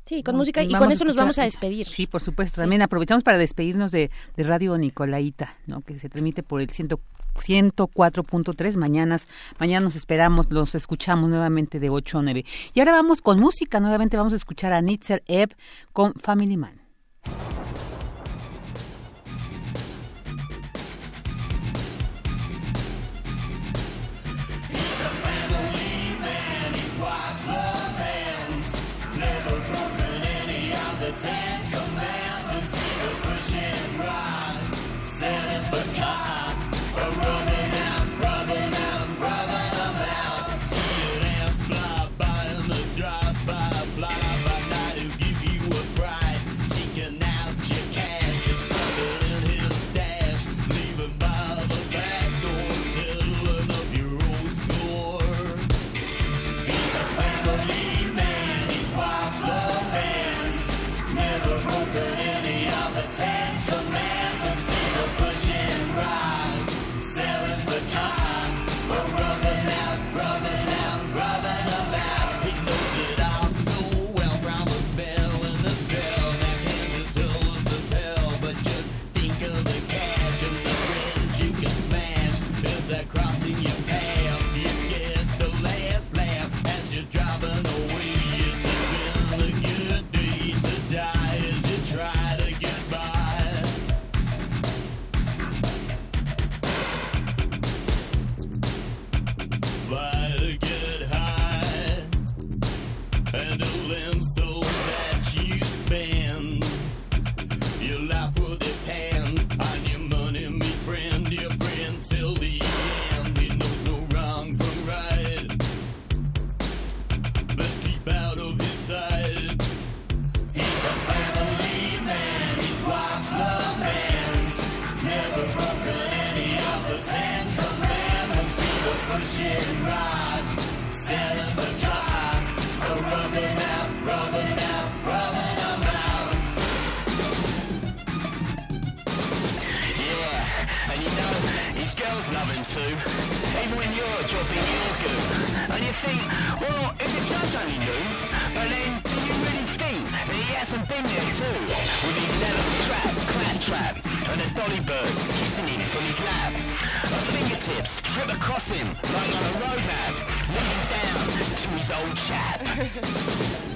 Sí, con música y con eso nos vamos a despedir. Sí, por supuesto. También aprovechamos para despedirnos de, de Radio Nicolaita, ¿no? que se transmite por el 104.3. Mañanas, mañana nos esperamos, los escuchamos nuevamente de 8 a 9. Y ahora vamos con música. Nuevamente vamos a escuchar a Nitzer Ebb con Family Man. And you think, well, if it does only do, but then do you really think that he hasn't been there too? With his leather strap, clap trap, and a dolly bird kissing him from his lap. Her fingertips trip across him like on a roadmap, leading down to his old chap.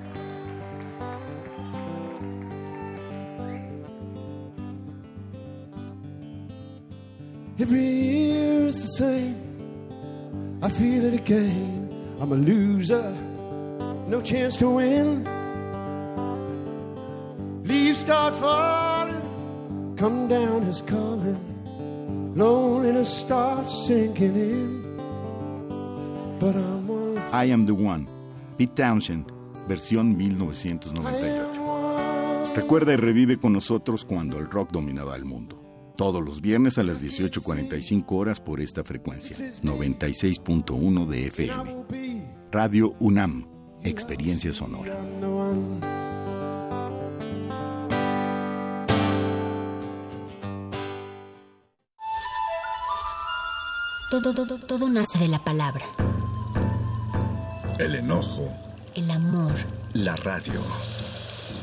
Loser, no chance to win. Leaves start falling, come down is calling. Loneliness starts sinking in. I Am the One, Pete Townshend, versión 1998. Recuerda y revive con nosotros cuando el rock dominaba el mundo. Todos los viernes a las 18.45 horas por esta frecuencia, 96.1 de FM. Radio UNAM, Experiencia Sonora. Todo, todo, todo nace de la palabra. El enojo. El amor. La radio.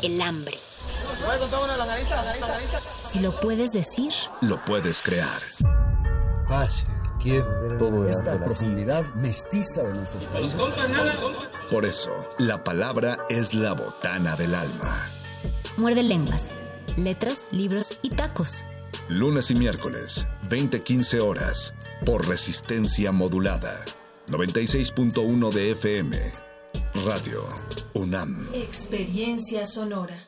El hambre. Si lo puedes decir, lo puedes crear. Paz. Todo Esta profundidad mestiza de nuestros países. Por eso, la palabra es la botana del alma. Muerde lenguas, letras, libros y tacos. Lunes y miércoles, 20-15 horas, por resistencia modulada. 96.1 de FM. Radio UNAM. Experiencia sonora.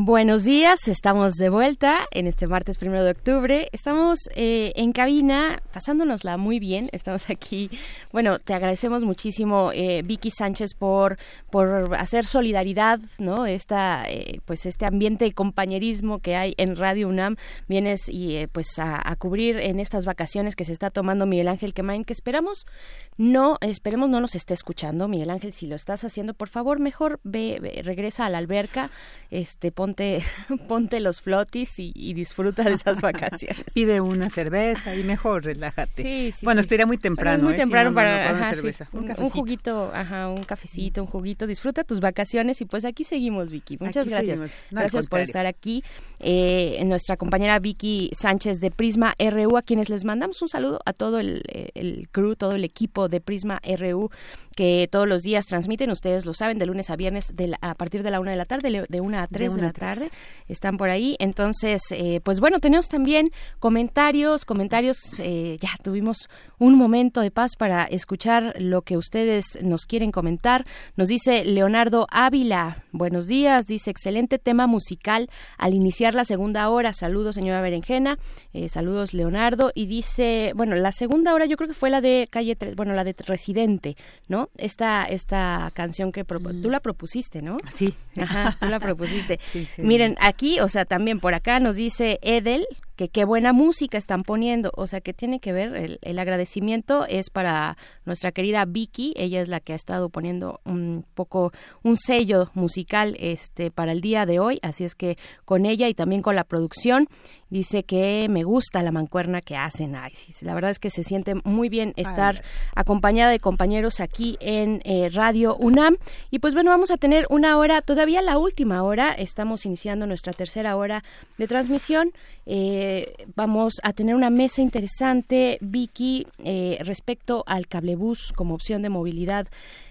Buenos días, estamos de vuelta en este martes primero de octubre. Estamos eh, en cabina, pasándonosla muy bien. Estamos aquí. Bueno, te agradecemos muchísimo, eh, Vicky Sánchez, por, por hacer solidaridad, ¿no? Esta, eh, pues este ambiente de compañerismo que hay en Radio UNAM. Vienes y pues a, cubrir en estas vacaciones que se está tomando Miguel Ángel Quemain, que esperamos no, esperemos no nos esté escuchando, Miguel Ángel. Si lo estás haciendo, por favor, mejor ve, regresa a la alberca, este ponte, ponte los flotis y, y disfruta de esas vacaciones. Pide una cerveza y mejor relájate. Sí, sí, bueno, sí. estaría muy temprano. muy ¿eh? temprano Si no, para, no, no, ajá, cerveza. Un, un, un juguito, ajá, un cafecito, un juguito. Disfruta tus vacaciones y pues aquí seguimos, Vicky. Muchas Aquí gracias. gracias por estar aquí. Eh, nuestra compañera Vicky Sánchez de Prisma RU, a quienes les mandamos un saludo a todo el, el crew, todo el equipo de Prisma RU que todos los días transmiten, ustedes lo saben, de lunes a viernes de la- a partir de la una de la tarde, de una a tres de, la tres. tarde, están por ahí. Entonces, eh, pues bueno, tenemos también comentarios, comentarios, eh, ya tuvimos un momento de paz para escuchar lo que ustedes nos quieren comentar. Nos dice Leonardo Ávila, buenos días, dice excelente tema musical al iniciar la segunda hora. Saludos, señora Berenjena, eh, saludos, Leonardo. Y dice, bueno, la segunda hora yo creo que fue la de calle, Tre- bueno, la de Residente, ¿no? Esta, esta canción que propo- tú la propusiste, ¿no? Sí. Ajá, tú la propusiste. Sí, sí. Miren, aquí, o sea, también por acá nos dice Edel que qué buena música están poniendo, o sea, que tiene que ver, el, el agradecimiento es para nuestra querida Vicky, ella es la que ha estado poniendo un poco un sello musical este para el día de hoy, así es que con ella y también con la producción dice que me gusta la mancuerna que hacen, ay, sí, la verdad es que se siente muy bien estar acompañada de compañeros aquí en eh, Radio UNAM. Y pues bueno, vamos a tener una hora, todavía la última hora, estamos iniciando nuestra tercera hora de transmisión. Eh, vamos a tener una mesa interesante, Vicky, eh, respecto al cablebús como opción de movilidad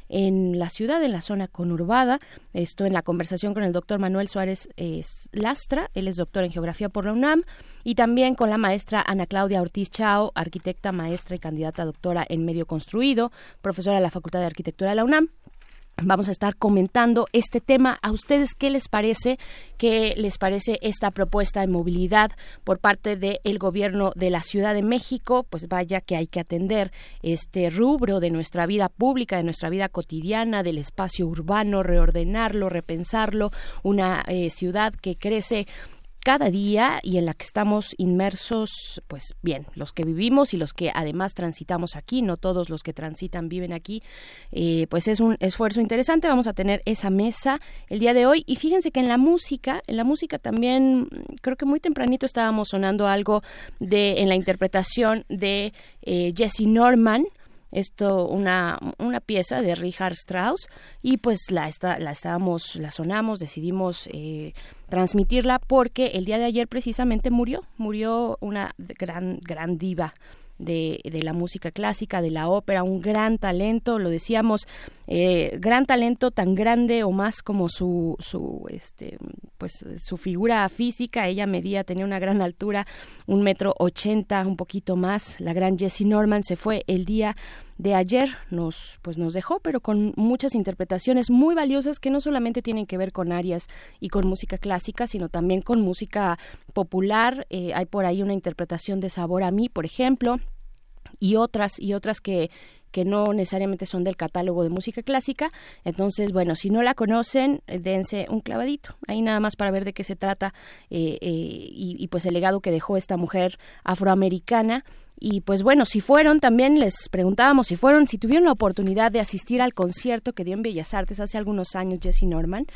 en la ciudad, en la zona conurbada. Esto en la conversación con el doctor Manuel Suárez Lastra, él es doctor en geografía por la UNAM, y también con la maestra Ana Claudia Ortiz Chao, arquitecta, maestra y candidata a doctora en medio construido, profesora de la Facultad de Arquitectura de la UNAM. Vamos a estar comentando este tema. ¿A ustedes qué les parece? ¿Qué les parece esta propuesta de movilidad por parte del gobierno de la Ciudad de México? Pues vaya que hay que atender este rubro de nuestra vida pública, de nuestra vida cotidiana, del espacio urbano, reordenarlo, repensarlo. Una eh, ciudad que crece cada día y en la que estamos inmersos, pues bien, los que vivimos y los que además transitamos aquí, no todos los que transitan viven aquí, eh, pues es un esfuerzo interesante. Vamos a tener esa mesa el día de hoy y fíjense que en la música, en la música también creo que muy tempranito estábamos sonando algo de en la interpretación de eh, Jesse Norman esto una, una pieza de Richard Strauss y pues la está, la estábamos la sonamos decidimos eh, transmitirla porque el día de ayer precisamente murió murió una gran gran diva de, de, la música clásica, de la ópera, un gran talento, lo decíamos, eh, gran talento tan grande o más como su, su, este, pues, su figura física. Ella medía, tenía una gran altura, un metro ochenta, un poquito más. La gran Jessie Norman se fue el día de ayer nos pues nos dejó pero con muchas interpretaciones muy valiosas que no solamente tienen que ver con arias y con música clásica sino también con música popular. Eh, hay por ahí una interpretación de sabor a mí por ejemplo y otras y otras que que no necesariamente son del catálogo de música clásica. Entonces, bueno, si no la conocen, dense un clavadito, ahí nada más para ver de qué se trata eh, eh, y, y, pues el legado que dejó esta mujer afroamericana y pues bueno, si fueron, también les preguntábamos si fueron, si tuvieron la oportunidad de asistir al concierto que dio en Bellas Artes hace algunos años Jesse Norman.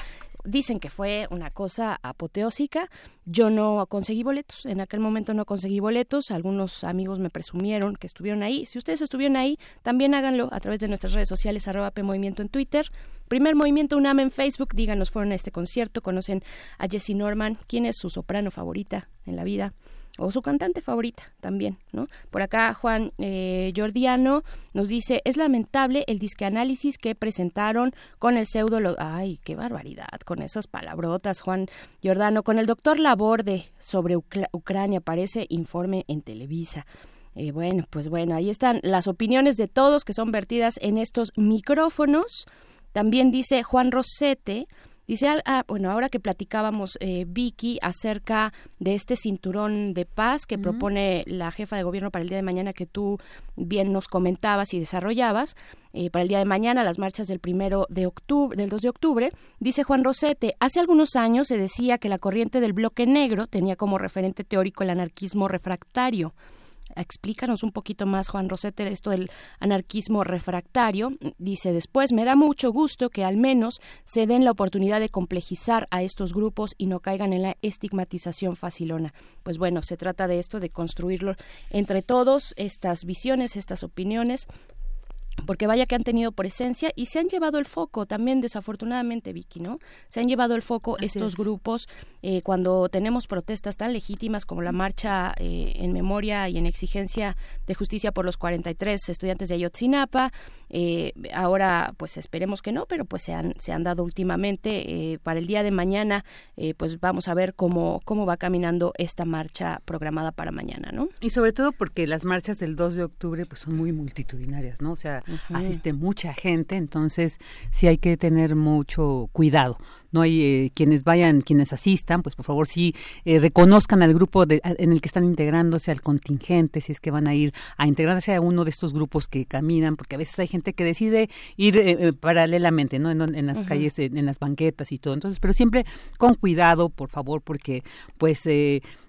Dicen que fue una cosa apoteósica. Yo no conseguí boletos. En aquel momento no conseguí boletos. Algunos amigos me presumieron que estuvieron ahí. Si ustedes estuvieron ahí, también háganlo a través de nuestras redes sociales, arroba Movimiento en Twitter. Primer Movimiento UNAM en Facebook. Díganos, fueron a este concierto, conocen a Jesse Norman. ¿Quién es su soprano favorita en la vida? O su cantante favorita también, ¿no? Por acá Juan eh, Jordiano nos dice, es lamentable el disqueanálisis que presentaron con el pseudo... Ay, qué barbaridad con esas palabrotas, Juan Giordano. Con el doctor Laborde sobre Ucrania, parece informe en Televisa. Eh, bueno, pues bueno, ahí están las opiniones de todos que son vertidas en estos micrófonos. También dice Juan Rosete, Dice, ah, bueno, ahora que platicábamos, eh, Vicky, acerca de este cinturón de paz que propone la jefa de gobierno para el día de mañana que tú bien nos comentabas y desarrollabas, eh, para el día de mañana, las marchas del primero de octubre, del 2 de octubre, dice Juan Rosete, hace algunos años se decía que la corriente del bloque negro tenía como referente teórico el anarquismo refractario Explícanos un poquito más, Juan Rosete, esto del anarquismo refractario. Dice después, me da mucho gusto que al menos se den la oportunidad de complejizar a estos grupos y no caigan en la estigmatización facilona. Pues bueno, se trata de esto, de construirlo entre todos, estas visiones, estas opiniones, porque vaya que han tenido presencia y se han llevado el foco también desafortunadamente Vicky no se han llevado el foco estos grupos eh, cuando tenemos protestas tan legítimas como la marcha eh, en memoria y en exigencia de justicia por los 43 estudiantes de Ayotzinapa eh, ahora pues esperemos que no pero pues se han se han dado últimamente para el día de mañana pues vamos a ver cómo cómo va caminando esta marcha programada para mañana no y sobre todo porque las marchas del 2 de octubre pues son muy multitudinarias no o sea asiste mucha gente, entonces sí hay que tener mucho cuidado. No hay eh, quienes vayan, quienes asistan, pues por favor sí eh, reconozcan al grupo en el que están integrándose, al contingente, si es que van a ir a integrarse a uno de estos grupos que caminan, porque a veces hay gente que decide ir eh, paralelamente, ¿no? En, las calles, en, las banquetas y todo. Entonces, pero siempre con cuidado, por favor, porque pues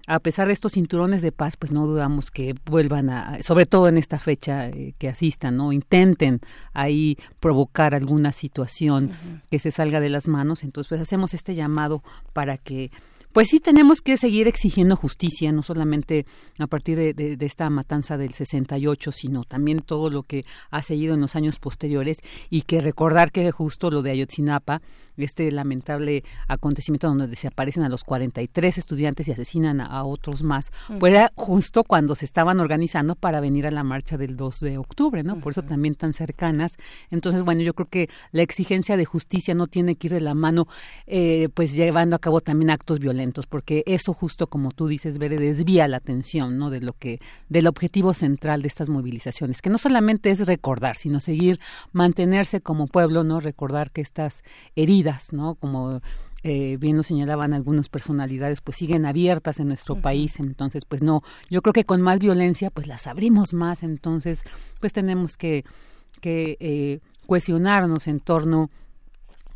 a pesar de estos cinturones de paz, pues no dudamos que vuelvan a, sobre todo en esta fecha, eh, que asistan, ¿no? Intenten ahí provocar alguna situación que se salga de las manos. Entonces, pues hacemos este llamado para que pues sí tenemos que seguir exigiendo justicia, no solamente a partir de, de, esta matanza del 68, sino también todo lo que ha seguido en los años posteriores y que recordar que justo lo de Ayotzinapa este lamentable acontecimiento donde desaparecen a los 43 estudiantes y asesinan a, otros más, pues era justo cuando se estaban organizando para venir a la marcha del 2 de octubre, ¿no? Por eso también tan cercanas. Entonces, bueno, yo creo que la exigencia de justicia no tiene que ir de la mano, eh, pues llevando a cabo también actos violentos, porque eso justo como tú dices, Bere, desvía la atención, ¿no? De lo que, del objetivo central de estas movilizaciones, que no solamente es recordar, sino seguir, mantenerse como pueblo, ¿no? Recordar que estas heridas, ¿no? Como eh, bien lo señalaban algunas personalidades, pues siguen abiertas en nuestro país, entonces pues no, yo creo que con más violencia pues las abrimos más, entonces pues tenemos que, que eh, cuestionarnos en torno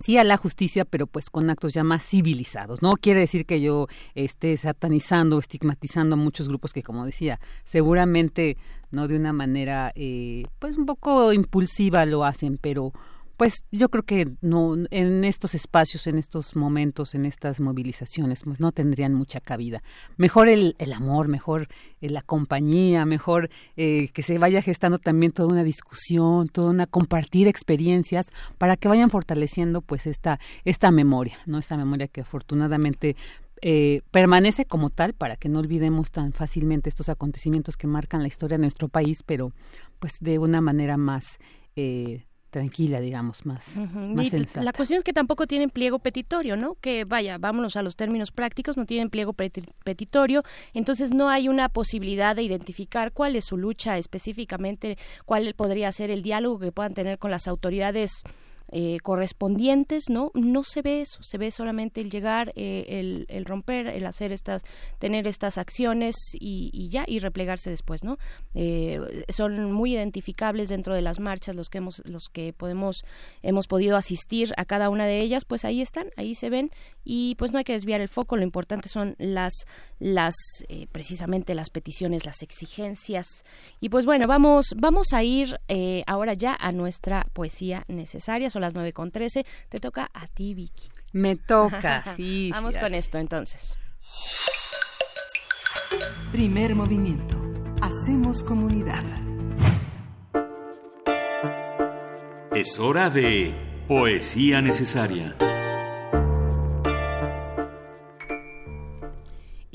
sí a la justicia, pero pues con actos ya más civilizados. No quiere decir que yo esté satanizando o estigmatizando a muchos grupos que, como decía, seguramente no de una manera eh, pues un poco impulsiva lo hacen, pero pues yo creo que no en estos espacios, en estos momentos, en estas movilizaciones, pues no tendrían mucha cabida. Mejor el, el amor, mejor eh, la compañía, mejor eh, que se vaya gestando también toda una discusión, toda una compartir experiencias para que vayan fortaleciendo pues esta esta memoria, no esta memoria que afortunadamente eh, permanece como tal para que no olvidemos tan fácilmente estos acontecimientos que marcan la historia de nuestro país, pero pues de una manera más eh, tranquila, digamos, más, más sensata. La cuestión es que tampoco tienen pliego petitorio, ¿no? Que vaya, vámonos a los términos prácticos, no tienen pliego petitorio, entonces no hay una posibilidad de identificar cuál es su lucha específicamente, cuál podría ser el diálogo que puedan tener con las autoridades eh, correspondientes, ¿no? No se ve eso, se ve solamente el llegar, eh, el, romper, el hacer estas, tener estas acciones y, ya, y replegarse después, ¿no? Eh, son muy identificables dentro de las marchas, los que hemos, los que podemos, hemos podido asistir a cada una de ellas, pues ahí están, ahí se ven, y pues no hay que desviar el foco, lo importante son las, las, precisamente las peticiones, las exigencias, y pues bueno, vamos, vamos a ir ahora ya a nuestra poesía necesaria, son las nueve con trece. Te toca a ti, Vicky. Me toca, sí. Vamos con esto entonces. Primer movimiento. Hacemos comunidad. Es hora de poesía necesaria.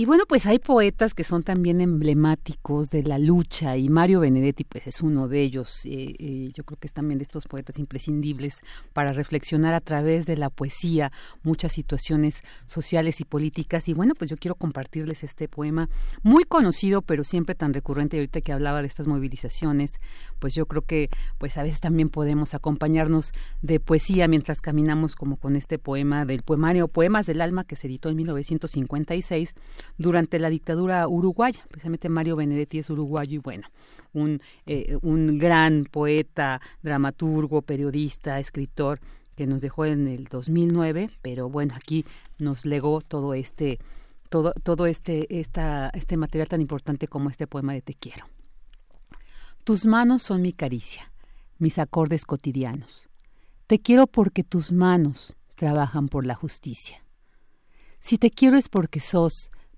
Y bueno, pues hay poetas que son también emblemáticos de la lucha y Mario Benedetti pues es uno de ellos. Eh, eh, yo creo que es también de estos poetas imprescindibles para reflexionar a través de la poesía muchas situaciones sociales y políticas. Y bueno, pues yo quiero compartirles este poema muy conocido pero siempre tan recurrente. Y ahorita que hablaba de estas movilizaciones, pues yo creo que pues a veces también podemos acompañarnos de poesía mientras caminamos como con este poema del poemario Poemas del Alma que se editó en 1956 durante la dictadura uruguaya. Precisamente Mario Benedetti es uruguayo y bueno, un, eh, un gran poeta, dramaturgo, periodista, escritor que nos dejó en el 2009, pero bueno, aquí nos legó todo este todo, todo este, esta, este material tan importante como este poema de Te quiero. Tus manos son mi caricia, mis acordes cotidianos. Te quiero porque tus manos trabajan por la justicia. Si te quiero es porque sos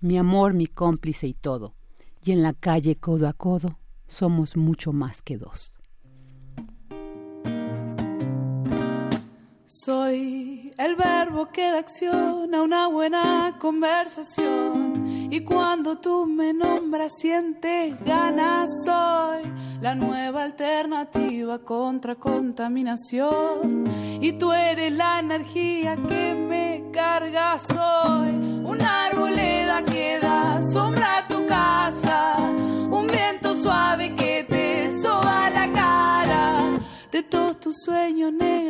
mi amor, mi cómplice y todo. Y en la calle codo a codo somos mucho más que dos. Soy el verbo que da acción a una buena conversación. Y cuando tú me nombras, sientes ganas. Soy la nueva alternativa contra contaminación. Y tú eres la energía que me carga. Soy una arboleda que da sombra a tu casa, un viento suave que te soba la cara. De todos tus sueños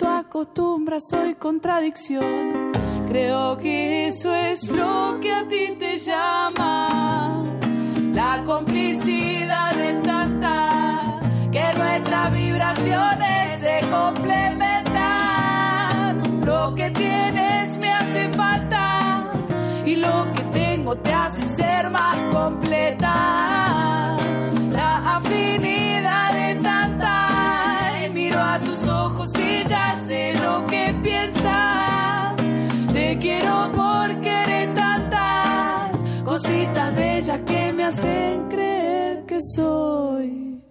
tú acostumbras, soy contradicción. Creo que eso es lo que a ti te llama. La complicidad es tanta que nuestras vibraciones se complementan. Lo que tienes me hace falta y lo que tengo te hace ser más completa. Cositas bellas que me hacen creer que soy.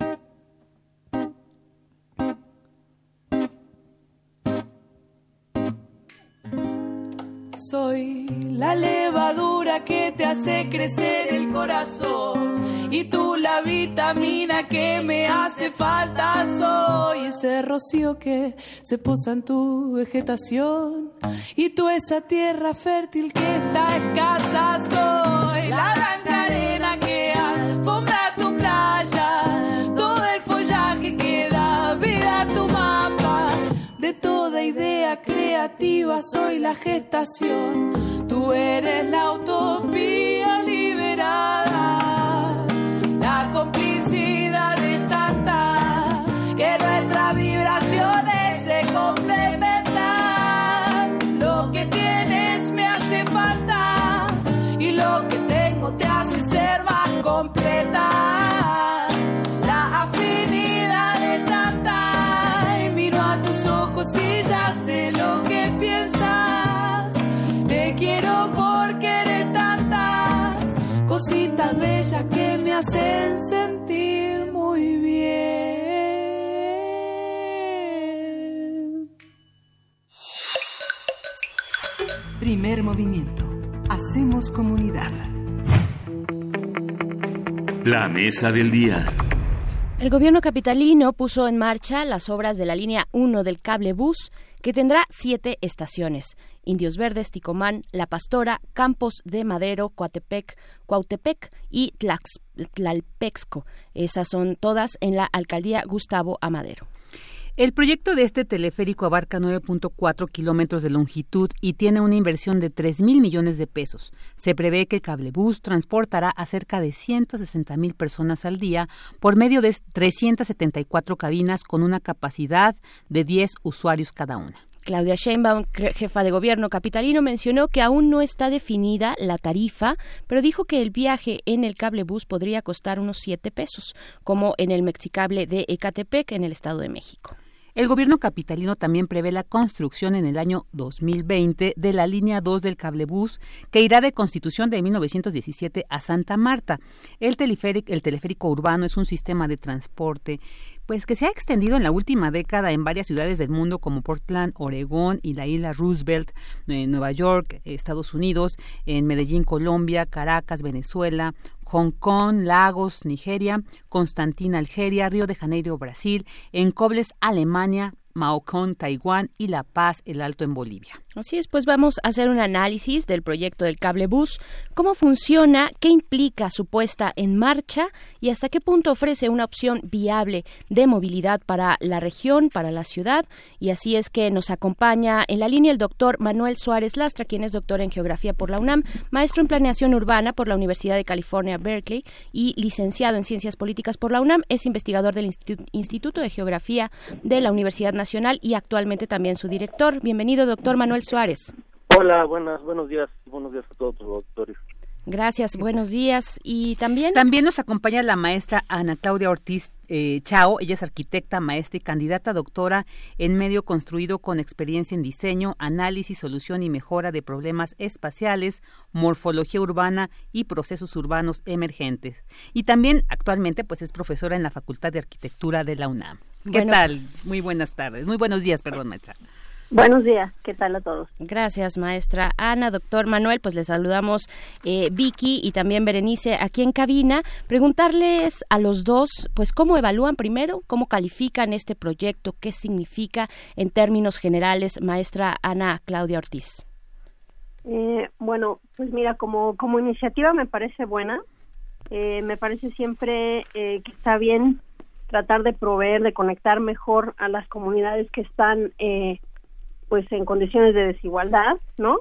Soy la levadura que te hace crecer el corazón y tú la vitamina que me hace falta. Soy ese rocío que se posa en tu vegetación y tú esa tierra fértil que está escasa. Soy la blanca arena que alfombra tu playa, todo el follaje que da vida a tu mapa. De toda idea creativa soy la gestación, tú eres la utopía liberada. La complicidad es tanta que nuestras vibraciones se complementan. Primer movimiento. Hacemos comunidad. La mesa del día. El gobierno capitalino puso en marcha las obras de la línea 1 del cable bus, que tendrá siete estaciones: Indios Verdes, Ticomán, La Pastora, Campos de Madero, Coatepec, Cuautepec y Tlax- Tlalpexco. Esas son todas en la alcaldía Gustavo Amadero. El proyecto de este teleférico abarca 9.4 kilómetros de longitud y tiene una inversión de 3 mil millones de pesos. Se prevé que el cablebús transportará a cerca de 160 mil personas al día por medio de 374 cabinas con una capacidad de 10 usuarios cada una. Claudia Sheinbaum, jefa de gobierno capitalino, mencionó que aún no está definida la tarifa, pero dijo que el viaje en el cablebús podría costar unos 7 pesos, como en el Mexicable de Ecatepec, en el Estado de México. El gobierno capitalino también prevé la construcción en el año 2020 de la línea 2 del cablebús que irá de Constitución de 1917 a Santa Marta. El teleférico, el teleférico urbano es un sistema de transporte pues que se ha extendido en la última década en varias ciudades del mundo como Portland, Oregón y la isla Roosevelt, en Nueva York, Estados Unidos, en Medellín, Colombia, Caracas, Venezuela, Hong Kong, Lagos, Nigeria, Constantina, Algeria, Río de Janeiro, Brasil, en Cobles, Alemania, Maocón, Taiwán y La Paz, el Alto en Bolivia. Así es, pues vamos a hacer un análisis del proyecto del cable bus, cómo funciona, qué implica su puesta en marcha y hasta qué punto ofrece una opción viable de movilidad para la región, para la ciudad. Y así es que nos acompaña en la línea el doctor Manuel Suárez Lastra, quien es doctor en geografía por la UNAM, maestro en planeación urbana por la Universidad de California, Berkeley y licenciado en ciencias políticas por la UNAM. Es investigador del Institu- Instituto de Geografía de la Universidad Nacional y actualmente también su director. Bienvenido, doctor Manuel Suárez. Hola, buenas, buenos días, buenos días a todos los auditores. Gracias, buenos días. Y también... También nos acompaña la maestra Ana Claudia Ortiz eh, Chao. Ella es arquitecta, maestra y candidata doctora en medio construido con experiencia en diseño, análisis, solución y mejora de problemas espaciales, morfología urbana y procesos urbanos emergentes. Y también actualmente pues es profesora en la Facultad de Arquitectura de la UNAM. ¿Qué tal? Muy buenas tardes. Muy buenos días, perdón, maestra. Buenos días, ¿qué tal a todos? Gracias, maestra Ana, doctor Manuel, pues les saludamos eh, Vicky y también Berenice aquí en cabina. Preguntarles a los dos, pues cómo evalúan primero, cómo califican este proyecto, qué significa en términos generales, maestra Ana Claudia Ortiz. Eh, bueno, pues mira, como, como iniciativa me parece buena, eh, me parece siempre que está bien tratar de proveer, de conectar mejor a las comunidades que están pues en condiciones de desigualdad, ¿no?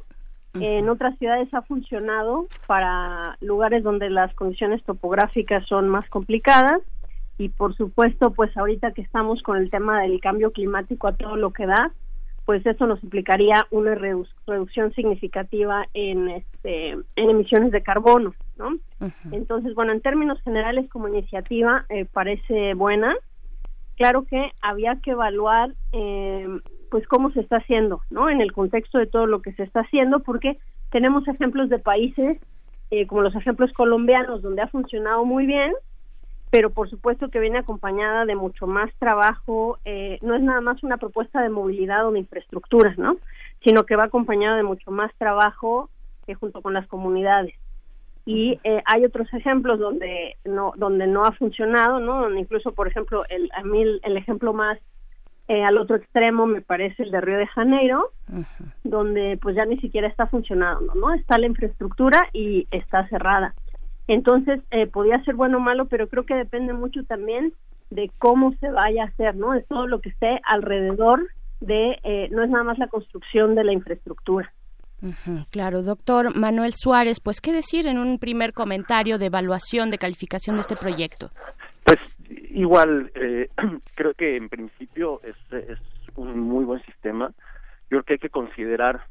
En otras ciudades ha funcionado para lugares donde las condiciones topográficas son más complicadas y por supuesto pues ahorita que estamos con el tema del cambio climático a todo lo que da, pues eso nos implicaría una reducción significativa en este en emisiones de carbono, ¿no? Entonces, bueno, en términos generales como iniciativa eh, parece buena. Claro que había que evaluar eh, pues cómo se está haciendo, ¿no? En el contexto de todo lo que se está haciendo, porque tenemos ejemplos de países eh, como los ejemplos colombianos donde ha funcionado muy bien, pero por supuesto que viene acompañada de mucho más trabajo, eh, no es nada más una propuesta de movilidad o de infraestructura, ¿no? Sino que va acompañada de mucho más trabajo que junto con las comunidades. Y eh, hay otros ejemplos donde no donde no ha funcionado, ¿no? Donde incluso, por ejemplo, el, a mí el ejemplo más eh, al otro extremo me parece el de Río de Janeiro, donde pues ya ni siquiera está funcionando, ¿no? Está la infraestructura y está cerrada. Entonces, eh, podía ser bueno o malo, pero creo que depende mucho también de cómo se vaya a hacer, ¿no? De todo lo que esté alrededor de, eh, no es nada más la construcción de la infraestructura. claro, doctor Manuel Suárez, pues, ¿qué decir en un primer comentario de evaluación, de calificación de este proyecto? Igual, eh, creo que en principio es, es un muy buen sistema. Yo creo que hay que considerar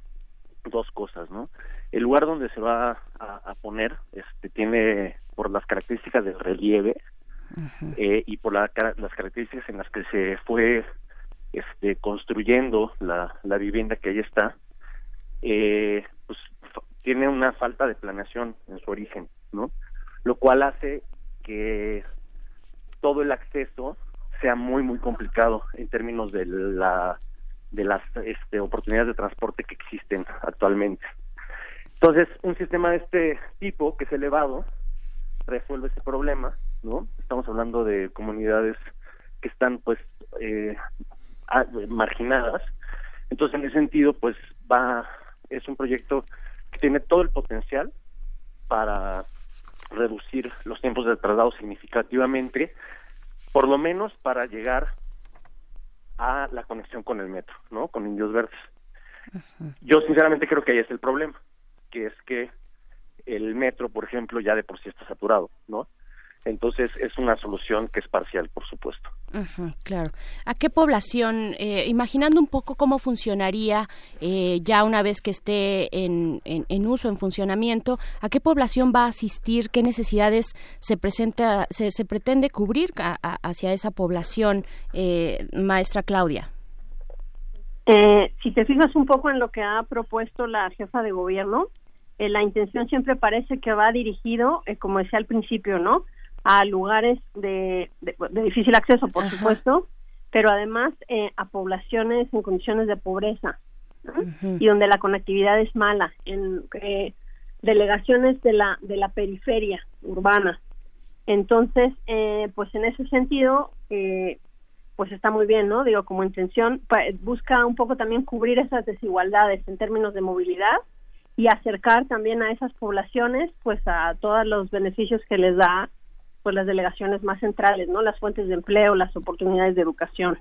dos cosas, ¿no? El lugar donde se va a, poner este, tiene, por las características del relieve eh, y por las características en las que se fue este, construyendo la, la vivienda que ahí está, eh, pues tiene una falta de planeación en su origen, ¿no? Lo cual hace que todo el acceso sea muy muy complicado en términos de la de las este, oportunidades de transporte que existen actualmente. Entonces, un sistema de este tipo, que es elevado, resuelve ese problema, ¿no? Estamos hablando de comunidades que están, pues, eh, marginadas. Entonces, en ese sentido, pues, va, es un proyecto que tiene todo el potencial para reducir los tiempos de traslado significativamente, por lo menos para llegar a la conexión con el metro, ¿no? Con Indios Verdes. Yo sinceramente creo que ahí es el problema, que es que el metro, por ejemplo, ya de por sí está saturado, ¿no? Entonces es una solución que es parcial, por supuesto. claro. ¿A qué población, eh, imaginando un poco cómo funcionaría eh, ya una vez que esté en, en, uso, en funcionamiento, a qué población va a asistir, qué necesidades se presenta, se, se pretende cubrir hacia esa población, eh, maestra Claudia? si te fijas un poco en lo que ha propuesto la jefa de gobierno, la intención siempre parece que va dirigido, como decía al principio, ¿no? A lugares de, difícil acceso, por supuesto, pero además eh, a poblaciones en condiciones de pobreza y donde la conectividad es mala, en eh, delegaciones de la de la periferia urbana. Entonces, eh, pues en ese sentido, pues está muy bien, ¿no? Digo, como intención, busca un poco también cubrir esas desigualdades en términos de movilidad y acercar también a esas poblaciones, pues a todos los beneficios que les da pues las delegaciones más centrales, ¿no? Las fuentes de empleo, las oportunidades de educación.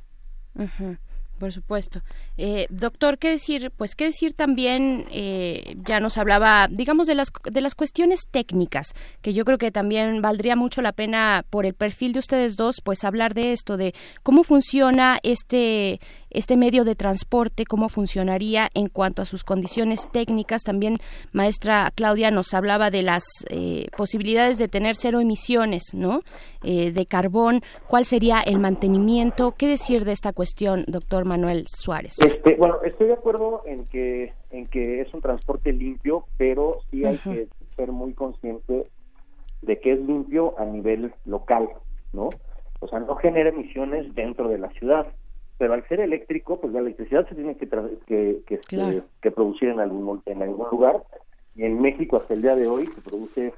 por supuesto. Eh, doctor, ¿qué decir? Pues qué decir también, eh, ya nos hablaba, digamos, de las, de las cuestiones técnicas, que yo creo que también valdría mucho la pena, por el perfil de ustedes dos, pues hablar de esto, de cómo funciona este, este medio de transporte, cómo funcionaría en cuanto a sus condiciones técnicas. También, maestra Claudia, nos hablaba de las eh, posibilidades de tener cero emisiones, ¿no? Eh, de carbón. ¿Cuál sería el mantenimiento? ¿Qué decir de esta cuestión, doctor Manuel Suárez? Este, bueno, estoy de acuerdo en que en que es un transporte limpio, pero sí hay que ser muy consciente de que es limpio a nivel local, ¿no? O sea, no genera emisiones dentro de la ciudad, pero al ser eléctrico, pues la electricidad se tiene que que, que, este, que producir en algún en algún lugar y en México hasta el día de hoy se produce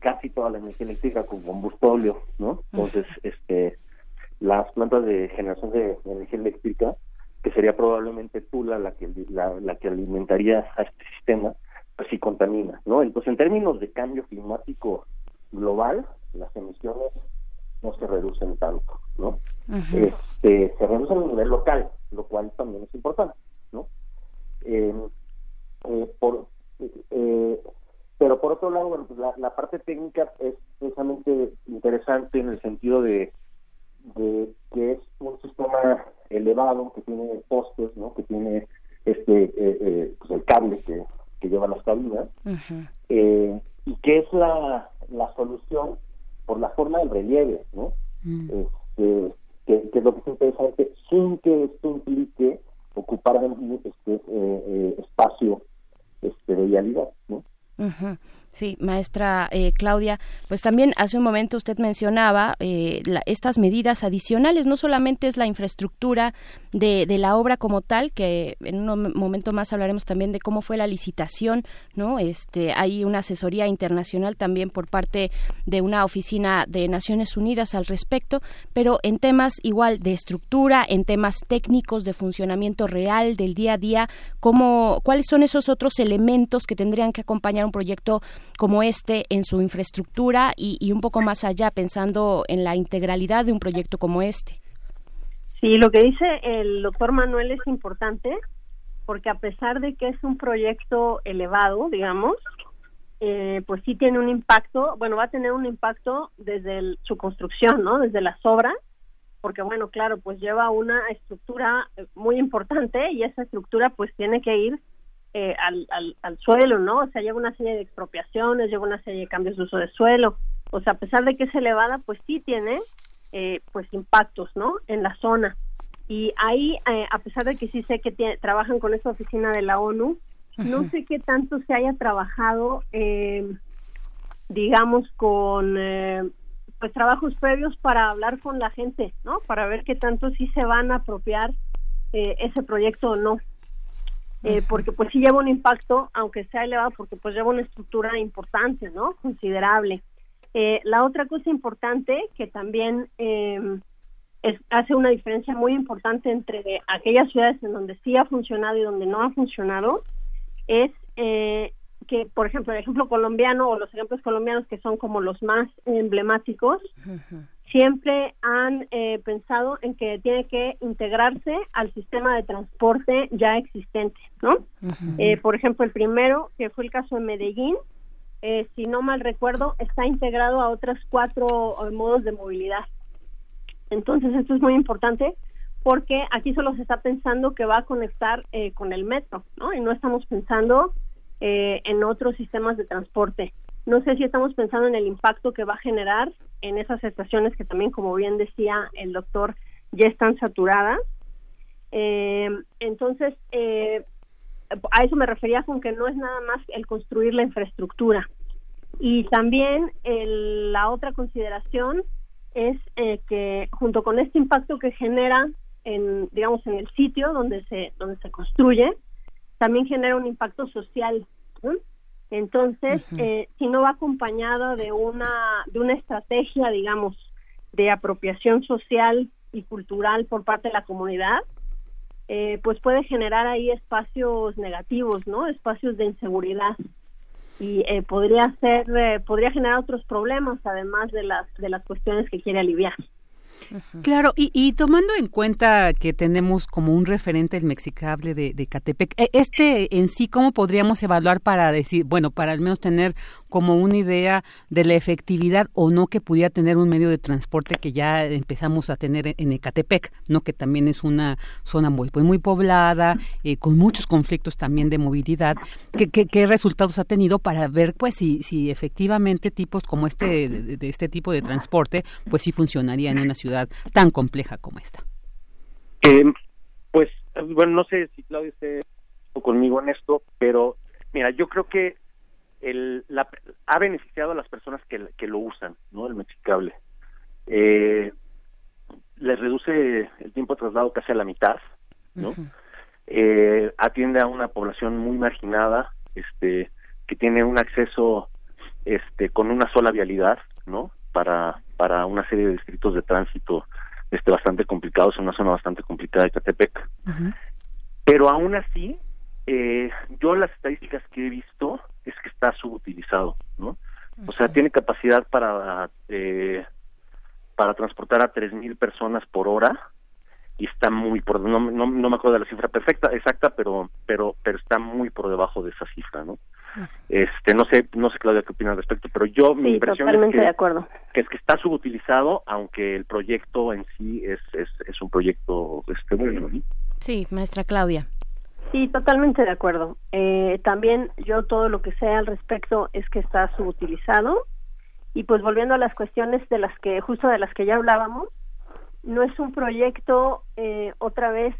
casi toda la energía eléctrica con combustible, ¿no? Entonces, este las plantas de generación de energía eléctrica, que sería probablemente Tula la que la, la que alimentaría a este sistema, pues sí contamina, ¿no? Entonces, en términos de cambio climático global, las emisiones no se reducen tanto, ¿no? este, se reducen a nivel local, lo cual también es importante, ¿no? Eh, eh, por, eh, pero por otro lado, bueno, pues la, parte técnica es precisamente interesante en el sentido de, de que es un sistema elevado que tiene postes, ¿no? Que tiene este pues el cable que que lleva las cabinas, eh, y que es la, la solución por la forma del relieve, ¿no? Mm. Este, que, es lo que es interesante, sin que esto implique ocupar este, eh, eh, espacio este, de vialidad, ¿no? Sí, maestra eh, Claudia, pues también hace un momento usted mencionaba eh, estas medidas adicionales, no solamente es la infraestructura de, de, la obra como tal, que en un momento más hablaremos también de cómo fue la licitación, ¿no? Este, hay una asesoría internacional también por parte de una oficina de Naciones Unidas al respecto, pero en temas igual de estructura, en temas técnicos de funcionamiento real del día a día, ¿cómo, ¿cuáles son esos otros elementos que tendrían que acompañar un proyecto como este en su infraestructura y, un poco más allá, pensando en la integralidad de un proyecto como este. Sí, lo que dice el doctor Manuel es importante porque a pesar de que es un proyecto elevado, digamos, eh, pues sí tiene un impacto, bueno, va a tener un impacto desde su construcción, ¿no? Desde las obras, porque bueno, claro, pues lleva una estructura muy importante y esa estructura pues tiene que ir eh, al, al, suelo, ¿no? O sea, lleva una serie de expropiaciones, lleva una serie de cambios de uso de suelo. O sea, a pesar de que es elevada, pues sí tiene eh, pues impactos, ¿no? En la zona. Y ahí, eh, a pesar de que sí sé que trabajan con esta oficina de la ONU, no sé qué tanto se haya trabajado, digamos, con pues trabajos previos para hablar con la gente, ¿no? Para ver qué tanto sí se van a apropiar ese proyecto o no. Eh, porque pues sí lleva un impacto, aunque sea elevado, porque pues lleva una estructura importante, ¿no? Considerable. Eh, la otra cosa importante que también em, hace una diferencia muy importante entre aquellas ciudades en donde sí ha funcionado y donde no ha funcionado es eh, que, por ejemplo, el ejemplo colombiano o los ejemplos colombianos que son como los más emblemáticos, siempre han eh, pensado en que tiene que integrarse al sistema de transporte ya existente, ¿no? Eh, por ejemplo, el primero, que fue el caso de Medellín, eh, si no mal recuerdo, está integrado a otros cuatro modos de movilidad. Entonces, esto es muy importante porque aquí solo se está pensando que va a conectar con el metro, ¿no? Y no estamos pensando en otros sistemas de transporte. No sé si estamos pensando en el impacto que va a generar en esas estaciones que también, como bien decía el doctor, ya están saturadas. Eh, entonces, eh, a eso me refería con que no es nada más el construir la infraestructura. Y también la otra consideración es eh, que junto con este impacto que genera en digamos en el sitio donde se donde se construye también genera un impacto social entonces, eh, si no va acompañado de una, de una estrategia, digamos, de apropiación social y cultural por parte de la comunidad, eh, pues puede generar ahí espacios negativos, ¿no? Espacios de inseguridad y eh, podría ser, podría generar otros problemas además de las de las cuestiones que quiere aliviar. Claro, y, tomando en cuenta que tenemos como un referente el mexicable de, de Catepec, e, este en sí, ¿cómo podríamos evaluar para decir, bueno, para al menos tener como una idea de la efectividad o no que pudiera tener un medio de transporte que ya empezamos a tener en Ecatepec, ¿no? Que también es una zona muy, pues, muy poblada, eh, con muchos conflictos también de movilidad. ¿Qué, qué, resultados ha tenido para ver, pues, si, si efectivamente tipos como este, de, este tipo de transporte, pues sí funcionaría en una ciudad tan compleja como esta? pues, bueno, no sé si Claudia esté conmigo en esto, pero mira, yo creo que el, la, ha beneficiado a las personas que, que lo usan, ¿no? El mexicable. Eh, les reduce el tiempo de traslado casi a la mitad, ¿no? eh, atiende a una población muy marginada, este, que tiene un acceso, este, con una sola vialidad, ¿no? Para, para una serie de distritos de tránsito, este, bastante complicados, en una zona bastante complicada de Catepec. Pero aún así, eh, yo las estadísticas que he visto es que está subutilizado, ¿no? O sea, tiene capacidad para eh, para transportar a 3.000 personas por hora y está muy por no, no, no me acuerdo de la cifra perfecta exacta pero pero pero está muy por debajo de esa cifra no este no sé no sé Claudia qué opina al respecto pero yo mi impresión es que, de acuerdo. que es que está subutilizado aunque el proyecto en sí es es, es un proyecto este bueno sí maestra Claudia Sí, totalmente de acuerdo. Eh, también yo todo lo que sé al respecto es que está subutilizado y pues volviendo a las cuestiones de las que justo de las que ya hablábamos, no es un proyecto eh, otra vez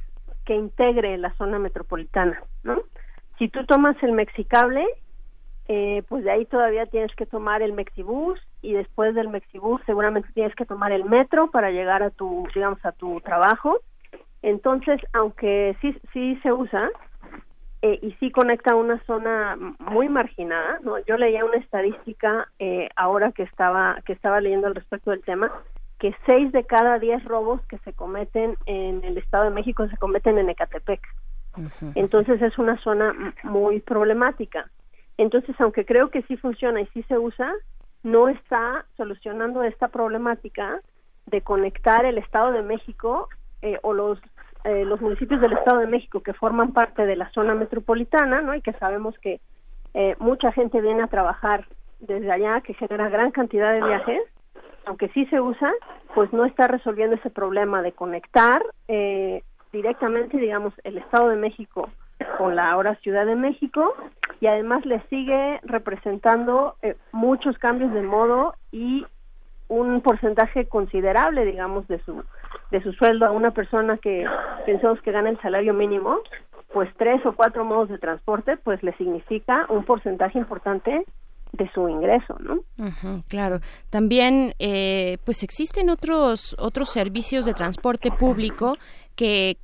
que integre la zona metropolitana, ¿no? Si tú tomas el Mexicable, eh, pues de ahí todavía tienes que tomar el Mexibus y después del Mexibus seguramente tienes que tomar el metro para llegar a tu, digamos, a tu trabajo entonces, aunque sí, sí se usa eh, y sí conecta una zona muy marginada, ¿no? Yo leía una estadística eh, ahora que estaba, que estaba leyendo al respecto del tema, que seis de cada diez robos que se cometen en el Estado de México se cometen en Ecatepec. Entonces es una zona muy problemática. Entonces, aunque creo que sí funciona y sí se usa, no está solucionando esta problemática de conectar el Estado de México eh, o los eh, los municipios del Estado de México que forman parte de la zona metropolitana, ¿no? Y que sabemos que eh, mucha gente viene a trabajar desde allá, que genera gran cantidad de viajes, aunque sí se usa, pues no está resolviendo ese problema de conectar eh, directamente, digamos, el Estado de México con la ahora Ciudad de México y además le sigue representando muchos cambios de modo y un porcentaje considerable, digamos, de su de su sueldo a una persona que pensamos que gana el salario mínimo, pues tres o cuatro modos de transporte, pues le significa un porcentaje importante de su ingreso, ¿no? claro. También, eh, pues existen otros otros servicios de transporte público que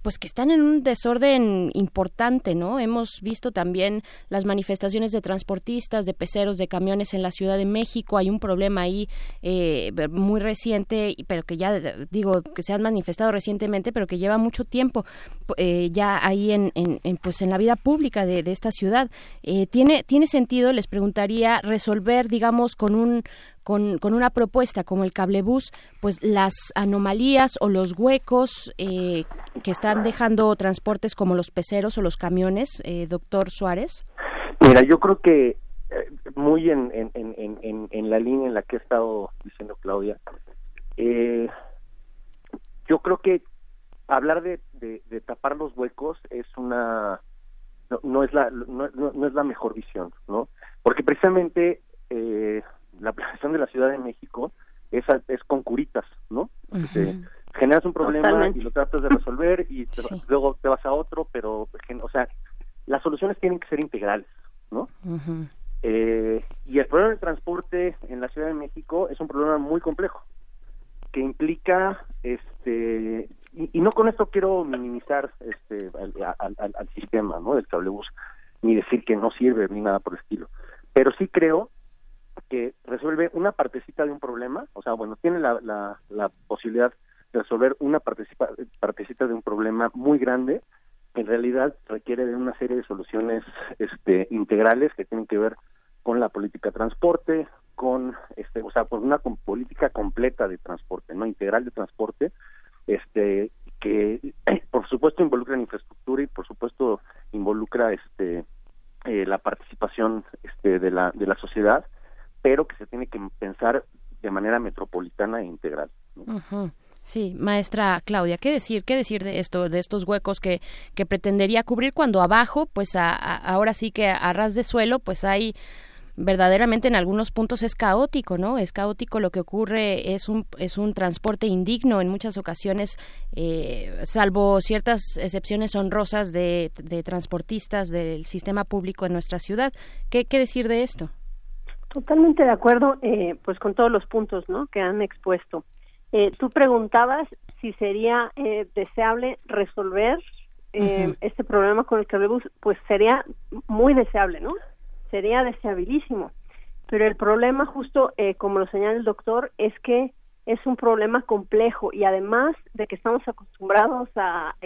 pues que están en un desorden importante, ¿no? Hemos visto también las manifestaciones de transportistas, de peceros, de camiones en la Ciudad de México. Hay un problema ahí eh, muy reciente, pero que ya digo que se han manifestado recientemente, pero que lleva mucho tiempo eh, ya ahí en, en, pues en la vida pública de, de esta ciudad. Eh, tiene tiene sentido, les preguntaría resolver, digamos, con un con, con una propuesta como el cablebús, pues las anomalías o los huecos eh, que están dejando transportes como los peceros o los camiones, eh, doctor Suárez? Mira, yo creo que eh, muy en, en, en, en, la línea en la que ha estado diciendo Claudia, yo creo que hablar de, de, tapar los huecos es una no, es la no, no, es la mejor visión no porque precisamente eh, la planeación de la Ciudad de México es, es con curitas, ¿no? generas un problema y lo tratas de resolver y luego te vas a otro, pero, o sea, las soluciones tienen que ser integrales, ¿no? eh, y el problema del transporte en la Ciudad de México es un problema muy complejo que implica, este, y, no con esto quiero minimizar este al, al, al sistema, ¿no? Del cablebús, ni decir que no sirve ni nada por el estilo, pero sí creo que resuelve una partecita de un problema, o sea, bueno, tiene la, la, posibilidad de resolver una partecita, partecita de un problema muy grande que en realidad requiere de una serie de soluciones este, integrales que tienen que ver con la política de transporte, con, este, o sea, con una política completa de transporte, no integral de transporte, este, que por supuesto involucra en infraestructura y por supuesto involucra, este, eh, la participación, este, de la de la sociedad, pero que se tiene que pensar de manera metropolitana e integral. Sí, maestra Claudia, ¿qué decir? ¿Qué decir de esto, de estos huecos que, que pretendería cubrir cuando abajo, pues ahora sí que a ras de suelo, pues hay verdaderamente en algunos puntos es caótico, ¿no? Es caótico lo que ocurre, es un, es un transporte indigno en muchas ocasiones, eh, salvo ciertas excepciones honrosas de, de, transportistas del sistema público en nuestra ciudad. ¿Qué, qué decir de esto? Totalmente de acuerdo, eh, pues con todos los puntos, ¿no? Que han expuesto. Eh, tú preguntabas si sería eh, deseable resolver eh, este problema con el cablebus, pues sería muy deseable, ¿no? Sería deseabilísimo. Pero el problema, justo como lo señala el doctor, es que es un problema complejo y además de que estamos acostumbrados a,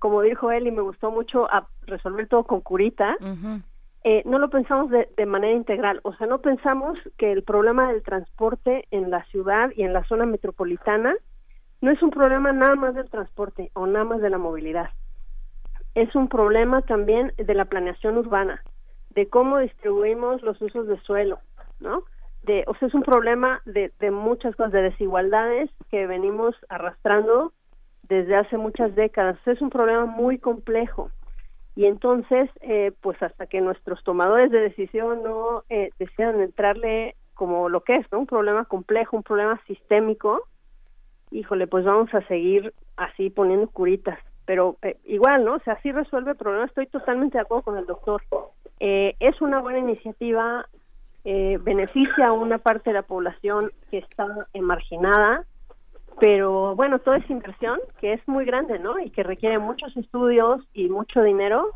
como dijo él y me gustó mucho, a resolver todo con curita, eh, no lo pensamos de, manera integral. O sea, no pensamos que el problema del transporte en la ciudad y en la zona metropolitana no es un problema nada más del transporte o nada más de la movilidad. Es un problema también de la planeación urbana, de cómo distribuimos los usos de suelo, ¿no? De, o sea, es un problema de, de muchas cosas, de desigualdades que venimos arrastrando desde hace muchas décadas. Es un problema muy complejo y entonces eh, pues hasta que nuestros tomadores de decisión no eh, decidan entrarle como lo que es no un problema complejo un problema sistémico híjole pues vamos a seguir así poniendo curitas. Pero eh, igual no o sea sí resuelve el problema. Estoy totalmente de acuerdo con el doctor. Eh, es una buena iniciativa eh, beneficia a una parte de la población que está marginada pero bueno, toda esa inversión que es muy grande, ¿no? Y que requiere muchos estudios y mucho dinero,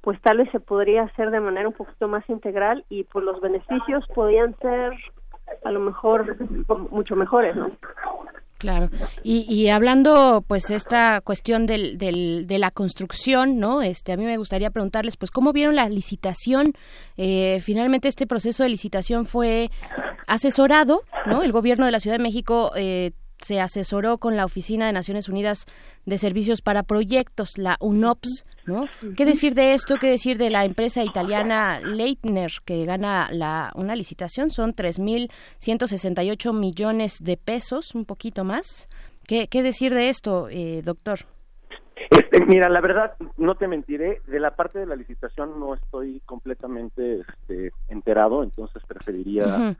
pues tal vez se podría hacer de manera un poquito más integral y pues los beneficios podrían ser a lo mejor mucho mejores, ¿no? Claro. Y, y hablando, pues, esta cuestión del, del, de la construcción, ¿no? Este, a mí me gustaría preguntarles, pues, ¿cómo vieron la licitación? Eh, finalmente, este proceso de licitación fue asesorado, ¿no? El gobierno de la Ciudad de México eh, se asesoró con la Oficina de Naciones Unidas de Servicios para Proyectos, la UNOPS, ¿no? ¿Qué decir de esto? ¿Qué decir de la empresa italiana Leitner que gana la, una licitación? Son 3.168 millones de pesos, un poquito más. ¿Qué, qué decir de esto, eh, doctor? Este, mira, la verdad, no te mentiré, de la parte de la licitación no estoy completamente este, enterado, entonces preferiría...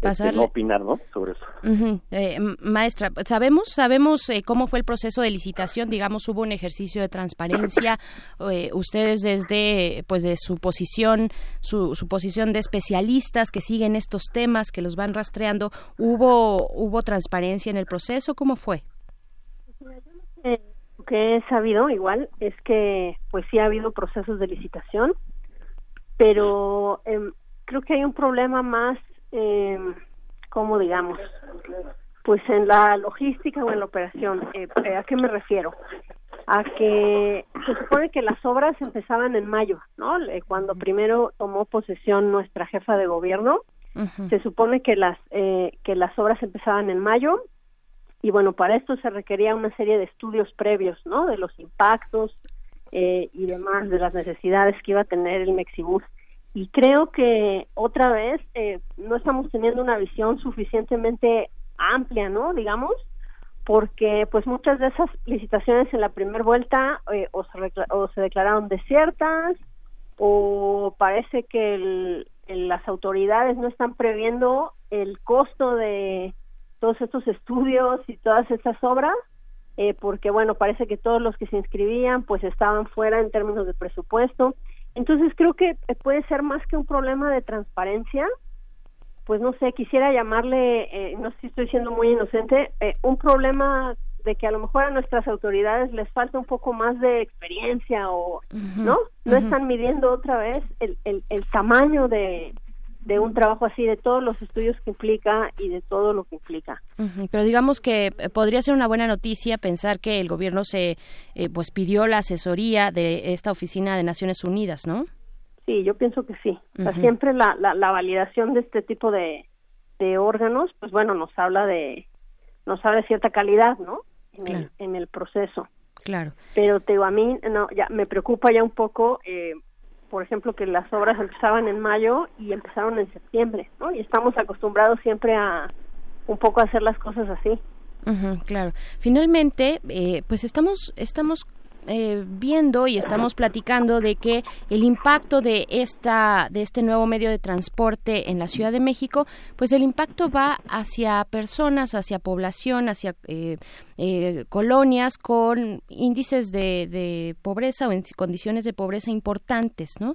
Este, no opinar, ¿no? Sobre eso. Eh, maestra, sabemos, sabemos eh, cómo fue el proceso de licitación. Digamos, hubo un ejercicio de transparencia. Eh, ustedes desde, pues, de su posición, su, su posición de especialistas que siguen estos temas, que los van rastreando, hubo, hubo transparencia en el proceso. ¿Cómo fue? Lo que he sabido, igual, es que, pues, sí ha habido procesos de licitación, pero em, creo que hay un problema más eh, ¿cómo digamos? Pues en la logística o en la operación. Eh, eh, ¿A qué me refiero? A que se supone que las obras empezaban en mayo, ¿no? Cuando primero tomó posesión nuestra jefa de gobierno, se supone que las eh, que las obras empezaban en mayo y bueno para esto se requería una serie de estudios previos, ¿no? De los impactos eh, y demás de las necesidades que iba a tener el Mexibus y creo que otra vez eh, no estamos teniendo una visión suficientemente amplia, ¿no? Digamos, porque pues muchas de esas licitaciones en la primera vuelta eh, o, se o se declararon desiertas o parece que las autoridades no están previendo el costo de todos estos estudios y todas estas obras eh, porque bueno parece que todos los que se inscribían pues estaban fuera en términos de presupuesto entonces creo que puede ser más que un problema de transparencia, pues no sé, quisiera llamarle, eh, no sé si estoy siendo muy inocente, eh, un problema de que a lo mejor a nuestras autoridades les falta un poco más de experiencia o, ¿no? No están midiendo otra vez el, el, el tamaño de, de un trabajo así, de todos los estudios que implica y de todo lo que implica. Pero digamos que eh, podría ser una buena noticia pensar que el gobierno se eh, pues pidió la asesoría de esta oficina de Naciones Unidas, ¿no? Sí, yo pienso que sí. siempre la, la, validación de este tipo de, de órganos, pues bueno, nos habla de nos habla de cierta calidad, ¿no? En, el, en el proceso. Claro. Pero te digo, a mí no, ya me preocupa ya un poco, eh, por ejemplo, que las obras empezaban en mayo y empezaron en septiembre, ¿no? Y estamos acostumbrados siempre a un poco hacer las cosas así. claro. Finalmente, eh, pues estamos estamos eh, viendo y estamos platicando de que el impacto de esta de este nuevo medio de transporte en la Ciudad de México, pues el impacto va hacia personas, hacia población, hacia eh, eh, colonias con índices de, de pobreza o en condiciones de pobreza importantes, ¿no?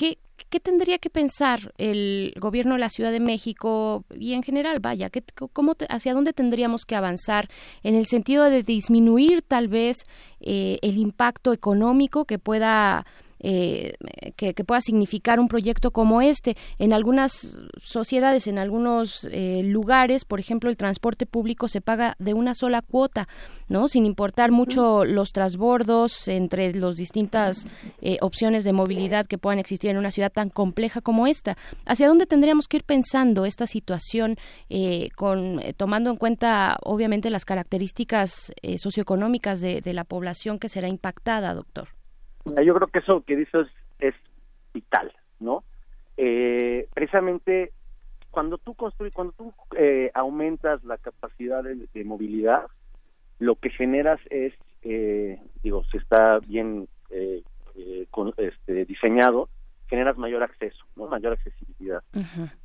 ¿Qué, ¿Qué tendría que pensar el gobierno de la Ciudad de México y en general, vaya, ¿qué, cómo hacia dónde tendríamos que avanzar en el sentido de disminuir tal vez eh, el impacto económico que pueda eh, que, pueda significar un proyecto como este. En algunas sociedades, en algunos eh, lugares, por ejemplo, el transporte público se paga de una sola cuota, ¿no? Sin importar mucho los transbordos entre las distintas eh, opciones de movilidad que puedan existir en una ciudad tan compleja como esta. ¿Hacia dónde tendríamos que ir pensando esta situación, con, tomando en cuenta, obviamente, las características socioeconómicas de la población que será impactada, doctor? Yo creo que eso que dices es vital, ¿no? Eh, precisamente cuando tú construyes, cuando tú eh, aumentas la capacidad de, movilidad, lo que generas es, eh, digo, si está bien con, este, diseñado, generas mayor acceso, ¿no? mayor accesibilidad.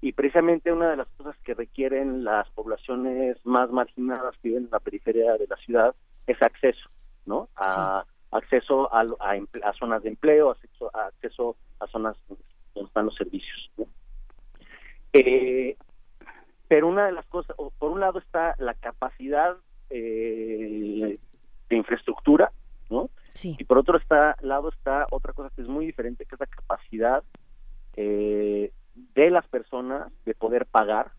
Y precisamente una de las cosas que requieren las poblaciones más marginadas que viven en la periferia de la ciudad es acceso, ¿no? A, acceso a, a, zonas de empleo, acceso a, acceso a zonas donde están los servicios. Eh, pero una de las cosas, por un lado está la capacidad eh, de infraestructura, ¿no? Y por otro está, lado está otra cosa que es muy diferente, que es la capacidad eh, de las personas de poder pagar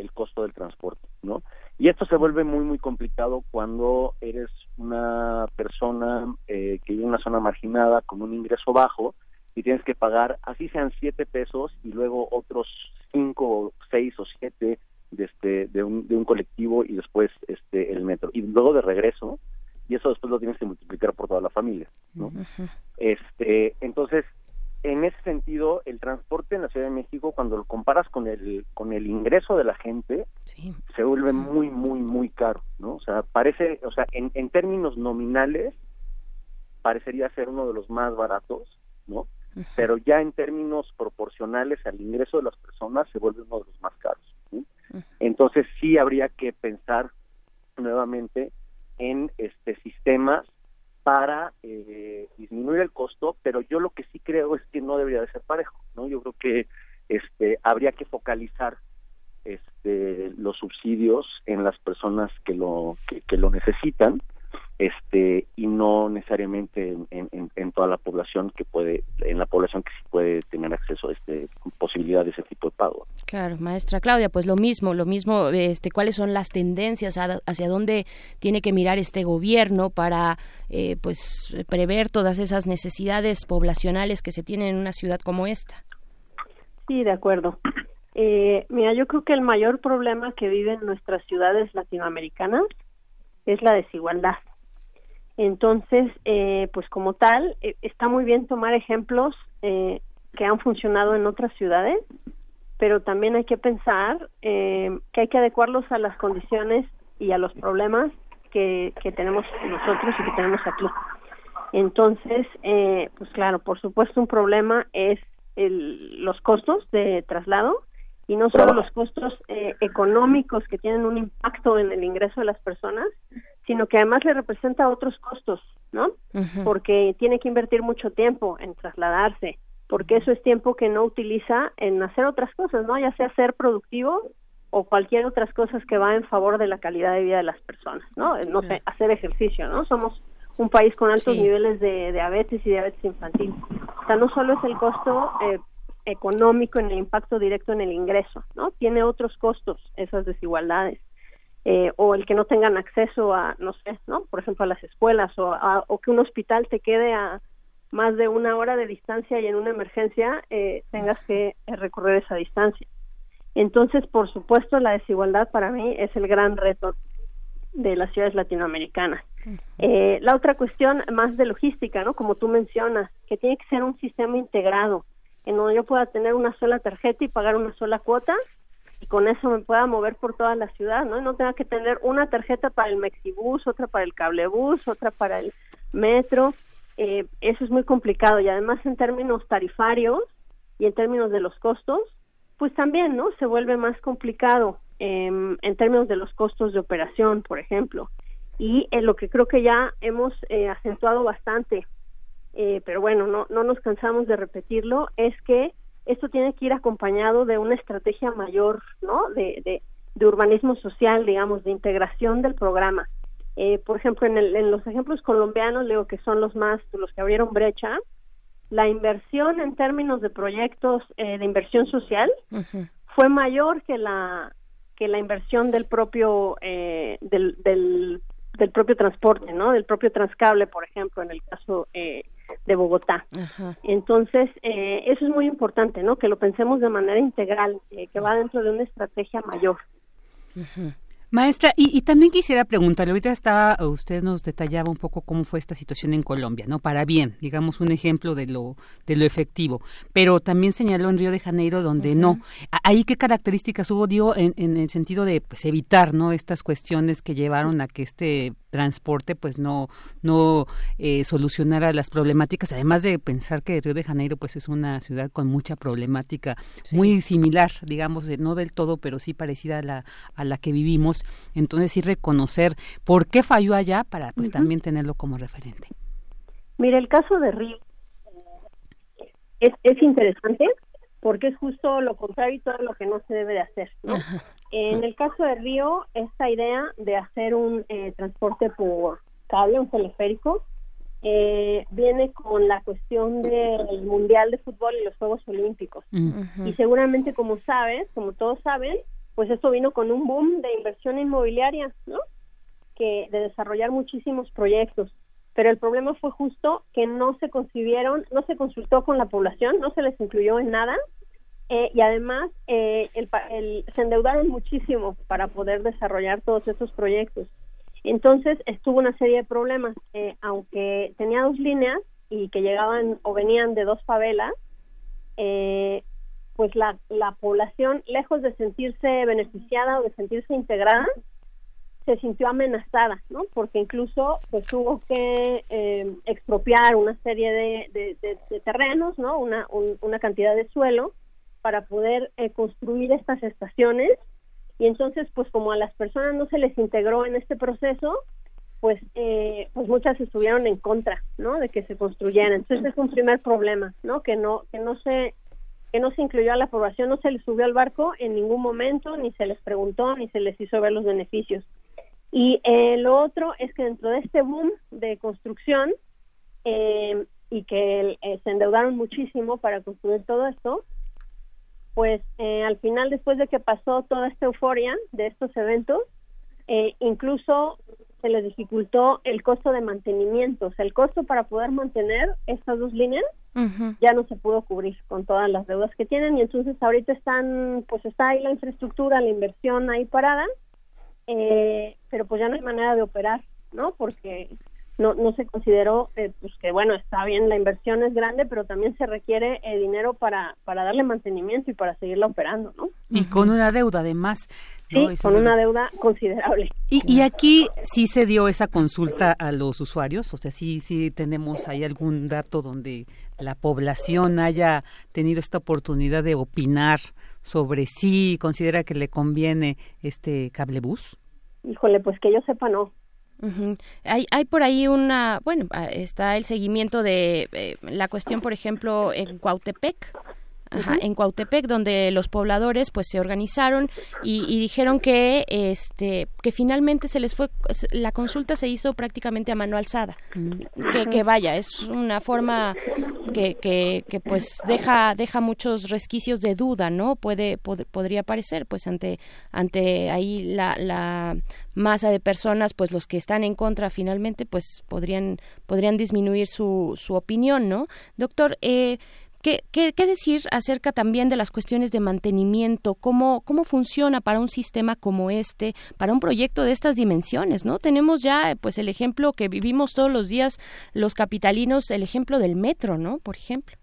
el costo del transporte, ¿no? Y esto se vuelve muy, muy complicado cuando eres una persona eh, que vive en una zona marginada con un ingreso bajo y tienes que pagar, así sean siete pesos y luego otros cinco, seis o siete de, este, de, un, de un colectivo y después este el metro. Y luego de regreso, y eso después lo tienes que multiplicar por toda la familia, ¿no? Este, entonces, en ese sentido, el transporte en la Ciudad de México, cuando lo comparas con el con el ingreso de la gente, se vuelve muy, muy, muy caro, ¿no? O sea, parece, o sea, en, en términos nominales, parecería ser uno de los más baratos, ¿no? Pero ya en términos proporcionales al ingreso de las personas, se vuelve uno de los más caros. Entonces, sí habría que pensar nuevamente en este sistemas para eh, disminuir el costo, pero yo lo que sí creo es que no debería de ser parejo, ¿no? Yo creo que este habría que focalizar este los subsidios en las personas que lo que lo necesitan este y no necesariamente en, toda la población que puede en la población que sí puede tener acceso a este posibilidad de ese tipo de pago. Claro maestra Claudia pues lo mismo lo mismo este cuáles son las tendencias hacia dónde tiene que mirar este gobierno para eh, pues prever todas esas necesidades poblacionales que se tienen en una ciudad como esta sí de acuerdo. Eh, mira yo creo que el mayor problema que viven nuestras ciudades latinoamericanas es la desigualdad entonces, eh, pues como tal, eh, está muy bien tomar ejemplos eh, que han funcionado en otras ciudades, pero también hay que pensar que hay que adecuarlos a las condiciones y a los problemas que, que tenemos nosotros y que tenemos aquí. Entonces, pues claro, por supuesto un problema es el, los costos de traslado y no solo los costos económicos que tienen un impacto en el ingreso de las personas, sino que además le representa otros costos, ¿no? Porque tiene que invertir mucho tiempo en trasladarse, porque eso es tiempo que no utiliza en hacer otras cosas, ¿no? Ya sea ser productivo o cualquier otras cosas que va en favor de la calidad de vida de las personas, ¿no? No sé, hacer ejercicio, ¿no? Somos un país con altos niveles de diabetes y diabetes infantil. O sea, no solo es el costo eh, económico en el impacto directo en el ingreso, ¿no? Tiene otros costos esas desigualdades. Eh, o el que no tengan acceso a, no sé, ¿no? Por ejemplo, a las escuelas o, o que un hospital te quede a más de una hora de distancia y en una emergencia eh, tengas que recorrer esa distancia. Entonces, por supuesto, la desigualdad para mí es el gran reto de las ciudades latinoamericanas. Eh, la otra cuestión más de logística, ¿no? Como tú mencionas, que tiene que ser un sistema integrado, en donde yo pueda tener una sola tarjeta y pagar una sola cuota y con eso me pueda mover por toda la ciudad, ¿no? Y no tenga que tener una tarjeta para el Mexibus, otra para el cablebús, otra para el metro. Eh, eso es muy complicado y además en términos tarifarios y en términos de los costos, pues también, ¿no? Se vuelve más complicado em, en términos de los costos de operación, por ejemplo. Y en lo que creo que ya hemos eh, acentuado bastante, eh, pero bueno, no, no nos cansamos de repetirlo, es que esto tiene que ir acompañado de una estrategia mayor, ¿no? De, de, urbanismo social, digamos, de integración del programa. Eh, por ejemplo, en, el, en los ejemplos colombianos, leo que son los más, los que abrieron brecha, la inversión en términos de proyectos eh, de inversión social fue mayor que la que la inversión del propio eh, del, del, del, propio transporte no del propio transcable por ejemplo en el caso eh, de Bogotá. Entonces eso es muy importante no que lo pensemos de manera integral que va dentro de una estrategia mayor Maestra, y, también quisiera preguntarle, ahorita estaba, usted nos detallaba un poco cómo fue esta situación en Colombia, ¿no? Para bien, digamos un ejemplo de lo, de lo efectivo, pero también señaló en Río de Janeiro donde no. ¿Ahí qué características hubo, dio en, en el sentido de pues, evitar, ¿no? Estas cuestiones que llevaron a que este transporte pues no no eh, solucionara las problemáticas además de pensar que Río de Janeiro pues es una ciudad con mucha problemática muy similar digamos no del todo pero sí parecida a la a la que vivimos entonces sí reconocer por qué falló allá para pues también tenerlo como referente. Mire el caso de Río es, es interesante porque es justo lo contrario y todo lo que no se debe de hacer ¿no? En el caso de Río, esta idea de hacer un eh, transporte por cable, un teleférico, eh, viene con la cuestión del Mundial de Fútbol y los Juegos Olímpicos. Y seguramente, como sabes, como todos saben, pues esto vino con un boom de inversión inmobiliaria, ¿no? Que de desarrollar muchísimos proyectos. Pero el problema fue justo que no se concibieron, no se consultó con la población, no se les incluyó en nada eh, y además eh, se endeudaron muchísimo para poder desarrollar todos estos proyectos. Entonces estuvo una serie de problemas, eh, aunque tenía dos líneas y que llegaban o venían de dos favelas, pues la, la población, lejos de sentirse beneficiada o de sentirse integrada, se sintió amenazada, ¿no? Porque incluso pues tuvo que expropiar una serie de, de, terrenos, ¿no? Una, una cantidad de suelo para poder eh, construir estas estaciones y entonces pues como a las personas no se les integró en este proceso pues eh, pues muchas estuvieron en contra no de que se construyeran entonces es un primer problema no que no que no se que no se incluyó a la población no se les subió al barco en ningún momento ni se les preguntó ni se les hizo ver los beneficios. Y eh, lo otro es que dentro de este boom de construcción y que se endeudaron muchísimo para construir todo esto pues eh, al final después de que pasó toda esta euforia de estos eventos, eh, incluso se les dificultó el costo de mantenimiento, o sea, el costo para poder mantener estas dos líneas ya no se pudo cubrir con todas las deudas que tienen. Y entonces ahorita están, pues está ahí la infraestructura, la inversión ahí parada, eh, pero pues ya no hay manera de operar, ¿no? Porque no, no se consideró eh, pues que bueno está bien la inversión es grande pero también se requiere eh, dinero para para darle mantenimiento y para seguirla operando no y con una deuda además sí con una deuda considerable. Y, y aquí sí se dio esa consulta a los usuarios o sea sí sí tenemos ahí algún dato donde la población haya tenido esta oportunidad de opinar sobre si considera que le conviene este cablebús. Híjole pues que yo sepa no hay, hay por ahí una, bueno, ah, está el seguimiento de eh, la cuestión, por ejemplo, en Cuautepec, Ajá, en Cuautepec, donde los pobladores pues se organizaron y, dijeron que este que finalmente se les fue la consulta se hizo prácticamente a mano alzada. Que, que vaya, es una forma que, que, que, pues deja deja muchos resquicios de duda, ¿no? Puede podría parecer pues ante ante ahí la, la masa de personas, pues los que están en contra finalmente pues podrían podrían disminuir su su opinión, ¿no? Doctor, eh ¿Qué, qué, decir acerca también de las cuestiones de mantenimiento? ¿Cómo, ¿Cómo funciona para un sistema como este, para un proyecto de estas dimensiones? ¿no? Tenemos ya pues el ejemplo que vivimos todos los días los capitalinos, el ejemplo del metro, ¿no? Por ejemplo.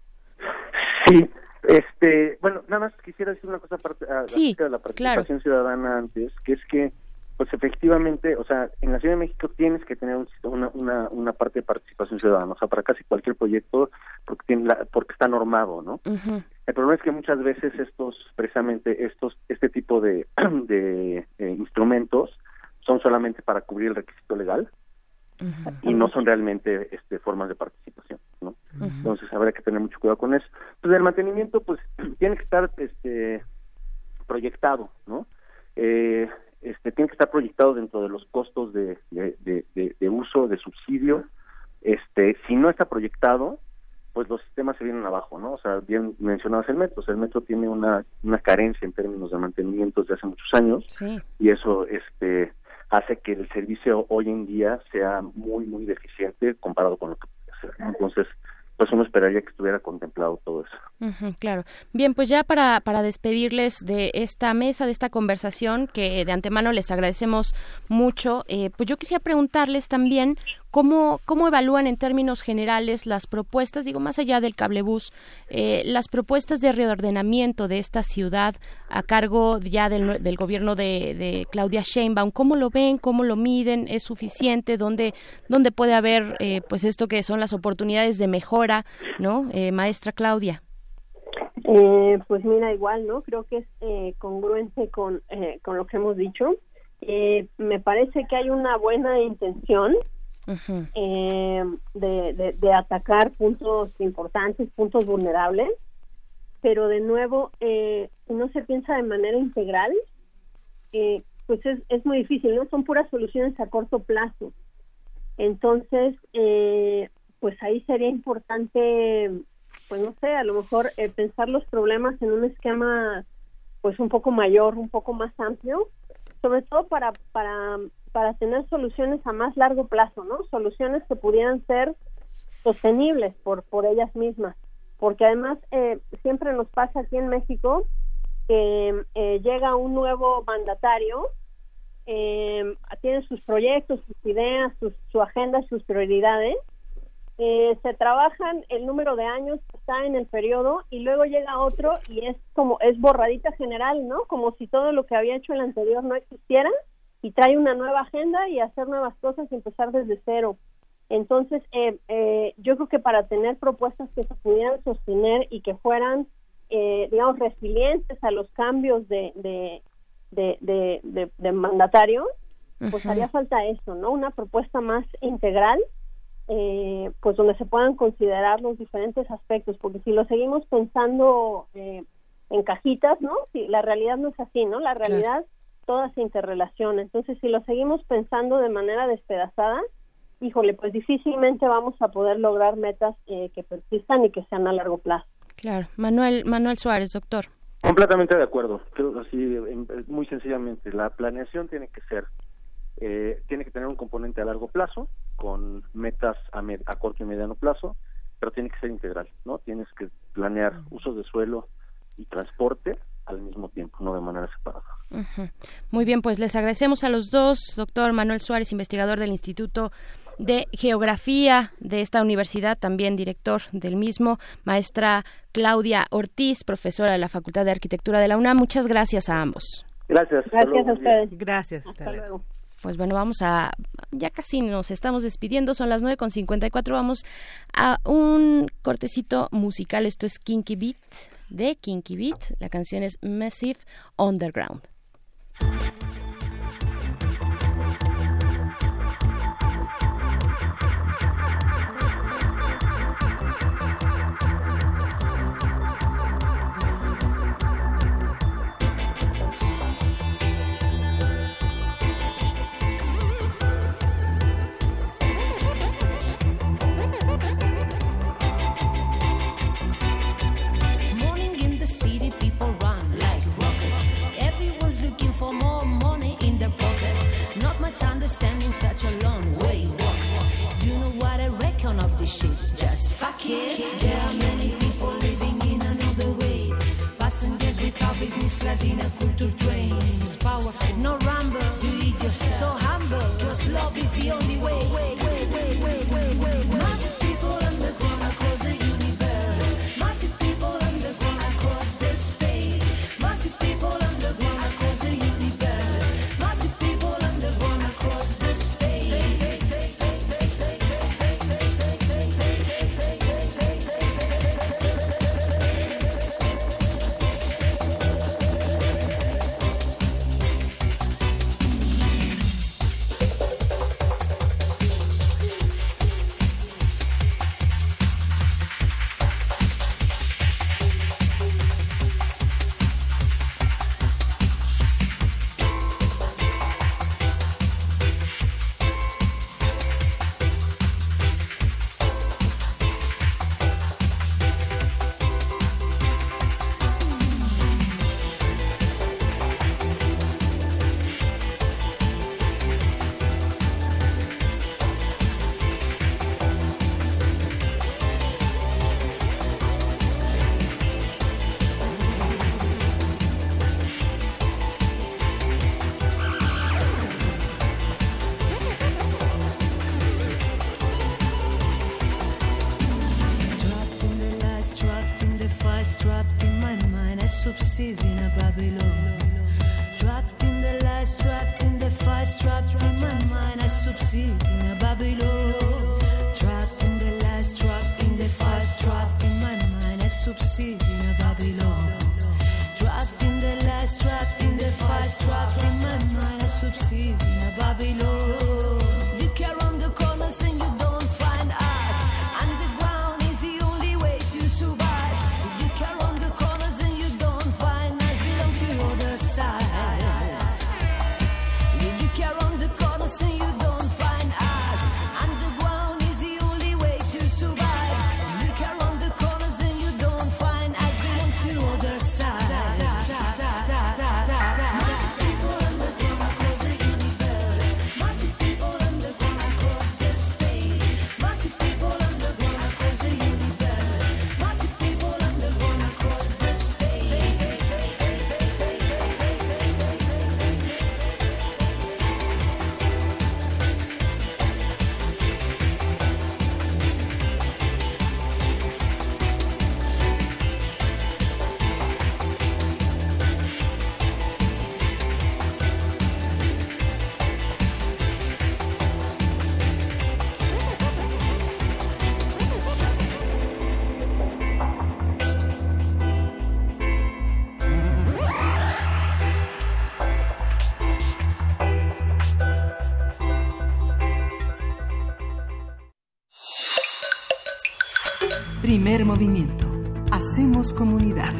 Sí, este, bueno, nada más quisiera decir una cosa aparte, sí, de la participación ciudadana antes, que es que pues efectivamente, o sea, en la Ciudad de México tienes que tener una, una, una parte de participación ciudadana, o sea, para casi cualquier proyecto, porque, tiene la, porque está normado, ¿no? El problema es que muchas veces estos, precisamente estos, este tipo de, de eh, instrumentos son solamente para cubrir el requisito legal y no son realmente este, formas de participación, ¿no? Entonces habría que tener mucho cuidado con eso. Pues el mantenimiento, pues, tiene que estar este, proyectado, ¿no? Eh, este, tiene que estar proyectado dentro de los costos de, de, uso, de subsidio. Este, si no está proyectado, pues los sistemas se vienen abajo, ¿no? O sea, bien mencionabas el metro, el metro tiene una, una carencia en términos de mantenimiento desde hace muchos años y eso este hace que el servicio hoy en día sea muy, muy deficiente comparado con lo que puede ser. Entonces, pues uno esperaría que estuviera contemplado todo eso. claro. Bien, pues ya para, para despedirles de esta mesa, de esta conversación, que de antemano les agradecemos mucho, eh, pues yo quisiera preguntarles también ¿Cómo, ¿Cómo evalúan en términos generales las propuestas, digo, más allá del cablebús, eh, las propuestas de reordenamiento de esta ciudad a cargo ya del, del gobierno de, de, Claudia Sheinbaum? ¿Cómo lo ven? ¿Cómo lo miden? ¿Es suficiente? ¿Dónde, dónde puede haber eh, pues esto que son las oportunidades de mejora, ¿no? Eh, maestra Claudia. Eh, pues mira, igual, ¿no? Creo que es eh, congruente con, eh, con lo que hemos dicho. Me parece que hay una buena intención eh, de, de, atacar puntos importantes, puntos vulnerables, pero de nuevo, eh, no se piensa de manera integral, eh, pues es, es muy difícil, ¿no? Son puras soluciones a corto plazo. Entonces, eh, pues ahí sería importante, pues no sé, a lo mejor eh, pensar los problemas en un esquema pues un poco mayor, un poco más amplio, sobre todo para, para para tener soluciones a más largo plazo, ¿no? Soluciones que pudieran ser sostenibles por, por ellas mismas. Porque además eh, siempre nos pasa aquí en México que eh, llega un nuevo mandatario, eh, tiene sus proyectos, sus ideas, su agenda, sus prioridades, eh, se trabajan el número de años está en el periodo y luego llega otro y es como es borradita general, ¿no? Como si todo lo que había hecho el anterior no existiera y trae una nueva agenda y hacer nuevas cosas y empezar desde cero. Entonces, eh, eh, yo creo que para tener propuestas que se pudieran sostener y que fueran, eh, digamos, resilientes a los cambios de, de, de, de, mandatario, pues haría falta eso, ¿no? Una propuesta más integral, eh, pues donde se puedan considerar los diferentes aspectos, porque si lo seguimos pensando en cajitas, ¿no? Si la realidad no es así, ¿no? La realidad toda se interrelaciona. Entonces, si lo seguimos pensando de manera despedazada, híjole, pues difícilmente vamos a poder lograr metas eh, que persistan y que sean a largo plazo. Claro. Manuel, Manuel Suárez, doctor. Completamente de acuerdo. Creo así, muy sencillamente, la planeación tiene que ser, eh, tiene que tener un componente a largo plazo, con metas a, a corto y mediano plazo, pero tiene que ser integral, ¿no? Tienes que planear usos de suelo y transporte al mismo tiempo, no de manera separada. Muy bien, pues les agradecemos a los dos, doctor Manuel Suárez, investigador del Instituto de Geografía de esta universidad, también director del mismo, maestra Claudia Ortiz, profesora de la Facultad de Arquitectura de la UNAM. Muchas gracias a ambos. Gracias. Gracias a ustedes. Gracias. Hasta, luego. Pues bueno, vamos a, ya casi nos estamos despidiendo, son las 9.54, vamos a un cortecito musical, esto es Kinky Beat de Kinky Beat. La canción es Massive Underground. such a long way. Walk. You know what I reckon of this shit? Just fuck it. There are many people living in another way. Passengers without business class in a culture train. It's powerful, no rumble. Do it yourself. So humble, cause love is the only. In a Primer movimiento. Hacemos comunidad.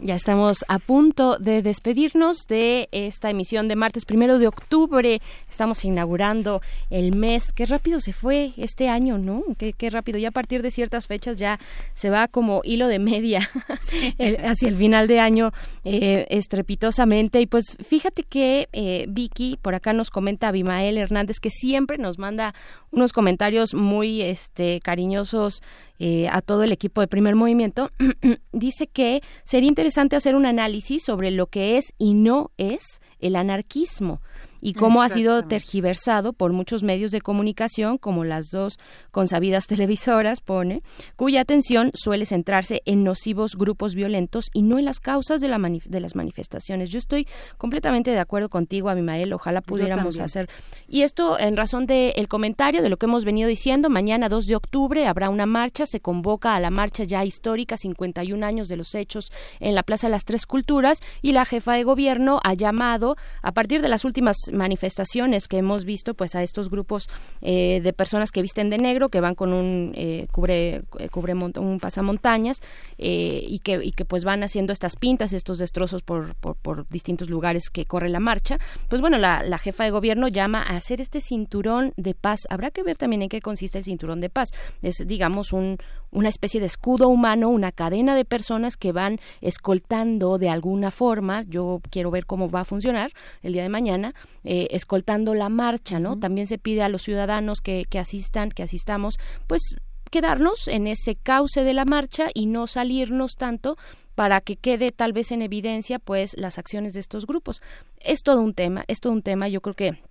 Ya estamos a punto de despedirnos de esta emisión de martes primero de octubre. Estamos inaugurando el mes. Qué rápido se fue este año, ¿no? Qué, qué rápido. Ya a partir de ciertas fechas ya se va como hilo de media el- hacia el final de año eh, estrepitosamente. Y pues fíjate que eh, Vicky, por acá nos comenta Abimael Hernández, que siempre nos manda unos comentarios muy este, cariñosos eh, a todo el equipo de primer movimiento, dice que sería interesante hacer un análisis sobre lo que es y no es el anarquismo y cómo ha sido tergiversado por muchos medios de comunicación, como las dos consabidas televisoras, pone, cuya atención suele centrarse en nocivos grupos violentos y no en las causas de, la manif- de las manifestaciones. Yo estoy completamente de acuerdo contigo, Abimael, ojalá pudiéramos hacer. Y esto en razón del comentario de lo que hemos venido diciendo, mañana 2 de octubre habrá una marcha, se convoca a la marcha ya histórica, 51 años de los hechos en la Plaza de las Tres Culturas, y la jefa de gobierno ha llamado, a partir de las últimas manifestaciones que hemos visto, pues a estos grupos eh, de personas que visten de negro, que van con un eh, cubre, eh, cubre un pasamontañas eh, y que y que pues van haciendo estas pintas, estos destrozos por, por, por distintos lugares que corre la marcha. Pues bueno, la, la jefa de gobierno llama a hacer este cinturón de paz. Habrá que ver también en qué consiste el cinturón de paz. Es, digamos, un, una especie de escudo humano, una cadena de personas que van escoltando de alguna forma. Yo quiero ver cómo va a funcionar el día de mañana, eh, escoltando la marcha, ¿no? También se pide a los ciudadanos que, que asistan, que asistamos, pues quedarnos en ese cauce de la marcha y no salirnos tanto para que quede tal vez en evidencia pues las acciones de estos grupos. Es todo un tema, es todo un tema, yo creo que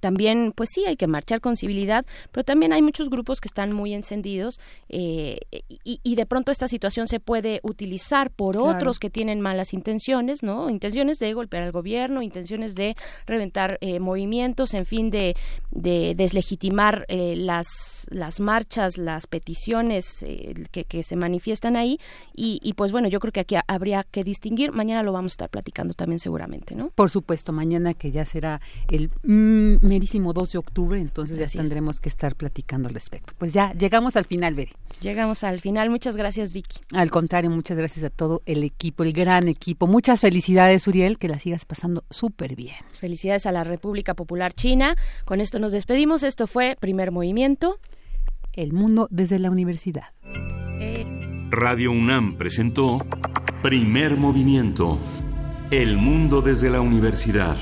también, pues sí, hay que marchar con civilidad, pero también hay muchos grupos que están muy encendidos eh, y, de pronto esta situación se puede utilizar por otros que tienen malas intenciones, ¿no? Intenciones de golpear al gobierno, intenciones de reventar eh, movimientos, en fin, de, deslegitimar eh, las, las marchas, las peticiones que, que, se manifiestan ahí y, y, pues bueno, yo creo que aquí habría que distinguir, mañana lo vamos a estar platicando también seguramente, ¿no? Por supuesto, mañana que ya será el... Mm, merísimo 2 de octubre, entonces ya tendremos que estar platicando al respecto. Pues ya llegamos al final, Beri. Llegamos al final. Muchas gracias, Vicky. Al contrario, muchas gracias a todo el equipo, el gran equipo. Muchas felicidades, Uriel, que la sigas pasando súper bien. Felicidades a la República Popular China. Con esto nos despedimos. Esto fue Primer Movimiento. El mundo desde la universidad. Radio UNAM presentó Primer Movimiento. El mundo desde la universidad.